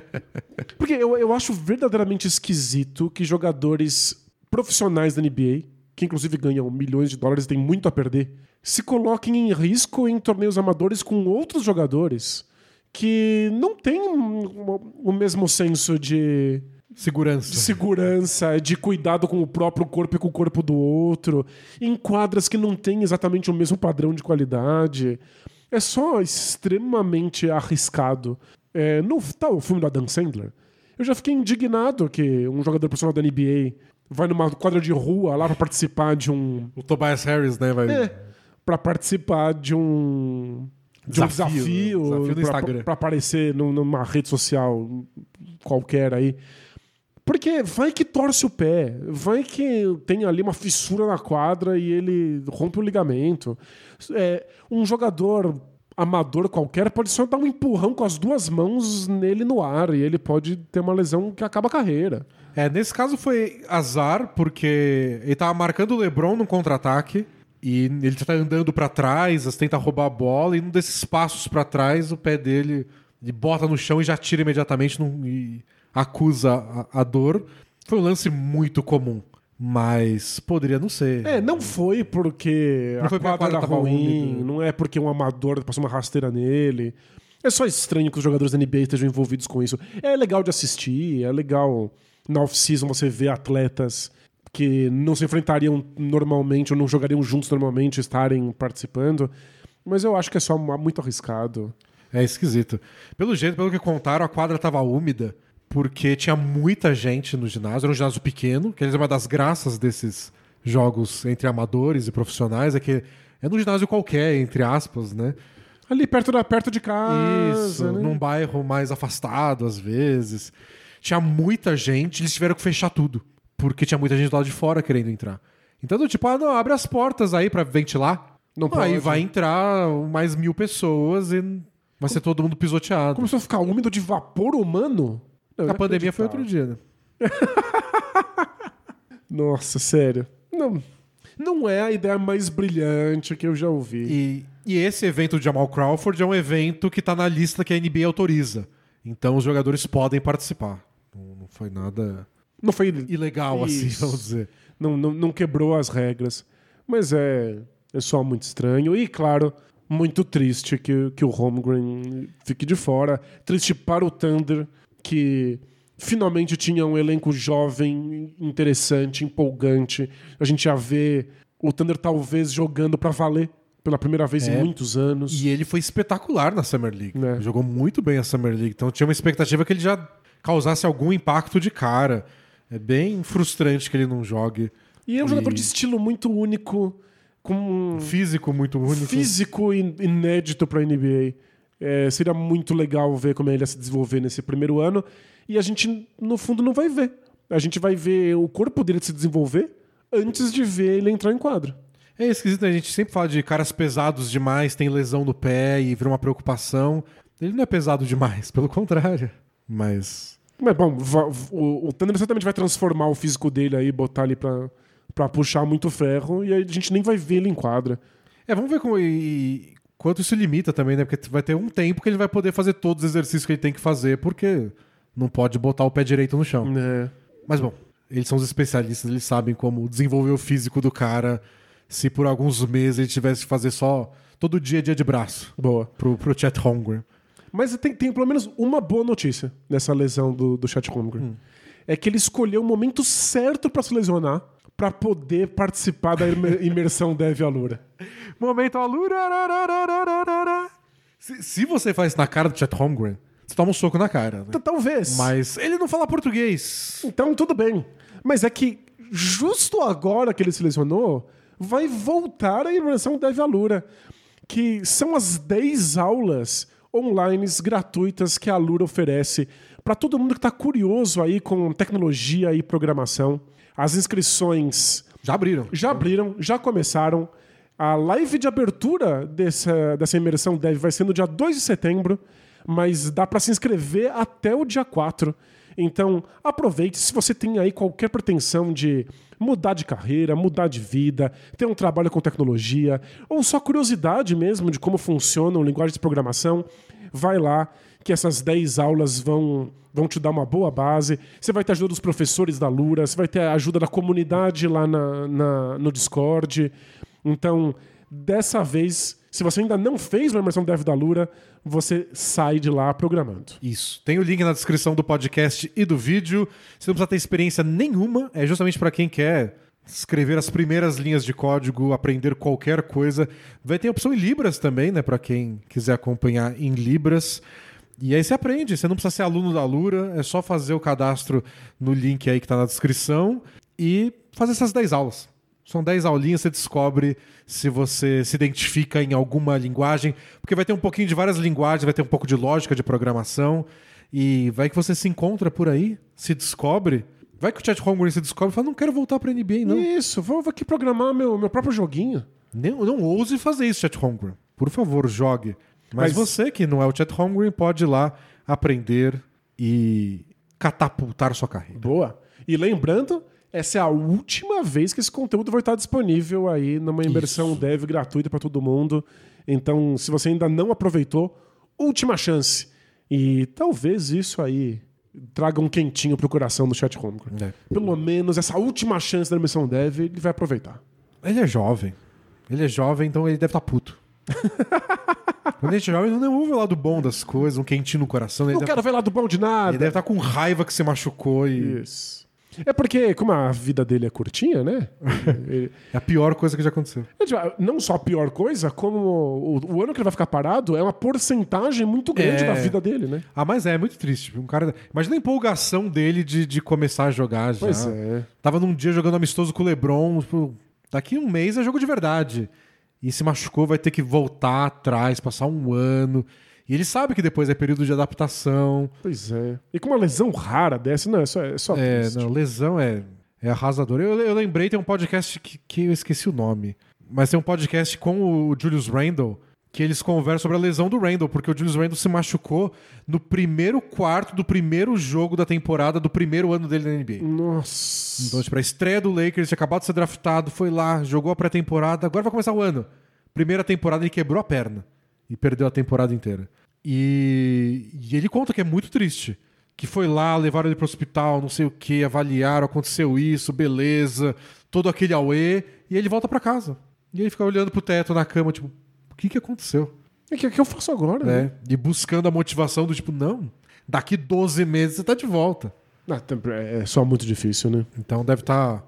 [SPEAKER 2] Porque eu, eu acho verdadeiramente esquisito que jogadores profissionais da NBA, que inclusive ganham milhões de dólares e têm muito a perder, se coloquem em risco em torneios amadores com outros jogadores que não têm o mesmo senso de
[SPEAKER 1] Segurança.
[SPEAKER 2] de segurança, de cuidado com o próprio corpo e com o corpo do outro, em quadras que não têm exatamente o mesmo padrão de qualidade. É só extremamente arriscado. É, no tal filme do Adam Sandler, eu já fiquei indignado que um jogador profissional da NBA vai numa quadra de rua lá pra participar de um.
[SPEAKER 1] O Tobias Harris, né? Vai...
[SPEAKER 2] É, pra participar de um. De um
[SPEAKER 1] Desafio,
[SPEAKER 2] desafio,
[SPEAKER 1] desafio Instagram.
[SPEAKER 2] pra aparecer num- numa rede social qualquer aí. Porque vai que torce o pé, vai que tem ali uma fissura na quadra e ele rompe o ligamento. É, um jogador amador qualquer pode só dar um empurrão com as duas mãos nele no ar e ele pode ter uma lesão que acaba a carreira.
[SPEAKER 1] É, nesse caso foi azar, porque ele tava marcando o LeBron num contra-ataque e ele tá andando pra trás, tenta roubar a bola e num desses passos pra trás o pé dele ele bota no chão e já tira imediatamente num- e acusa a, a dor. Foi um lance muito comum, mas poderia não ser.
[SPEAKER 2] É, não foi porque
[SPEAKER 1] Não
[SPEAKER 2] a
[SPEAKER 1] foi
[SPEAKER 2] quadra era
[SPEAKER 1] quadra tava
[SPEAKER 2] ruim,
[SPEAKER 1] úmida.
[SPEAKER 2] não é porque um amador passou uma rasteira nele. É só estranho que os jogadores da NBA estejam envolvidos com isso. É legal de assistir, é legal na off-season você ver atletas que não se enfrentariam normalmente ou não jogariam juntos normalmente estarem participando. Mas eu acho que é só muito arriscado.
[SPEAKER 1] É esquisito. Pelo jeito, pelo que contaram, a quadra tava úmida porque tinha muita gente no ginásio. Era um ginásio pequeno, que é uma das graças desses jogos entre amadores e profissionais, é que é num ginásio qualquer, entre aspas, né?
[SPEAKER 2] Ali perto, da, perto de casa.
[SPEAKER 1] Isso,
[SPEAKER 2] né?
[SPEAKER 1] num bairro mais afastado, às vezes. Tinha muita gente, eles tiveram que fechar tudo, porque tinha muita gente do lado de fora querendo entrar. Então, do tipo, ah, não, abre as portas aí pra ventilar.
[SPEAKER 2] Não
[SPEAKER 1] aí vai entrar mais mil pessoas e vai ser todo mundo pisoteado.
[SPEAKER 2] Começou a ficar úmido de vapor humano. Não,
[SPEAKER 1] A pandemia foi
[SPEAKER 2] inacreditável.
[SPEAKER 1] outro dia, né?
[SPEAKER 2] Nossa, sério. Não, não é a ideia mais brilhante que eu já ouvi.
[SPEAKER 1] E, e esse evento de Jamal Crawford é um evento que tá na lista que a NBA autoriza. Então os jogadores podem participar. Não, não foi nada
[SPEAKER 2] Não foi.
[SPEAKER 1] ilegal, assim,
[SPEAKER 2] Isso.
[SPEAKER 1] vamos dizer.
[SPEAKER 2] Não, não, não quebrou as regras. Mas é, é só muito estranho. E, claro, muito triste que, que o Holmgren fique de fora. Triste para o Thunder, que finalmente tinha um elenco jovem, interessante, empolgante. A gente ia ver o Thunder talvez jogando pra valer pela primeira vez em
[SPEAKER 1] É.
[SPEAKER 2] muitos anos.
[SPEAKER 1] E ele foi espetacular na Summer League.
[SPEAKER 2] É.
[SPEAKER 1] Jogou muito bem a Summer League. Então tinha uma expectativa que ele já causasse algum impacto de cara. É bem frustrante que ele não jogue.
[SPEAKER 2] E é um jogador
[SPEAKER 1] E-
[SPEAKER 2] de estilo muito único, com um
[SPEAKER 1] Físico muito único.
[SPEAKER 2] físico in- inédito para NBA. É, seria muito legal ver como ele ia se desenvolver nesse primeiro ano. E a gente, no fundo, não vai ver. A gente vai ver o corpo dele se desenvolver antes de ver ele entrar em quadro.
[SPEAKER 1] É esquisito, né? a gente sempre fala de caras pesados demais, tem lesão no pé e vira uma preocupação. Ele não é pesado demais, pelo contrário. Mas.
[SPEAKER 2] Mas, bom, o, o Thunder certamente vai transformar o físico dele aí, botar ali pra, pra puxar muito ferro, e aí a gente nem vai ver ele em quadra.
[SPEAKER 1] É, vamos ver como, e, quanto isso limita também, né? Porque vai ter um tempo que ele vai poder fazer todos os exercícios que ele tem que fazer, porque não pode botar o pé direito no chão.
[SPEAKER 2] É.
[SPEAKER 1] Mas bom, eles são os especialistas, eles sabem como desenvolver o físico do cara se por alguns meses ele tivesse que fazer só todo dia dia de braço
[SPEAKER 2] Boa.
[SPEAKER 1] pro, pro Chet Holmgren.
[SPEAKER 2] Mas tem, tem pelo menos uma boa notícia nessa lesão do, do Chet Holmgren. É que ele escolheu o momento certo pra se lesionar pra poder participar da imer- imersão Dev Alura.
[SPEAKER 1] Momento alura. Se, se você faz na cara do Chet Holmgren, você toma um soco na cara. né?
[SPEAKER 2] T- Talvez.
[SPEAKER 1] Mas ele não fala português.
[SPEAKER 2] Então, tudo bem. Mas é que justo agora que ele se lesionou, vai voltar a imersão Dev Alura, que são as 10 aulas online gratuitas que a Alura oferece para todo mundo que está curioso aí com tecnologia e programação. As inscrições
[SPEAKER 1] Já abriram.
[SPEAKER 2] já abriram, já começaram. A live de abertura dessa, dessa imersão Dev vai ser no dia 2 de setembro, mas dá para se inscrever até o dia 4. Então, aproveite se você tem aí qualquer pretensão de mudar de carreira, mudar de vida, ter um trabalho com tecnologia, ou só curiosidade mesmo de como funcionam linguagens de programação, vai lá que essas 10 aulas vão, vão te dar uma boa base. Você vai ter a ajuda dos professores da Lura, você vai ter a ajuda da comunidade lá na, na- no Discord. Então, dessa vez, se você ainda não fez uma imersão Dev da Lura, você sai de lá programando.
[SPEAKER 1] Isso. Tem o link na descrição do podcast e do vídeo. Você não precisa ter experiência nenhuma. É justamente para quem quer escrever as primeiras linhas de código, aprender qualquer coisa. Vai ter opção em Libras também, né? Para quem quiser acompanhar em Libras. E aí você aprende. Você não precisa ser aluno da Lura. É só fazer o cadastro no link aí que tá na descrição. e fazer essas 10 aulas. São 10 aulinhas, você descobre se você se identifica em alguma linguagem, porque vai ter um pouquinho de várias linguagens, vai ter um pouco de lógica de programação, e vai que você se encontra por aí, se descobre. Vai que o Chat Holmgren se descobre e fala: não quero voltar pra NBA, não.
[SPEAKER 2] Isso, vou aqui programar meu, meu próprio joguinho.
[SPEAKER 1] Não, não ouse fazer isso, Chat Holmgren. Por favor, jogue. Mas,
[SPEAKER 2] Mas-
[SPEAKER 1] você que não é o Chat Holmgren pode ir lá aprender e catapultar sua carreira.
[SPEAKER 2] Boa. E lembrando, essa é a última vez que esse conteúdo vai estar disponível aí numa imersão
[SPEAKER 1] Isso.
[SPEAKER 2] dev gratuita para todo mundo. Então, se você ainda não aproveitou, última chance. E talvez isso aí traga um quentinho pro coração do chat home.
[SPEAKER 1] É.
[SPEAKER 2] Pelo menos essa última chance da imersão dev, ele vai aproveitar.
[SPEAKER 1] Ele é jovem. Ele é jovem, então ele deve estar puto. Quando a gente é jovem, não ouve lá do bom das coisas, um quentinho no coração. Ele
[SPEAKER 2] Não
[SPEAKER 1] deve,
[SPEAKER 2] quero ver lá do bom de
[SPEAKER 1] ele
[SPEAKER 2] nada.
[SPEAKER 1] deve estar com raiva que se machucou e
[SPEAKER 2] Isso. É porque, como a vida dele é curtinha, né? ele-
[SPEAKER 1] é a pior coisa que já aconteceu.
[SPEAKER 2] É, tipo, Não só a pior coisa, como o, o ano que ele vai ficar parado é uma porcentagem muito grande
[SPEAKER 1] É.
[SPEAKER 2] da vida dele, né?
[SPEAKER 1] Ah, mas é, é muito triste. Um cara, imagina a empolgação dele de, de começar a jogar já.
[SPEAKER 2] Pois é.
[SPEAKER 1] Tava num dia jogando amistoso com o LeBron, tipo, daqui um mês é jogo de verdade. E se machucou, vai ter que voltar atrás, passar um ano. E ele sabe que depois é período de adaptação.
[SPEAKER 2] Pois é. E com uma lesão rara dessa, não, é só, é só
[SPEAKER 1] É, não, lesão é, é arrasador. Eu, eu lembrei, tem um podcast que, que eu esqueci o nome. Mas tem um podcast com o Julius Randle que eles conversam sobre a lesão do Randle, porque o Julius Randle se machucou no primeiro quarto do primeiro jogo da temporada do primeiro ano dele na NBA.
[SPEAKER 2] Nossa.
[SPEAKER 1] Então, tipo, a estreia do Lakers, tinha acabado de ser draftado, foi lá, jogou a pré-temporada, agora vai começar o ano. Primeira temporada ele quebrou a perna e perdeu a temporada inteira. E, e ele conta que é muito triste. Que foi lá, levaram ele pro hospital, não sei o que, avaliaram, aconteceu isso, beleza, todo aquele auê, e ele volta pra casa. E ele fica olhando pro teto na cama, tipo, o que que aconteceu?
[SPEAKER 2] O que, que eu faço agora? né?
[SPEAKER 1] Né? E buscando a motivação do tipo, não, daqui 12 meses você tá de volta.
[SPEAKER 2] Ah, tem- é só muito difícil, né?
[SPEAKER 1] Então deve estar.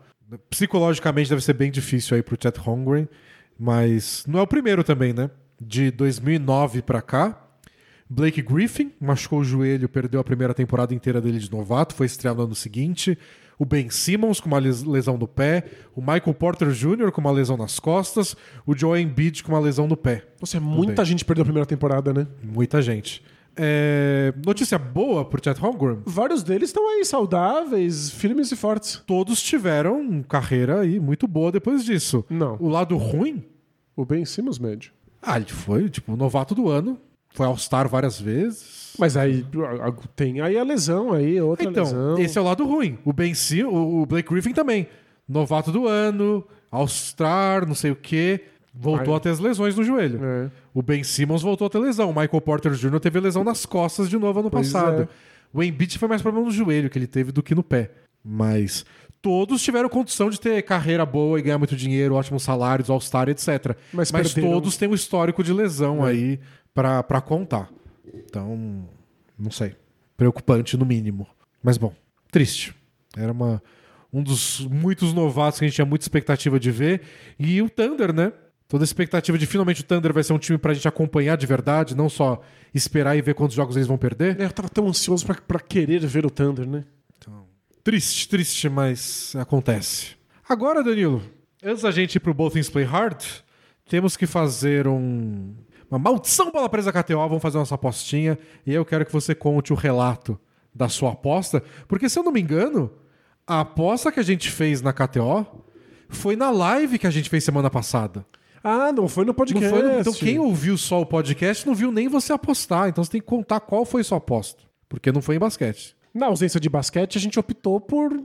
[SPEAKER 1] psicologicamente deve ser bem difícil aí pro Chet Holmgren. Mas não é o primeiro também, né? De 2009 pra cá. Blake Griffin machucou o joelho, perdeu a primeira temporada inteira dele de novato, foi estrear no ano seguinte. O Ben Simmons com uma les- lesão no pé. O Michael Porter Jr. com uma lesão nas costas. O Joel Embiid com uma lesão no pé.
[SPEAKER 2] Nossa, é muita gente perdeu a primeira temporada, né?
[SPEAKER 1] Muita gente. É, Notícia boa pro Chet Holmgren.
[SPEAKER 2] Vários deles estão aí saudáveis, firmes e fortes.
[SPEAKER 1] Todos tiveram carreira aí muito boa depois disso.
[SPEAKER 2] Não.
[SPEAKER 1] O lado ruim
[SPEAKER 2] O Ben Simmons médio.
[SPEAKER 1] Ah, ele foi, tipo, novato do ano. Foi All-Star várias vezes.
[SPEAKER 2] Mas aí tem aí a lesão, aí outra
[SPEAKER 1] Então,
[SPEAKER 2] lesão.
[SPEAKER 1] esse é o lado ruim. O Ben Sim, o Blake Griffin também. Novato do ano, All-Star, não sei o quê. Voltou
[SPEAKER 2] Ai.
[SPEAKER 1] a ter as lesões no joelho.
[SPEAKER 2] É.
[SPEAKER 1] O Ben Simmons voltou a ter lesão. O Michael Porter Jr. teve lesão nas costas de novo ano
[SPEAKER 2] Pois
[SPEAKER 1] passado.
[SPEAKER 2] é.
[SPEAKER 1] O Embiid foi mais problema no joelho que ele teve do que no pé. Mas todos tiveram condição de ter carreira boa e ganhar muito dinheiro, ótimos salários, All-Star, etc.
[SPEAKER 2] Mas
[SPEAKER 1] Mas,
[SPEAKER 2] perderam-
[SPEAKER 1] todos têm um histórico de lesão aí pra contar. Então, não sei. Preocupante no mínimo. Mas bom, triste. Era uma, um dos muitos novatos que a gente tinha muita expectativa de ver. E o Thunder, né? Toda a expectativa de finalmente o Thunder vai ser um time pra gente acompanhar de verdade, não só esperar e ver quantos jogos eles vão perder.
[SPEAKER 2] É, Eu tava tão ansioso pra, pra querer ver o Thunder, né?
[SPEAKER 1] Triste, triste, mas acontece. Agora, Danilo, antes da gente ir pro Both Things Play Hard, temos que fazer um. Uma maldição bola presa KTO. Vamos fazer nossa apostinha. E eu quero que você conte o relato da sua aposta. Porque, se eu não me engano, a aposta que a gente fez na KTO foi na live que a gente fez semana passada.
[SPEAKER 2] Ah, não foi no podcast.
[SPEAKER 1] foi no- Então, quem ouviu só o podcast não viu nem você apostar. Então, você tem que contar qual foi sua aposta. Porque não foi em basquete.
[SPEAKER 2] Na ausência de basquete, a gente optou por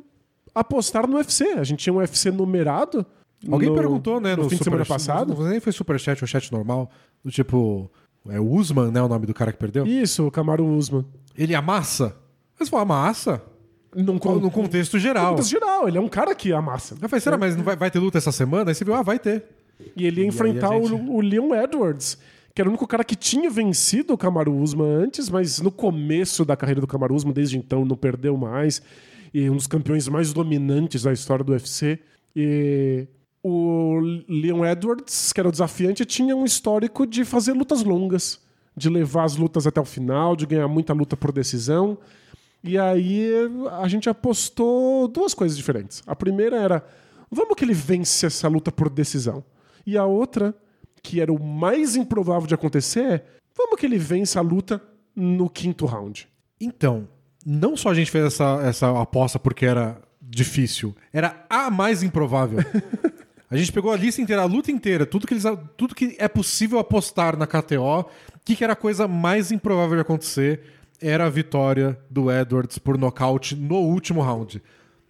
[SPEAKER 2] apostar no UFC. A gente tinha um UFC numerado.
[SPEAKER 1] Alguém
[SPEAKER 2] no-
[SPEAKER 1] perguntou, né,
[SPEAKER 2] no,
[SPEAKER 1] no,
[SPEAKER 2] fim de semana passado.
[SPEAKER 1] Não, nem foi superchat ou chat normal. Do tipo, é o Usman, né, o nome do cara que perdeu.
[SPEAKER 2] Isso, o Camaro Usman.
[SPEAKER 1] Ele amassa? Mas pô, amassa?
[SPEAKER 2] Num,
[SPEAKER 1] Co- No contexto geral.
[SPEAKER 2] contexto geral, ele é um cara que amassa.
[SPEAKER 1] Eu falei, será, mas não vai, vai ter luta essa semana? Aí você viu, ah, vai ter.
[SPEAKER 2] E ele ia
[SPEAKER 1] aí
[SPEAKER 2] enfrentar
[SPEAKER 1] gente-
[SPEAKER 2] o, o Leon Edwards, que era o único cara que tinha vencido o Kamaru Usman antes, mas no começo da carreira do Kamaru Usman, desde então, não perdeu mais. E um dos campeões mais dominantes da história do UFC. E o Leon Edwards, que era o desafiante, tinha um histórico de fazer lutas longas, de levar as lutas até o final, de ganhar muita luta por decisão. E aí a gente apostou duas coisas diferentes. A primeira era, vamos que ele vence essa luta por decisão. E a outra, que era o mais improvável de acontecer, é, vamos que ele vence a luta no quinto round.
[SPEAKER 1] Então, não só a gente fez essa, essa aposta porque era difícil, era a mais improvável. A gente pegou a lista inteira, a luta inteira, tudo que, eles, tudo que é possível apostar na KTO, o que, que era a coisa mais improvável de acontecer era a vitória do Edwards por nocaute no último round.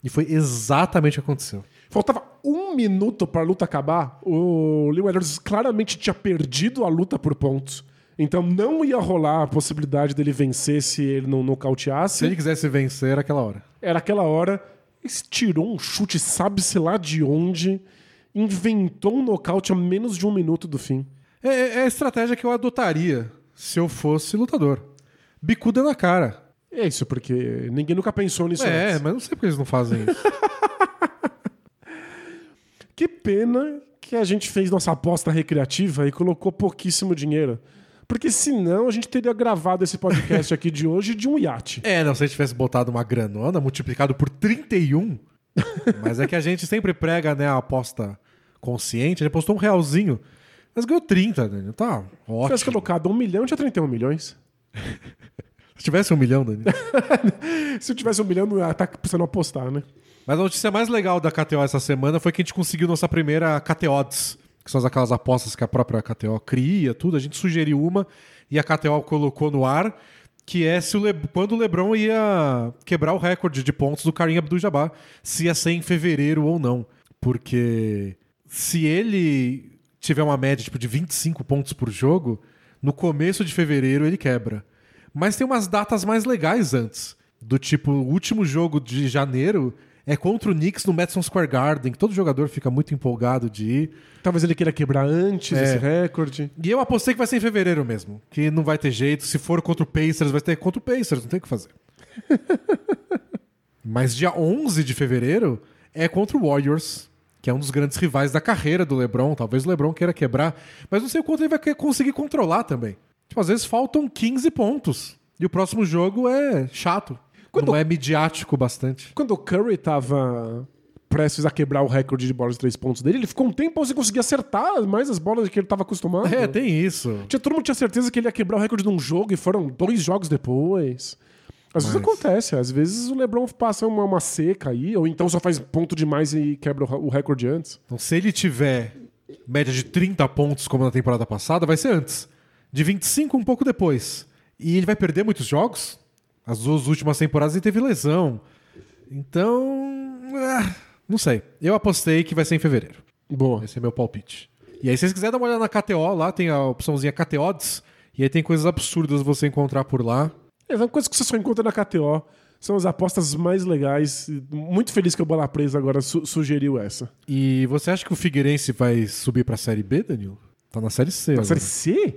[SPEAKER 1] E foi exatamente o que aconteceu.
[SPEAKER 2] Faltava um minuto para a luta acabar. O Lew Edwards claramente tinha perdido a luta por pontos. Então não ia rolar a possibilidade dele vencer se ele não nocauteasse.
[SPEAKER 1] Se ele quisesse vencer, era aquela hora.
[SPEAKER 2] Era aquela hora. Ele tirou um chute, sabe-se lá de onde inventou um nocaute a menos de um minuto do fim.
[SPEAKER 1] É, é, é a estratégia que eu adotaria se eu fosse lutador. Bicuda na cara.
[SPEAKER 2] É isso, porque ninguém nunca pensou nisso
[SPEAKER 1] É,
[SPEAKER 2] antes.
[SPEAKER 1] mas não sei porque eles não fazem isso.
[SPEAKER 2] Que pena que a gente fez nossa aposta recreativa e colocou pouquíssimo dinheiro. Porque senão a gente teria gravado esse podcast aqui de hoje de um iate.
[SPEAKER 1] é, não, se a gente tivesse botado uma granona multiplicado por 31. mas é que a gente sempre prega né, a aposta consciente. Ele postou um realzinho, mas ganhou 30, né? Tá
[SPEAKER 2] Se tivesse
[SPEAKER 1] ótimo.
[SPEAKER 2] colocado um milhão, tinha 31 milhões.
[SPEAKER 1] Se tivesse um milhão, Dani.
[SPEAKER 2] Se eu tivesse um milhão, estar precisando apostar, né?
[SPEAKER 1] Mas a notícia mais legal da KTO essa semana foi que a gente conseguiu nossa primeira KTODs, que são aquelas apostas que a própria KTO cria, tudo. A gente sugeriu uma e a KTO colocou no ar, que é se o Le... quando o LeBron ia quebrar o recorde de pontos do Karim Abdul-Jabbar, se ia ser em fevereiro ou não. Porque se ele tiver uma média tipo, de 25 pontos por jogo, no começo de fevereiro ele quebra. Mas tem umas datas mais legais antes. Do tipo, o último jogo de janeiro é contra o Knicks no Madison Square Garden, que todo jogador fica muito empolgado de ir.
[SPEAKER 2] Talvez ele queira quebrar antes
[SPEAKER 1] É.
[SPEAKER 2] esse recorde.
[SPEAKER 1] E eu apostei que vai ser em fevereiro mesmo. Que não vai ter jeito. Se for contra o Pacers, vai ter contra o Pacers, não tem o que fazer. Mas dia 11 de fevereiro é contra o Warriors, que é um dos grandes rivais da carreira do LeBron. Talvez o LeBron queira quebrar, mas não sei o quanto ele vai conseguir controlar também. Tipo, às vezes faltam 15 pontos. E o próximo jogo é chato.
[SPEAKER 2] Quando-
[SPEAKER 1] Não é midiático bastante.
[SPEAKER 2] Quando o Curry tava prestes a quebrar o recorde de bolas de três pontos dele, ele ficou um tempo sem conseguir acertar mais as bolas que ele tava acostumado.
[SPEAKER 1] É, tem isso.
[SPEAKER 2] Tinha, todo mundo tinha certeza que ele ia quebrar o recorde num jogo e foram dois jogos depois. Às vezes acontece, às vezes o LeBron passa uma, uma seca aí, ou então só faz ponto demais e quebra o, o recorde antes.
[SPEAKER 1] Então, se ele tiver média de 30 pontos, como na temporada passada, vai ser antes. De 25, um pouco depois. E ele vai perder muitos jogos. As duas últimas temporadas ele teve lesão. Então. ah, não sei. Eu apostei que vai ser em fevereiro.
[SPEAKER 2] Boa.
[SPEAKER 1] Esse é meu palpite. E aí, se vocês quiserem dar uma olhada na KTO, lá tem a opçãozinha KTODs. E aí tem coisas absurdas você encontrar por lá.
[SPEAKER 2] É uma coisa que você só encontra na KTO. São as apostas mais legais. Muito feliz que o Bola Presa agora su- sugeriu essa.
[SPEAKER 1] E você acha que o Figueirense vai subir pra Série B, Danilo? Tá na Série C.
[SPEAKER 2] Na
[SPEAKER 1] agora.
[SPEAKER 2] série C?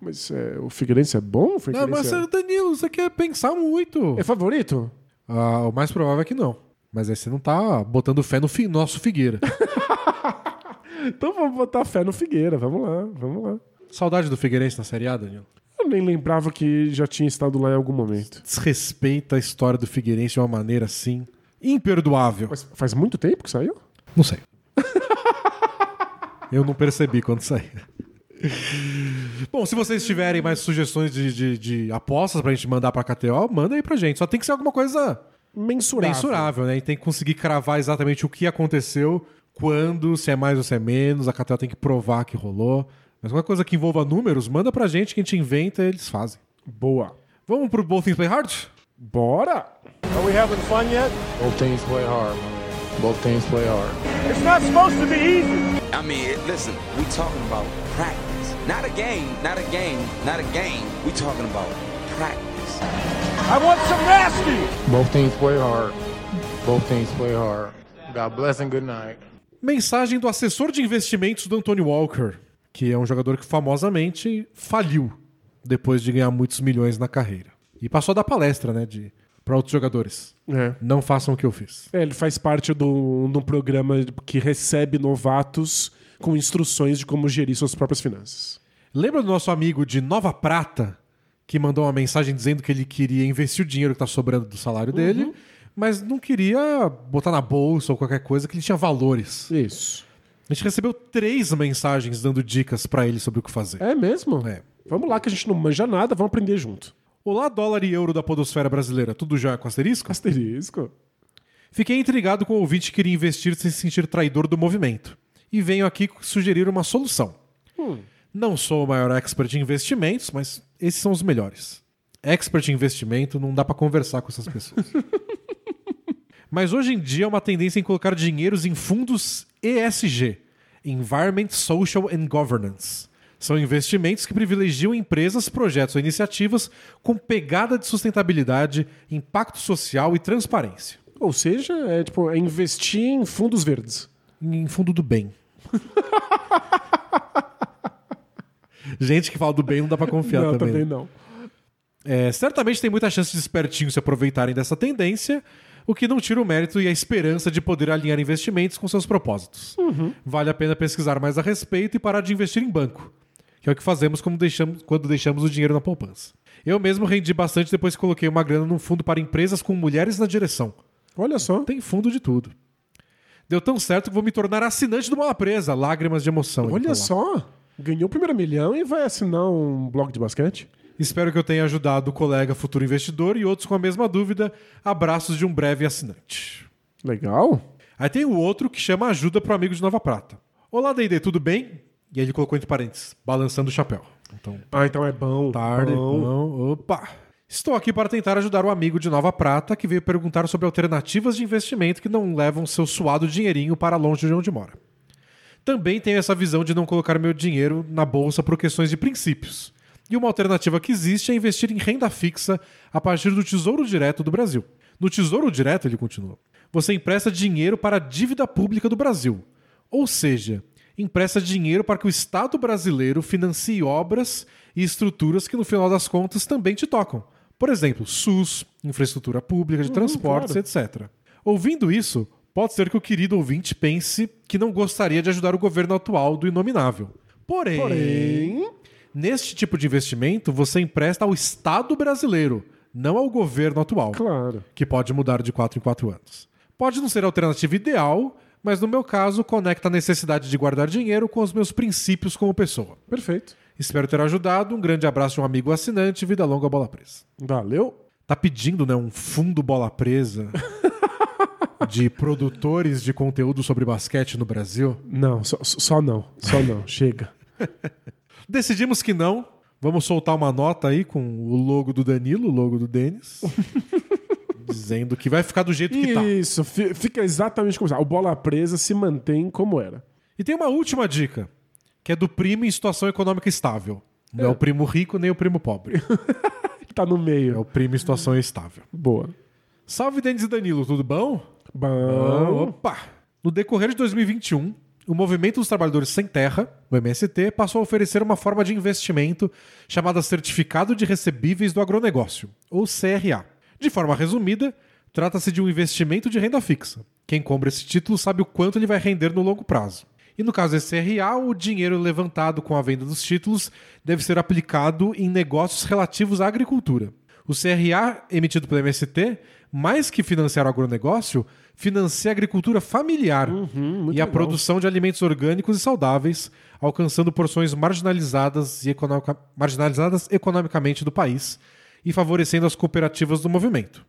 [SPEAKER 2] Mas é, o Figueirense é bom? O
[SPEAKER 1] Não,
[SPEAKER 2] Figueirense
[SPEAKER 1] mas
[SPEAKER 2] é...
[SPEAKER 1] Danilo, você quer pensar muito.
[SPEAKER 2] é favorito?
[SPEAKER 1] Ah, o mais provável é que não. Mas aí você não tá botando fé no fi- nosso Figueira.
[SPEAKER 2] Então vamos botar fé no Figueira. Vamos lá, vamos lá.
[SPEAKER 1] Saudade do Figueirense na Série A, Danilo.
[SPEAKER 2] Eu nem lembrava que já tinha estado lá em algum momento.
[SPEAKER 1] Desrespeita a história do Figueirense de uma maneira assim imperdoável.
[SPEAKER 2] Mas faz muito tempo que saiu?
[SPEAKER 1] Não sei. Eu não percebi quando saí. Bom, se vocês tiverem mais sugestões de, de, de apostas pra gente mandar pra KTO, manda aí pra gente. Só tem que ser alguma coisa
[SPEAKER 2] Mensurável.
[SPEAKER 1] mensurável, né? E tem que conseguir cravar exatamente o que aconteceu, quando, se é mais ou se é menos. A KTO tem que provar que rolou. Mas qualquer coisa que envolva números, manda pra gente que a gente inventa e eles fazem.
[SPEAKER 2] Boa.
[SPEAKER 1] Vamos pro Both Things Play Hard?
[SPEAKER 2] Bora!
[SPEAKER 3] Are we having fun yet?
[SPEAKER 4] Both teams play hard, man. Both teams play hard.
[SPEAKER 3] It's not supposed to be easy.
[SPEAKER 5] I mean, listen, we talking about practice. Not a game, not a game, not a game. We talking about practice.
[SPEAKER 3] I want some nasty.
[SPEAKER 4] Both teams play hard. Both teams play hard. God bless and good night.
[SPEAKER 1] Mensagem do assessor de investimentos do Anthony Walker, que é um jogador que famosamente faliu depois de ganhar muitos milhões na carreira. E passou a dar palestra, né, de para outros jogadores.
[SPEAKER 2] É.
[SPEAKER 1] Não façam o que eu fiz.
[SPEAKER 2] É, ele faz parte do, de um programa que recebe novatos com instruções de como gerir suas próprias finanças.
[SPEAKER 1] Lembra do nosso amigo de Nova Prata, que mandou uma mensagem dizendo que ele queria investir o dinheiro que tá sobrando do salário dele, mas não queria botar na bolsa ou qualquer coisa que ele tinha valores.
[SPEAKER 2] Isso.
[SPEAKER 1] A gente recebeu três mensagens dando dicas pra ele sobre o que fazer.
[SPEAKER 2] É mesmo?
[SPEAKER 1] É.
[SPEAKER 2] Vamos lá, que a gente não manja nada, vamos aprender junto.
[SPEAKER 1] Olá, dólar e euro da podosfera brasileira, tudo já com asterisco?
[SPEAKER 2] Asterisco.
[SPEAKER 1] Fiquei intrigado com o ouvinte que queria investir sem se sentir traidor do movimento. E venho aqui sugerir uma solução. Não sou o maior expert em investimentos, mas esses são os melhores. Expert em investimento, não dá pra conversar com essas pessoas. mas hoje em dia é uma tendência em colocar dinheiros em fundos ESG Environment, Social and Governance. São investimentos que privilegiam empresas, projetos ou iniciativas com pegada de sustentabilidade, impacto social e transparência.
[SPEAKER 2] Ou seja, é tipo, é investir em fundos verdes.
[SPEAKER 1] Em fundo do bem. Gente que fala do bem não dá pra confiar
[SPEAKER 2] não,
[SPEAKER 1] também.
[SPEAKER 2] também não.
[SPEAKER 1] É, certamente tem muita chance de espertinhos se aproveitarem dessa tendência, o que não tira o mérito e a esperança de poder alinhar investimentos com seus propósitos. Vale a pena pesquisar mais a respeito e parar de investir em banco, que é o que fazemos como deixamos- quando deixamos o dinheiro na poupança. Eu mesmo rendi bastante depois que coloquei uma grana num fundo para empresas com mulheres na direção.
[SPEAKER 2] Olha só.
[SPEAKER 1] Tem fundo de tudo. Deu tão certo que vou me tornar assinante do Bola Presa. Lágrimas de emoção.
[SPEAKER 2] Olha só. Ganhou o primeiro milhão e vai assinar um blog de basquete?
[SPEAKER 1] Espero que eu tenha ajudado o colega futuro investidor e outros com a mesma dúvida. Abraços de um breve assinante.
[SPEAKER 2] Legal.
[SPEAKER 1] Aí tem o outro que chama ajuda pro amigo de Nova Prata. Olá, D&D, tudo bem? E aí ele colocou entre parênteses, balançando o chapéu. Então,
[SPEAKER 2] Ah, então é bom.
[SPEAKER 1] tarde,
[SPEAKER 2] bom.
[SPEAKER 1] bom. Opa! Estou aqui para tentar ajudar o amigo de Nova Prata que veio perguntar sobre alternativas de investimento que não levam seu suado dinheirinho para longe de onde mora. Também tenho essa visão de não colocar meu dinheiro na bolsa por questões de princípios. E uma alternativa que existe é investir em renda fixa a partir do Tesouro Direto do Brasil. No Tesouro Direto, ele continua, você empresta dinheiro para a dívida pública do Brasil. Ou seja, empresta dinheiro para que o Estado brasileiro financie obras e estruturas que, no final das contas, também te tocam. Por exemplo, SUS, infraestrutura pública de transportes, etc. Ouvindo isso, pode ser que o querido ouvinte pense que não gostaria de ajudar o governo atual do inominável. Porém,
[SPEAKER 2] Porém,
[SPEAKER 1] neste tipo de investimento, você empresta ao Estado brasileiro, não ao governo atual
[SPEAKER 2] claro.
[SPEAKER 1] que pode mudar de 4 em 4 anos. Pode não ser a alternativa ideal, mas no meu caso conecta a necessidade de guardar dinheiro com os meus princípios como pessoa.
[SPEAKER 2] Perfeito.
[SPEAKER 1] Espero ter ajudado. Um grande abraço de um amigo assinante. Vida longa, bola presa.
[SPEAKER 2] Valeu.
[SPEAKER 1] Tá pedindo, né, um fundo bola presa de produtores de conteúdo sobre basquete no Brasil?
[SPEAKER 2] Não, só, só não. Só não. Chega.
[SPEAKER 1] Decidimos que não. Vamos soltar uma nota aí com o logo do Danilo, o logo do Denis, dizendo que vai ficar do jeito que tá.
[SPEAKER 2] Isso, fi- fica exatamente como está. O bola presa se mantém como era.
[SPEAKER 1] E tem uma última dica, que é do primo em situação econômica estável. Não é, o primo rico nem o primo pobre.
[SPEAKER 2] Tá no
[SPEAKER 1] É
[SPEAKER 2] meio.
[SPEAKER 1] o primo em situação estável.
[SPEAKER 2] Boa.
[SPEAKER 1] Salve, Denis e Danilo, tudo bom?
[SPEAKER 2] Bom.
[SPEAKER 1] Opa! No decorrer de 2021, o Movimento dos Trabalhadores Sem Terra, o MST, passou a oferecer uma forma de investimento chamada Certificado de Recebíveis do Agronegócio, ou CRA. De forma resumida, trata-se de um investimento de renda fixa. Quem compra esse título sabe o quanto ele vai render no longo prazo. E no caso desse CRA, o dinheiro levantado com a venda dos títulos deve ser aplicado em negócios relativos à agricultura. O CRA emitido pelo MST, mais que financiar o agronegócio, financia a agricultura familiar e a produção de alimentos orgânicos e saudáveis, alcançando porções marginalizadas, e economica- marginalizadas economicamente do país e favorecendo as cooperativas do movimento.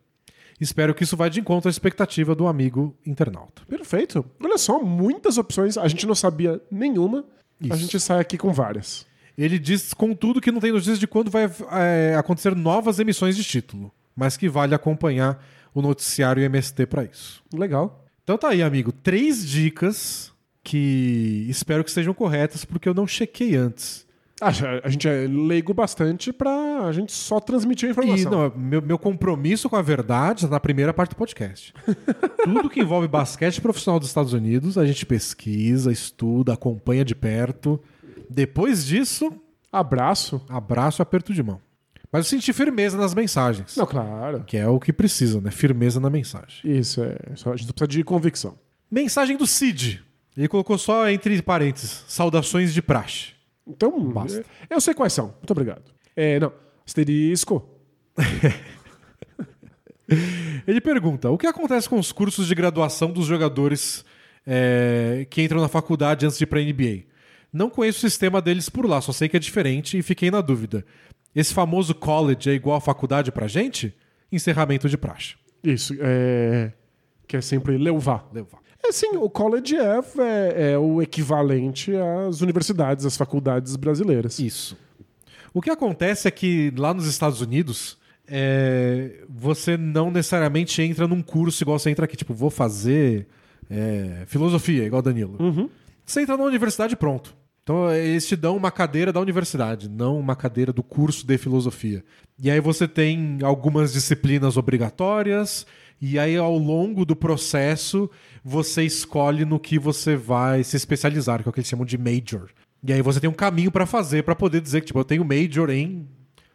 [SPEAKER 1] Espero que isso vá de encontro à expectativa do amigo internauta.
[SPEAKER 2] Perfeito. Olha só, muitas opções. A gente não sabia nenhuma. A
[SPEAKER 1] Isso.
[SPEAKER 2] gente sai aqui com várias.
[SPEAKER 1] Ele diz, contudo, que não tem notícias de quando vai é, acontecer novas emissões de título, mas que vale acompanhar o noticiário MST para isso.
[SPEAKER 2] Legal.
[SPEAKER 1] Então tá aí, amigo. Três dicas que espero que sejam corretas, porque eu não chequei antes.
[SPEAKER 2] Ah, a gente é leigo bastante pra a gente só transmitir a
[SPEAKER 1] E
[SPEAKER 2] informação.
[SPEAKER 1] não, meu, meu compromisso com a verdade está na primeira parte do podcast. Tudo que envolve basquete profissional dos Estados Unidos, a gente pesquisa, estuda, acompanha de perto. Depois disso,
[SPEAKER 2] Abraço.
[SPEAKER 1] abraço e aperto de mão. Mas eu senti firmeza nas mensagens.
[SPEAKER 2] Não, claro.
[SPEAKER 1] Que é o que precisa, né? Firmeza na mensagem.
[SPEAKER 2] Isso, é. Só, a gente precisa de convicção.
[SPEAKER 1] Mensagem do Cid. Ele colocou só entre parênteses, saudações de praxe.
[SPEAKER 2] Então,
[SPEAKER 1] Basta.
[SPEAKER 2] é, eu sei quais são. Muito obrigado. É, não. Asterisco.
[SPEAKER 1] Ele pergunta: o que acontece com os cursos de graduação dos jogadores é, que entram na faculdade antes de ir pra NBA? Não conheço o sistema deles por lá, só sei que é diferente e fiquei na dúvida. Esse famoso college é igual à faculdade pra gente? Encerramento de praxe.
[SPEAKER 2] Isso, é. Que é sempre levar.
[SPEAKER 1] Levar.
[SPEAKER 2] É sim, o college é, é, é o equivalente às universidades, às faculdades brasileiras.
[SPEAKER 1] Isso. O que acontece é que lá nos Estados Unidos, é, você não necessariamente entra num curso igual você entra aqui. Tipo, vou fazer é, filosofia, igual Danilo. Você entra na universidade pronto. Então, eles te dão uma cadeira da universidade, não uma cadeira do curso de filosofia. E aí você tem algumas disciplinas obrigatórias, e aí ao longo do processo você escolhe no que você vai se especializar, que é o que eles chamam de major. E aí você tem um caminho para fazer para poder dizer que tipo, eu tenho major em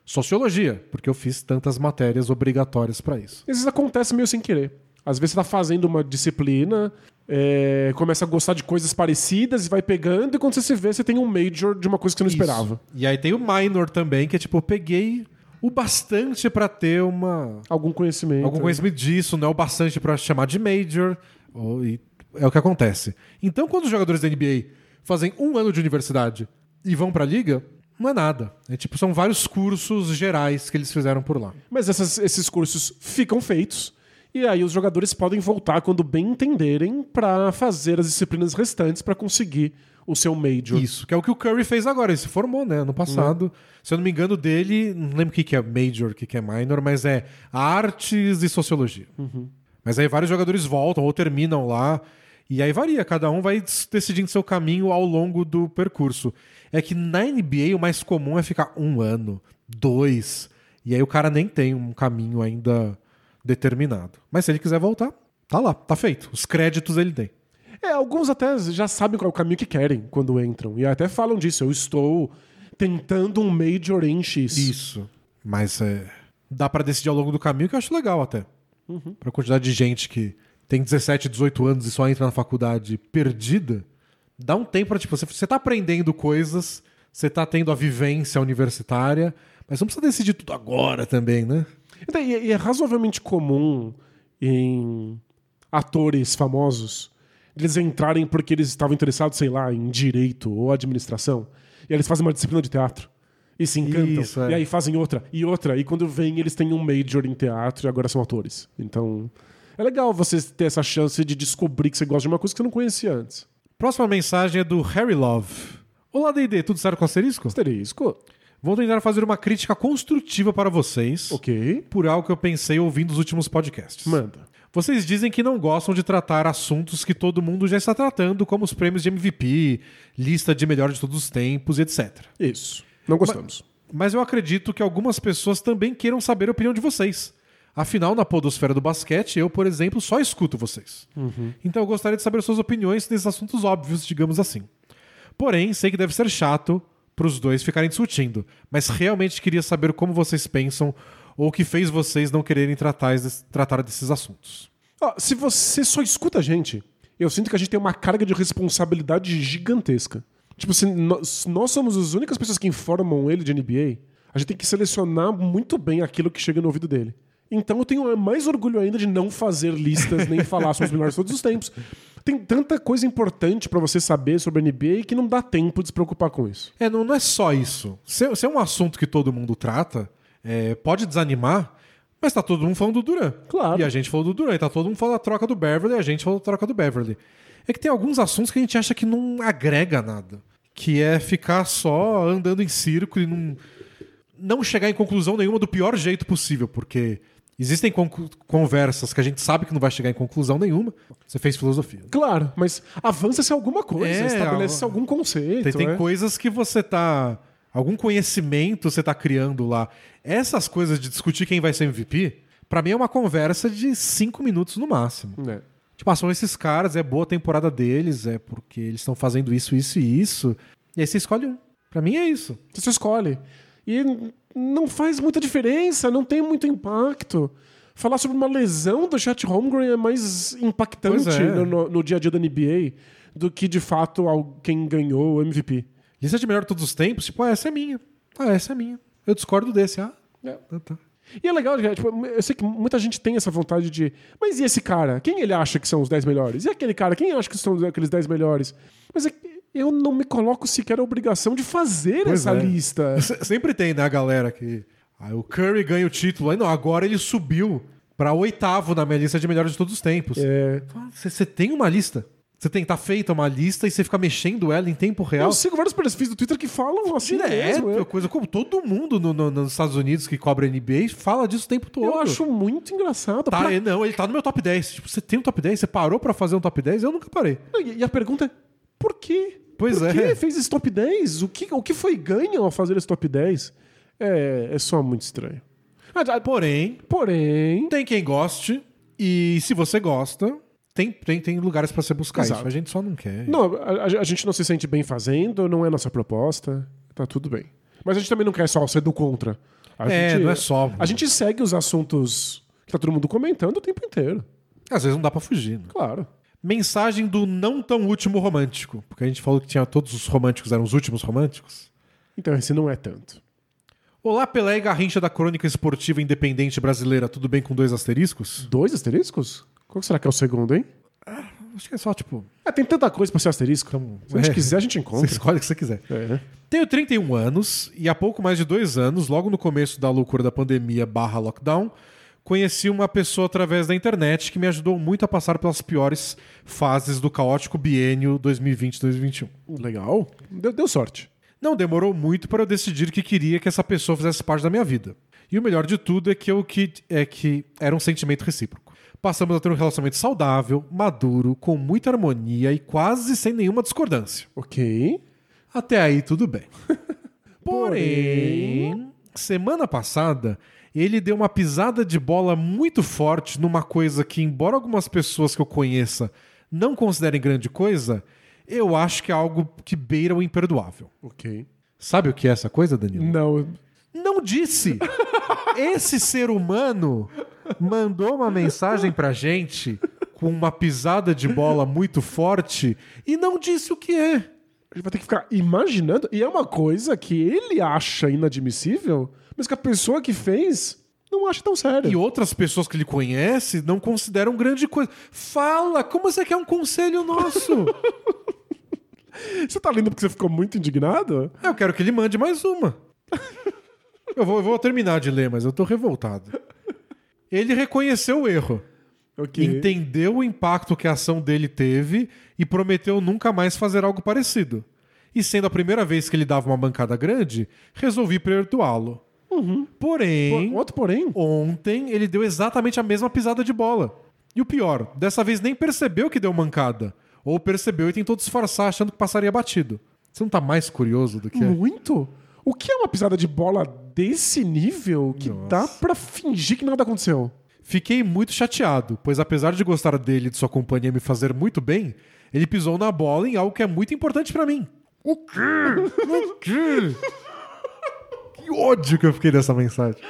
[SPEAKER 1] sociologia, porque eu fiz tantas matérias obrigatórias para isso.
[SPEAKER 2] Vezes acontece meio sem querer. Às vezes você tá fazendo uma disciplina, é, começa a gostar de coisas parecidas e vai pegando, e quando você se vê, você tem um major de uma coisa que você não esperava.
[SPEAKER 1] E aí tem o minor também, que é tipo, eu peguei o bastante para ter uma
[SPEAKER 2] Algum conhecimento.
[SPEAKER 1] algum conhecimento disso, não é o bastante para chamar de major, ou- e é o que acontece. Então, quando os jogadores da NBA fazem um ano de universidade e vão pra liga, não é nada. É tipo, são vários cursos gerais que eles fizeram por lá.
[SPEAKER 2] Mas essas- esses cursos ficam feitos. E aí os jogadores podem voltar quando bem entenderem pra fazer as disciplinas restantes pra conseguir o seu major.
[SPEAKER 1] Isso, que é o que o Curry fez agora. Ele se formou, né? Ano passado. Se eu não me engano, dele, não lembro o que que é major, o que que é minor, mas é artes e sociologia. Mas aí vários jogadores voltam ou terminam lá. E aí varia, cada um vai decidindo seu caminho ao longo do percurso. É que na NBA o mais comum é ficar um ano, dois. E aí o cara nem tem um caminho ainda determinado. Mas se ele quiser voltar, tá lá, tá feito. Os créditos ele tem.
[SPEAKER 2] É, alguns até já sabem qual é o caminho que querem quando entram. E até falam disso. Eu estou tentando um major em X.
[SPEAKER 1] Isso. Mas é, dá pra decidir ao longo do caminho, que eu acho legal até. Pra quantidade de gente que tem 17, 18 anos e só entra na faculdade perdida, dá um tempo pra, tipo, você, você tá aprendendo coisas, você tá tendo a vivência universitária, mas não precisa decidir tudo agora também, né?
[SPEAKER 2] Então, E e é razoavelmente comum em atores famosos eles entrarem porque eles estavam interessados, sei lá, em direito ou administração. E eles fazem uma disciplina de teatro. E se encantam.
[SPEAKER 1] Isso, é.
[SPEAKER 2] E aí fazem outra, e outra. E quando vem, eles têm um major em teatro e agora são atores. Então, é legal você ter essa chance de descobrir que você gosta de uma coisa que você não conhecia antes.
[SPEAKER 1] Próxima mensagem é do Harry Love. Olá, D&D, tudo certo com asterisco?
[SPEAKER 2] Asterisco.
[SPEAKER 1] Vou tentar fazer uma crítica construtiva para vocês
[SPEAKER 2] Ok.
[SPEAKER 1] por algo que eu pensei ouvindo os últimos podcasts.
[SPEAKER 2] Manda.
[SPEAKER 1] Vocês dizem que não gostam de tratar assuntos que todo mundo já está tratando, como os prêmios de MVP, lista de melhor de todos os tempos, etc.
[SPEAKER 2] Isso. Não gostamos.
[SPEAKER 1] Mas eu acredito que algumas pessoas também queiram saber a opinião de vocês. Afinal, na podosfera do basquete, eu, por exemplo, só escuto vocês. Então eu gostaria de saber suas opiniões nesses assuntos óbvios, digamos assim. Porém, sei que deve ser chato para os dois ficarem discutindo, mas realmente queria saber como vocês pensam ou o que fez vocês não quererem tratar, tratar desses assuntos.
[SPEAKER 2] Ó, se você só escuta a gente, eu sinto que a gente tem uma carga de responsabilidade gigantesca. Tipo, se nós, nós somos as únicas pessoas que informam ele de NBA, a gente tem que selecionar muito bem aquilo que chega no ouvido dele. Então eu tenho mais orgulho ainda de não fazer listas nem falar sobre os melhores todos os tempos. Tem tanta coisa importante pra você saber sobre a NBA que não dá tempo de se preocupar com isso.
[SPEAKER 1] É, não, não é só isso. Se, se é um assunto que todo mundo trata, é, pode desanimar, mas tá todo mundo falando do Duran.
[SPEAKER 2] Claro.
[SPEAKER 1] E a gente falou do Duran. E tá todo mundo falando da troca do Beverly e a gente falou da troca do Beverly. É que tem alguns assuntos que a gente acha que não agrega nada. Que é ficar só andando em círculo e não, não chegar em conclusão nenhuma do pior jeito possível, porque existem conversas que a gente sabe que não vai chegar em conclusão nenhuma. Você fez filosofia.
[SPEAKER 2] Claro, mas avança-se alguma coisa,
[SPEAKER 1] É,
[SPEAKER 2] estabelece-se algum conceito.
[SPEAKER 1] Tem, tem
[SPEAKER 2] né?
[SPEAKER 1] coisas que você tá. Algum conhecimento você tá criando lá. Essas coisas de discutir quem vai ser MVP, pra mim é uma conversa de cinco minutos no máximo.
[SPEAKER 2] É.
[SPEAKER 1] Tipo, ah, são esses caras, é boa a temporada deles, é porque eles estão fazendo isso, isso e isso. E aí você escolhe um. Pra mim é isso.
[SPEAKER 2] Você escolhe. E não faz muita diferença, não tem muito impacto. Falar sobre uma lesão do Chat Holmgren é mais impactante
[SPEAKER 1] é.
[SPEAKER 2] no, no- no dia a dia da NBA do que, de fato, quem ganhou o MVP.
[SPEAKER 1] Lista de melhor de todos os tempos, tipo, ah, essa é minha. Ah, essa é minha. Eu discordo desse. Ah, Ah, tá.
[SPEAKER 2] E é legal, cara, tipo, eu sei que muita gente tem essa vontade de. Mas e esse cara? Quem ele acha que são os 10 melhores? E aquele cara? Quem acha que são aqueles 10 melhores? Mas é eu não me coloco sequer a obrigação de fazer
[SPEAKER 1] Pois
[SPEAKER 2] essa
[SPEAKER 1] é.
[SPEAKER 2] lista.
[SPEAKER 1] Se- Sempre tem, né, a galera que. Aí o Curry ganha o título. Aí não, agora ele subiu pra oitavo na minha lista de melhores de todos os tempos.
[SPEAKER 2] É,
[SPEAKER 1] Você você tem uma lista. Você tem, tá feita uma lista e você fica mexendo ela em tempo real.
[SPEAKER 2] eu sigo vários perfis do Twitter que falam assim
[SPEAKER 1] Direto,
[SPEAKER 2] mesmo. é.
[SPEAKER 1] coisa como todo mundo no- no- nos Estados Unidos que cobra NBA fala disso o tempo todo.
[SPEAKER 2] Eu acho muito engraçado.
[SPEAKER 1] Tá,
[SPEAKER 2] Pra-
[SPEAKER 1] ele- não, ele tá no meu top 10. Tipo, você tem um top 10? Você parou pra fazer um top 10? Eu nunca parei.
[SPEAKER 2] E e a pergunta é: por quê?
[SPEAKER 1] Pois
[SPEAKER 2] por
[SPEAKER 1] é.
[SPEAKER 2] fez esse top 10? O que, o que foi ganho ao fazer esse top 10? É, é só muito estranho. Ah, ah,
[SPEAKER 1] Porém,
[SPEAKER 2] Porém,
[SPEAKER 1] tem quem goste. E se você gosta, tem, tem, tem lugares pra você buscar
[SPEAKER 2] Exato.
[SPEAKER 1] isso. A gente só não quer.
[SPEAKER 2] não, a, a gente não se sente bem fazendo, não é nossa proposta, tá tudo bem. Mas a gente também não quer só ser do contra. A
[SPEAKER 1] É,
[SPEAKER 2] gente-
[SPEAKER 1] não é só.
[SPEAKER 2] A gente segue os assuntos que tá todo mundo comentando o tempo inteiro.
[SPEAKER 1] Às vezes não dá pra fugir. né?
[SPEAKER 2] Claro.
[SPEAKER 1] Mensagem do não tão último romântico. Porque a gente falou que tinha todos os românticos eram os últimos românticos.
[SPEAKER 2] Então esse não é tanto.
[SPEAKER 1] Olá, Pelé e Garrincha da Crônica Esportiva Independente Brasileira. Tudo bem com dois asteriscos?
[SPEAKER 2] Dois asteriscos? Qual será que é o segundo, hein?
[SPEAKER 1] Acho que é só, tipo.
[SPEAKER 2] Ah, tem tanta coisa pra ser asterisco. Se a gente
[SPEAKER 1] é.
[SPEAKER 2] quiser, a gente
[SPEAKER 1] Você
[SPEAKER 2] encontra.
[SPEAKER 1] escolhe o que você quiser.
[SPEAKER 2] É, né?
[SPEAKER 1] Tenho 31 anos e há pouco mais de dois anos, logo no começo da loucura da pandemia barra lockdown, conheci uma pessoa através da internet que me ajudou muito a passar pelas piores fases do caótico biênio 2020-2021.
[SPEAKER 2] Legal. Deu, deu sorte.
[SPEAKER 1] Não demorou muito para eu decidir que queria que essa pessoa fizesse parte da minha vida. E o melhor de tudo é que, eu, que, é que era um sentimento recíproco. Passamos a ter um relacionamento saudável, maduro, com muita harmonia e quase sem nenhuma discordância.
[SPEAKER 2] Ok.
[SPEAKER 1] Até aí tudo bem. Porém, semana passada, ele deu uma pisada de bola muito forte numa coisa que, embora algumas pessoas que eu conheça não considerem grande coisa, eu acho que é algo que beira o imperdoável.
[SPEAKER 2] Ok.
[SPEAKER 1] Sabe o que é essa coisa, Danilo?
[SPEAKER 2] Não.
[SPEAKER 1] Não disse! Esse ser humano mandou uma mensagem pra gente com uma pisada de bola muito forte e não disse o que é.
[SPEAKER 2] A gente vai ter que ficar imaginando. E é uma coisa que ele acha inadmissível, mas que a pessoa que fez não acha tão sério.
[SPEAKER 1] E outras pessoas que ele conhece não consideram grande coisa. Fala! Como você quer um conselho nosso?
[SPEAKER 2] Você tá lendo porque você ficou muito indignado?
[SPEAKER 1] eu quero que ele mande mais uma. Eu vou, eu vou terminar de ler, mas eu tô revoltado. Ele reconheceu o erro.
[SPEAKER 2] Ok.
[SPEAKER 1] entendeu o impacto que a ação dele teve e prometeu nunca mais fazer algo parecido. E sendo a primeira vez que ele dava uma bancada grande, resolvi perdoá-lo. Porém,
[SPEAKER 2] Pô, Outro porém.
[SPEAKER 1] ontem ele deu exatamente a mesma pisada de bola. E o pior, dessa vez nem percebeu que deu mancada. Ou percebeu e tentou disfarçar achando que passaria batido. Você não tá mais curioso do que é?
[SPEAKER 2] Muito? O que é uma pisada de bola desse nível que dá pra fingir que nada aconteceu?
[SPEAKER 1] Fiquei muito chateado, pois apesar de gostar dele e de sua companhia me fazer muito bem, ele pisou na bola em algo que é muito importante pra mim. O quê? O quê? Que ódio que eu fiquei dessa mensagem.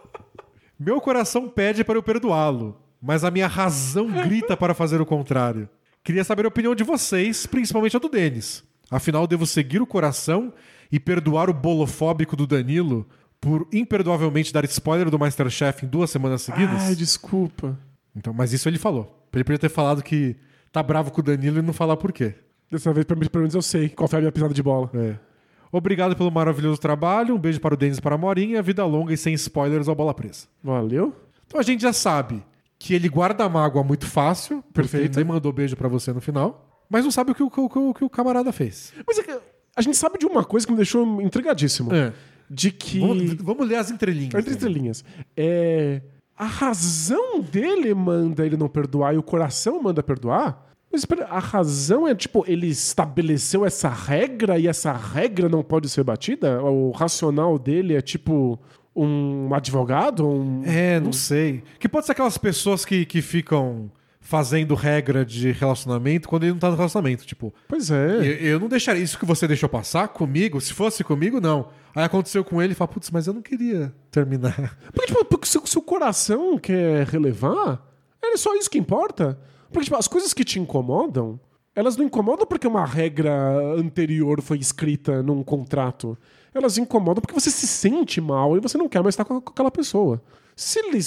[SPEAKER 1] Meu coração pede para eu perdoá-lo, mas a minha razão grita para fazer o contrário. Queria saber a opinião de vocês, principalmente a do Denis. Afinal, devo seguir o coração e perdoar o bolofóbico do Danilo por imperdoavelmente dar spoiler do Masterchef em duas semanas seguidas?
[SPEAKER 2] Ai, desculpa.
[SPEAKER 1] Então, mas isso ele falou. Ele podia ter falado que tá bravo com o Danilo e não falar por quê.
[SPEAKER 2] Dessa vez, pelo menos eu sei qual foi a minha pisada de bola.
[SPEAKER 1] É. Obrigado pelo maravilhoso trabalho. Um beijo para o Denis e para a Morinha. Vida longa e sem spoilers ao bola presa.
[SPEAKER 2] Valeu?
[SPEAKER 1] Então a gente já sabe que ele guarda a mágoa muito fácil.
[SPEAKER 2] Perfeito.
[SPEAKER 1] Ele mandou beijo para você no final. Mas não sabe o que o, o o- que o camarada fez.
[SPEAKER 2] Mas é que a gente sabe de uma coisa que me deixou intrigadíssimo.
[SPEAKER 1] É.
[SPEAKER 2] De que.
[SPEAKER 1] Vamos, vamos ler as entrelinhas.
[SPEAKER 2] Entre estrelinhas. É. A razão dele manda ele não perdoar e o coração manda perdoar? Mas espera, a razão é tipo, ele estabeleceu essa regra e essa regra não pode ser batida? O racional dele é tipo um advogado? Um...
[SPEAKER 1] É, não sei. Que pode ser aquelas pessoas que, que ficam fazendo regra de relacionamento quando ele não tá no relacionamento. Tipo,
[SPEAKER 2] Pois é.
[SPEAKER 1] eu, eu não deixaria isso que você deixou passar comigo. Se fosse comigo, não. Aí aconteceu com ele e fala, putz, mas eu não queria terminar.
[SPEAKER 2] Porque, tipo, porque se, o coração quer relevar, é só isso que importa. Porque, tipo, as coisas que te incomodam elas não incomodam porque uma regra anterior foi escrita num contrato. Elas incomodam porque você se sente mal e você não quer mais estar com aquela pessoa. Se ele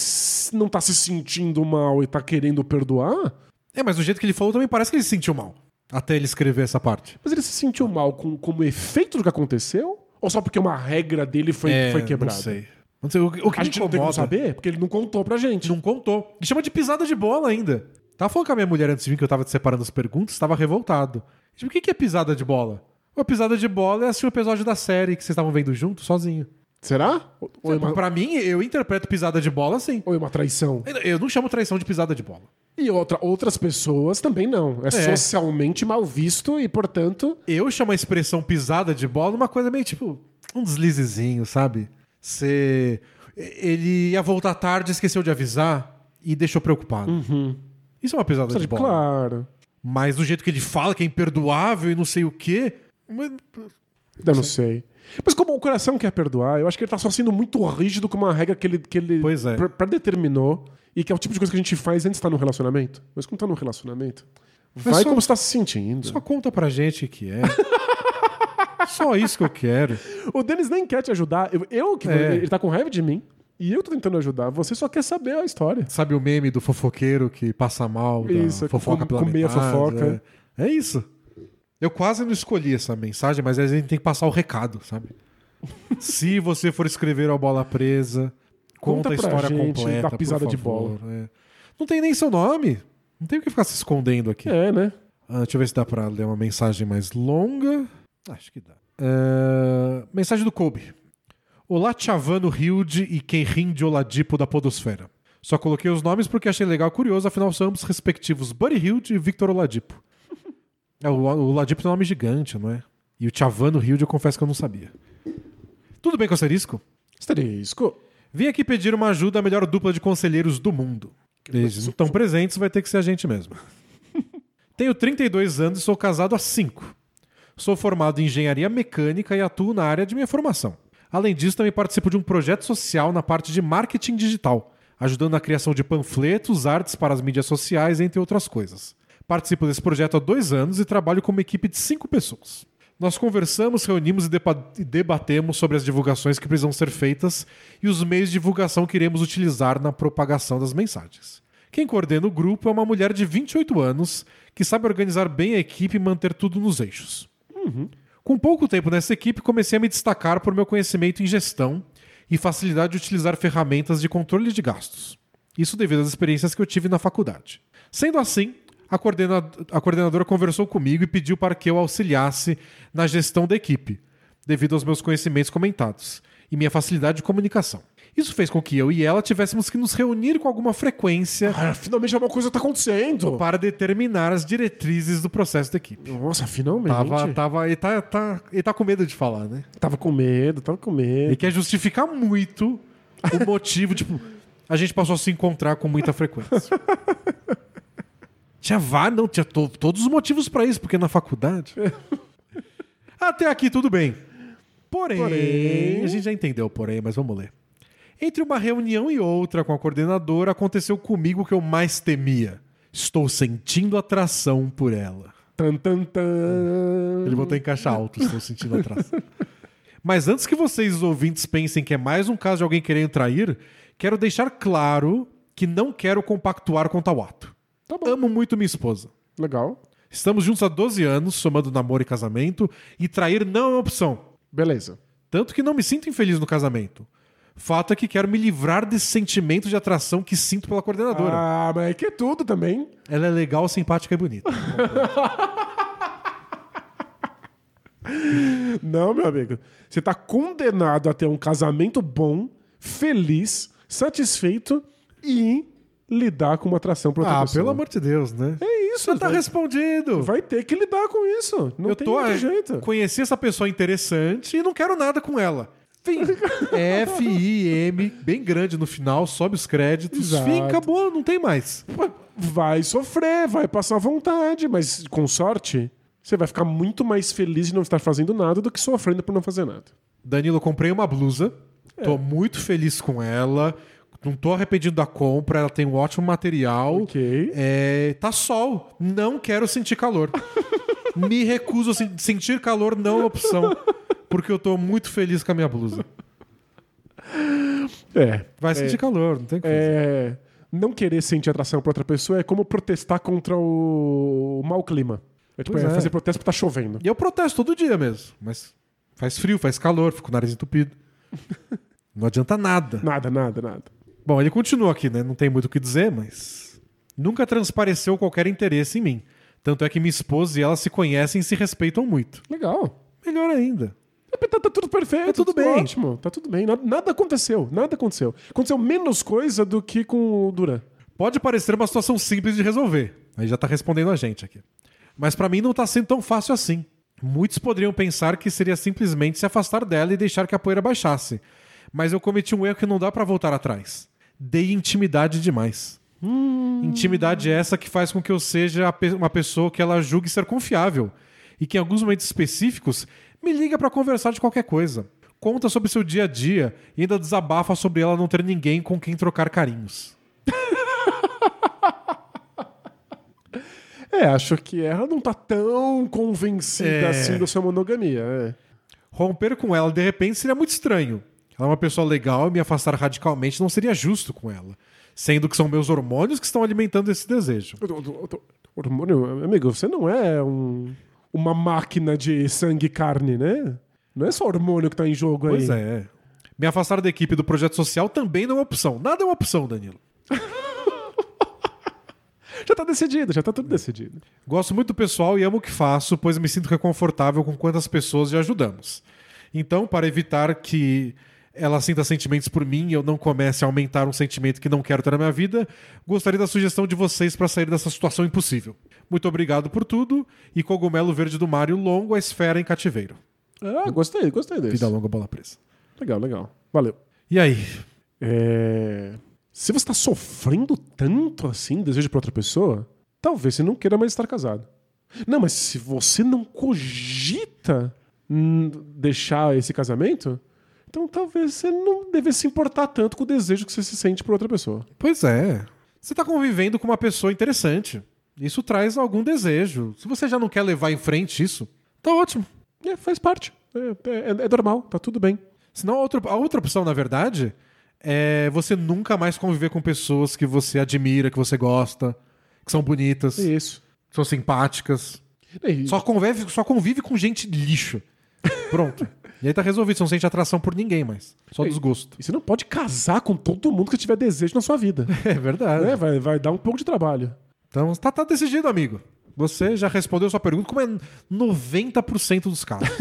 [SPEAKER 2] não tá se sentindo mal e tá querendo perdoar,
[SPEAKER 1] É, mas do jeito que ele falou também parece que ele se sentiu mal. Até ele escrever essa parte.
[SPEAKER 2] mas ele se sentiu mal com, como efeito do que aconteceu? Ou só porque uma regra dele foi,
[SPEAKER 1] é,
[SPEAKER 2] foi quebrada?
[SPEAKER 1] Não sei. Não sei. O, que
[SPEAKER 2] A gente não tem como
[SPEAKER 1] incomoda-
[SPEAKER 2] saber, porque ele não contou pra gente.
[SPEAKER 1] Não contou. E chama de pisada de bola ainda. Tava falando com a minha mulher antes de vir que eu tava te separando as perguntas, tava revoltado. Tipo, o que é pisada de bola? Uma pisada de bola é assistir um episódio da série que vocês estavam vendo junto, sozinho.
[SPEAKER 2] Será? Ou ou é uma,
[SPEAKER 1] Pra mim, eu interpreto pisada de bola assim.
[SPEAKER 2] ou é uma traição?
[SPEAKER 1] Eu não chamo traição de pisada de bola.
[SPEAKER 2] E outra, outras pessoas também não. É, socialmente mal visto e, portanto,
[SPEAKER 1] Eu chamo a expressão pisada de bola uma coisa meio tipo um deslizezinho, sabe? Você. Ele ia voltar tarde, esqueceu de avisar e deixou preocupado. Isso é uma pisada de bola.
[SPEAKER 2] claro.
[SPEAKER 1] Mas do jeito que ele fala, que é imperdoável e não sei o quê. mas-
[SPEAKER 2] Eu não sei. Mas como o coração quer perdoar, eu acho que ele tá só sendo muito rígido com uma regra que ele, que ele
[SPEAKER 1] Pois é.
[SPEAKER 2] pre- predeterminou e que é o tipo de coisa que a gente faz antes de estar num relacionamento. Mas quando tá num relacionamento, vai
[SPEAKER 1] só-
[SPEAKER 2] como você tá se sentindo.
[SPEAKER 1] Só conta pra gente que é. Só isso que eu quero.
[SPEAKER 2] O Denis nem quer te ajudar. Eu, eu que
[SPEAKER 1] É.
[SPEAKER 2] ele tá com raiva de mim. E eu tô tentando ajudar. Você só quer saber a história.
[SPEAKER 1] Sabe o meme do fofoqueiro que passa mal da
[SPEAKER 2] Isso,
[SPEAKER 1] fofoca
[SPEAKER 2] com- com meia fofoca.
[SPEAKER 1] É. É isso. Eu quase não escolhi essa mensagem, mas a gente tem que passar o recado, sabe? Se você for escrever a bola presa, conta,
[SPEAKER 2] Conta
[SPEAKER 1] a
[SPEAKER 2] pra
[SPEAKER 1] história
[SPEAKER 2] gente
[SPEAKER 1] completa,
[SPEAKER 2] da pisada
[SPEAKER 1] por
[SPEAKER 2] de
[SPEAKER 1] favor, é. Não tem nem seu nome. Não tem o que ficar se escondendo aqui.
[SPEAKER 2] É, né?
[SPEAKER 1] Ah, deixa eu ver se dá pra ler uma mensagem mais longa. Acho que dá. É, Mensagem do Kobe. Olá, Chavano Hilde e Kenrin de Oladipo da Podosfera. Só coloquei os nomes porque achei legal e curioso, afinal são ambos respectivos Buddy Hilde e Victor Oladipo. É, o o Oladipo tem um nome gigante, não é? E o Chavano Hilde eu confesso que eu não sabia. Tudo bem com o asterisco?
[SPEAKER 2] Asterisco.
[SPEAKER 1] Vim aqui pedir uma ajuda à melhor dupla de conselheiros do mundo. Eles não estão presentes, vai ter que ser a gente mesmo. Tenho 32 anos e sou casado há 5. Sou formado em engenharia mecânica e atuo na área de minha formação. Além disso, também participo de um projeto social na parte de marketing digital, ajudando na criação de panfletos, artes para as mídias sociais, entre outras coisas. Participo desse projeto há dois anos e trabalho com uma equipe de cinco pessoas. Nós conversamos, reunimos e debatemos sobre as divulgações que precisam ser feitas e os meios de divulgação que iremos utilizar na propagação das mensagens. Quem coordena o grupo é uma mulher de 28 anos que sabe organizar bem a equipe e manter tudo nos eixos. Com pouco tempo nessa equipe, comecei a me destacar por meu conhecimento em gestão e facilidade de utilizar ferramentas de controle de gastos. Isso devido às experiências que eu tive na faculdade. Sendo assim, a, coordena- a coordenadora conversou comigo e pediu para que eu auxiliasse na gestão da equipe, devido aos meus conhecimentos comentados e minha facilidade de comunicação. Isso fez com que eu e ela tivéssemos que nos reunir com alguma frequência
[SPEAKER 2] Ah, finalmente alguma coisa tá acontecendo.
[SPEAKER 1] para determinar as diretrizes do processo da equipe.
[SPEAKER 2] Nossa, finalmente.
[SPEAKER 1] Tava, tava, ele, tá, tá- ele tá com medo de falar, né?
[SPEAKER 2] Tava com medo, tava com
[SPEAKER 1] Ele
[SPEAKER 2] medo.
[SPEAKER 1] quer justificar muito o motivo, tipo, a gente passou a se encontrar com muita frequência. Tinha vários, não, tinha to- todos os motivos pra isso, porque na faculdade. Até aqui tudo bem. Porém,
[SPEAKER 2] Porém-
[SPEAKER 1] a gente já entendeu, porém, mas vamos ler. Entre uma reunião e outra com a coordenadora, aconteceu comigo o que eu mais temia. Estou sentindo atração por ela.
[SPEAKER 2] Tan, tan, tan.
[SPEAKER 1] Ele botou em caixa alto, estou sentindo atração. Mas antes que vocês, os ouvintes, pensem que é mais um caso de alguém querendo trair, quero deixar claro que não quero compactuar com tal ato.
[SPEAKER 2] Tá.
[SPEAKER 1] Amo muito minha esposa.
[SPEAKER 2] Legal.
[SPEAKER 1] Estamos juntos há 12 anos, somando namoro e casamento, e trair não é uma opção.
[SPEAKER 2] Beleza.
[SPEAKER 1] Tanto que não me sinto infeliz no casamento. Fato é que quero me livrar desse sentimento de atração que sinto pela coordenadora.
[SPEAKER 2] Ah, mas é que é tudo também.
[SPEAKER 1] Ela é legal, simpática e bonita.
[SPEAKER 2] Não, meu amigo. Você tá condenado a ter um casamento bom, feliz, satisfeito e lidar com uma atração pra outra
[SPEAKER 1] ah,
[SPEAKER 2] pessoa.
[SPEAKER 1] pelo amor de Deus, né?
[SPEAKER 2] É isso,
[SPEAKER 1] Você tá
[SPEAKER 2] vai,
[SPEAKER 1] respondido.
[SPEAKER 2] vai ter que lidar com isso. Não
[SPEAKER 1] eu
[SPEAKER 2] tem
[SPEAKER 1] tô
[SPEAKER 2] jeito.
[SPEAKER 1] conheci essa pessoa interessante e não quero nada com ela. Fim. F I M bem grande no final, sobe os créditos,
[SPEAKER 2] Exato.
[SPEAKER 1] fim, acabou, não tem mais.
[SPEAKER 2] Vai sofrer, vai passar vontade, mas com sorte, você vai ficar muito mais feliz de não estar fazendo nada do que sofrendo por não fazer nada.
[SPEAKER 1] Danilo, eu comprei uma blusa,
[SPEAKER 2] É.
[SPEAKER 1] tô muito feliz com ela, Não tô arrependido da compra, ela tem um ótimo material.
[SPEAKER 2] Ok.
[SPEAKER 1] É, tá sol. Não quero sentir calor. Me recuso a sen- sentir calor, não é opção. Porque eu tô muito feliz com a minha blusa.
[SPEAKER 2] É.
[SPEAKER 1] Vai sentir calor, não tem o que fazer.
[SPEAKER 2] É, não querer sentir atração por outra pessoa é como protestar contra o, o mau clima. É, tipo, é
[SPEAKER 1] é.
[SPEAKER 2] fazer protesto porque tá chovendo.
[SPEAKER 1] E eu protesto todo dia mesmo. Mas faz frio, faz calor, fico com o nariz entupido. Não adianta nada.
[SPEAKER 2] Nada, nada, nada.
[SPEAKER 1] Bom, ele continua aqui, né? Não tem muito o que dizer, mas. Nunca transpareceu qualquer interesse em mim. Tanto é que minha esposa e ela se conhecem e se respeitam muito.
[SPEAKER 2] Legal.
[SPEAKER 1] Melhor ainda.
[SPEAKER 2] Tá, tá tudo perfeito,
[SPEAKER 1] Tá tudo bem.
[SPEAKER 2] ótimo, tá tudo bem. Nada, nada aconteceu, nada aconteceu. Aconteceu menos coisa do que com o Duran.
[SPEAKER 1] Pode parecer uma situação simples de resolver. Aí já tá respondendo a gente aqui. Mas pra mim não tá sendo tão fácil assim. Muitos poderiam pensar que seria simplesmente se afastar dela e deixar que a poeira baixasse. Mas eu cometi um erro que não dá pra voltar atrás. Dei intimidade demais. Intimidade é essa que faz com que eu seja uma pessoa que ela julgue ser confiável e que em alguns momentos específicos me liga pra conversar de qualquer coisa. Conta sobre seu dia a dia e ainda desabafa sobre ela não ter ninguém com quem trocar carinhos.
[SPEAKER 2] É, acho que ela não tá tão convencida
[SPEAKER 1] É.
[SPEAKER 2] assim da sua monogamia. É.
[SPEAKER 1] Romper com ela de repente seria muito estranho. Ela é uma pessoa legal e me afastar radicalmente não seria justo com ela. Sendo que são meus hormônios que estão alimentando esse desejo.
[SPEAKER 2] Hormônio, amigo, você não é um- uma máquina de sangue e carne, né? Não é só hormônio que tá em jogo aí.
[SPEAKER 1] Pois é. Me afastar da equipe do projeto social também não é uma opção. Nada é uma opção, Danilo.
[SPEAKER 2] Já tá decidido, já tá tudo decidido.
[SPEAKER 1] Gosto muito do pessoal e amo o que faço, pois me sinto reconfortável com quantas pessoas já ajudamos. Então, para evitar que ela sinta sentimentos por mim e eu não comece a aumentar um sentimento que não quero ter na minha vida, gostaria da sugestão de vocês para sair dessa situação impossível. Muito obrigado por tudo e cogumelo verde do Mário longo a esfera em cativeiro.
[SPEAKER 2] Ah, gostei, gostei desse.
[SPEAKER 1] Vida longa, bola presa.
[SPEAKER 2] Legal, legal. Valeu.
[SPEAKER 1] E aí?
[SPEAKER 2] É... Se você tá sofrendo tanto assim, desejo pra outra pessoa, talvez você não queira mais estar casado. Não, mas se você não cogita deixar esse casamento, então talvez você não deve se importar tanto com o desejo que você se sente por outra pessoa.
[SPEAKER 1] Pois é. Você está convivendo com uma pessoa interessante. Isso traz algum desejo. Se você já não quer levar em frente isso, tá ótimo.
[SPEAKER 2] É, faz parte. É, é- é normal, tá tudo bem.
[SPEAKER 1] Senão, a outra, a outra opção, na verdade, é você nunca mais conviver com pessoas que você admira, que você gosta, que são bonitas,
[SPEAKER 2] É isso.
[SPEAKER 1] que são simpáticas.
[SPEAKER 2] E-
[SPEAKER 1] Só convive, só convive com gente lixo. Pronto. e aí tá resolvido. Você não sente atração por ninguém mais. Só
[SPEAKER 2] Ei.
[SPEAKER 1] desgosto.
[SPEAKER 2] E você não pode casar com todo mundo que tiver desejo na sua vida.
[SPEAKER 1] É verdade.
[SPEAKER 2] né? vai, vai dar um pouco de trabalho.
[SPEAKER 1] Então, tá, tá decidido, amigo. Você já respondeu sua pergunta, como é 90% dos casos.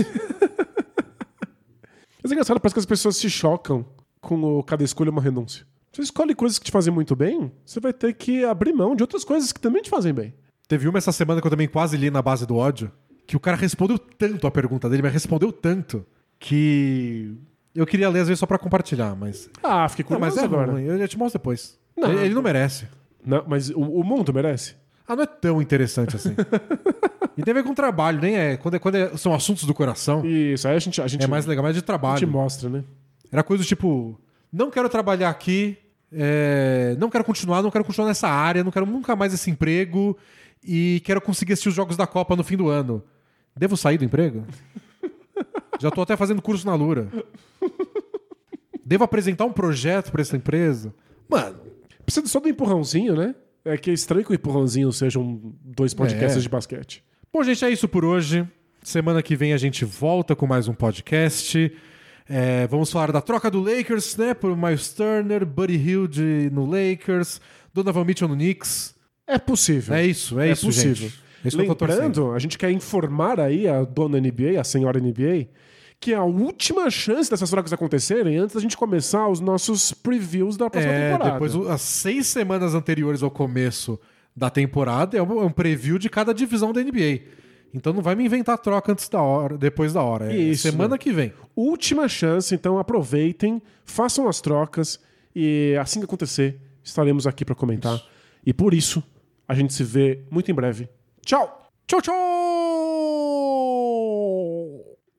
[SPEAKER 2] Mas é engraçado, parece que as pessoas se chocam com o cada escolha é uma renúncia. Você escolhe coisas que te fazem muito bem, você vai ter que abrir mão de outras coisas que também te fazem bem.
[SPEAKER 1] Teve uma essa semana que eu também quase li na base do ódio, que o cara respondeu tanto a pergunta dele, mas respondeu tanto, que eu queria ler às vezes só pra compartilhar, mas...
[SPEAKER 2] Ah, fiquei
[SPEAKER 1] Não,
[SPEAKER 2] curioso
[SPEAKER 1] mas é
[SPEAKER 2] agora.
[SPEAKER 1] ruim, eu já te mostro depois.
[SPEAKER 2] Não.
[SPEAKER 1] Ele, ele não merece.
[SPEAKER 2] Não, mas o, o mundo merece?
[SPEAKER 1] Ah, não é tão interessante assim. e tem a ver com trabalho, nem é. Quando, é, quando é- são assuntos do coração,
[SPEAKER 2] Isso, aí a gente, a gente,
[SPEAKER 1] é mais legal, mas é de
[SPEAKER 2] a gente
[SPEAKER 1] trabalho.
[SPEAKER 2] mostra, né?
[SPEAKER 1] Era coisa do tipo: não quero trabalhar aqui, é, não quero continuar, não quero continuar nessa área, não quero nunca mais esse emprego e quero conseguir assistir os jogos da Copa no fim do ano. Devo sair do emprego? Já tô até fazendo curso na Lura. Devo apresentar um projeto pra essa empresa? Mano,
[SPEAKER 2] Precisa só do empurrãozinho, né? É que é estranho que o empurrãozinho sejam dois podcasts
[SPEAKER 1] É.
[SPEAKER 2] de basquete.
[SPEAKER 1] Bom, gente, é isso por hoje. Semana que vem a gente volta com mais um podcast. É, vamos falar da troca do Lakers, né? Por Miles Turner, Buddy Hilde no Lakers, Donovan Mitchell no Knicks.
[SPEAKER 2] É possível.
[SPEAKER 1] É isso, é, isso,
[SPEAKER 2] possível.
[SPEAKER 1] gente. É.
[SPEAKER 2] Lembrando, a gente quer informar aí a dona NBA, a senhora NBA, que é a última chance dessas trocas acontecerem antes da gente começar os nossos previews da próxima
[SPEAKER 1] É,
[SPEAKER 2] temporada.
[SPEAKER 1] depois, as seis semanas anteriores ao começo da temporada é um, é preview de cada divisão da NBA. Então não vai me inventar troca antes da hora, depois da hora. É
[SPEAKER 2] Isso.
[SPEAKER 1] semana que vem.
[SPEAKER 2] Última chance, então aproveitem, façam as trocas e assim que acontecer, estaremos aqui para comentar. E por isso, a gente se vê muito em breve. Tchau!
[SPEAKER 1] Tchau, tchau!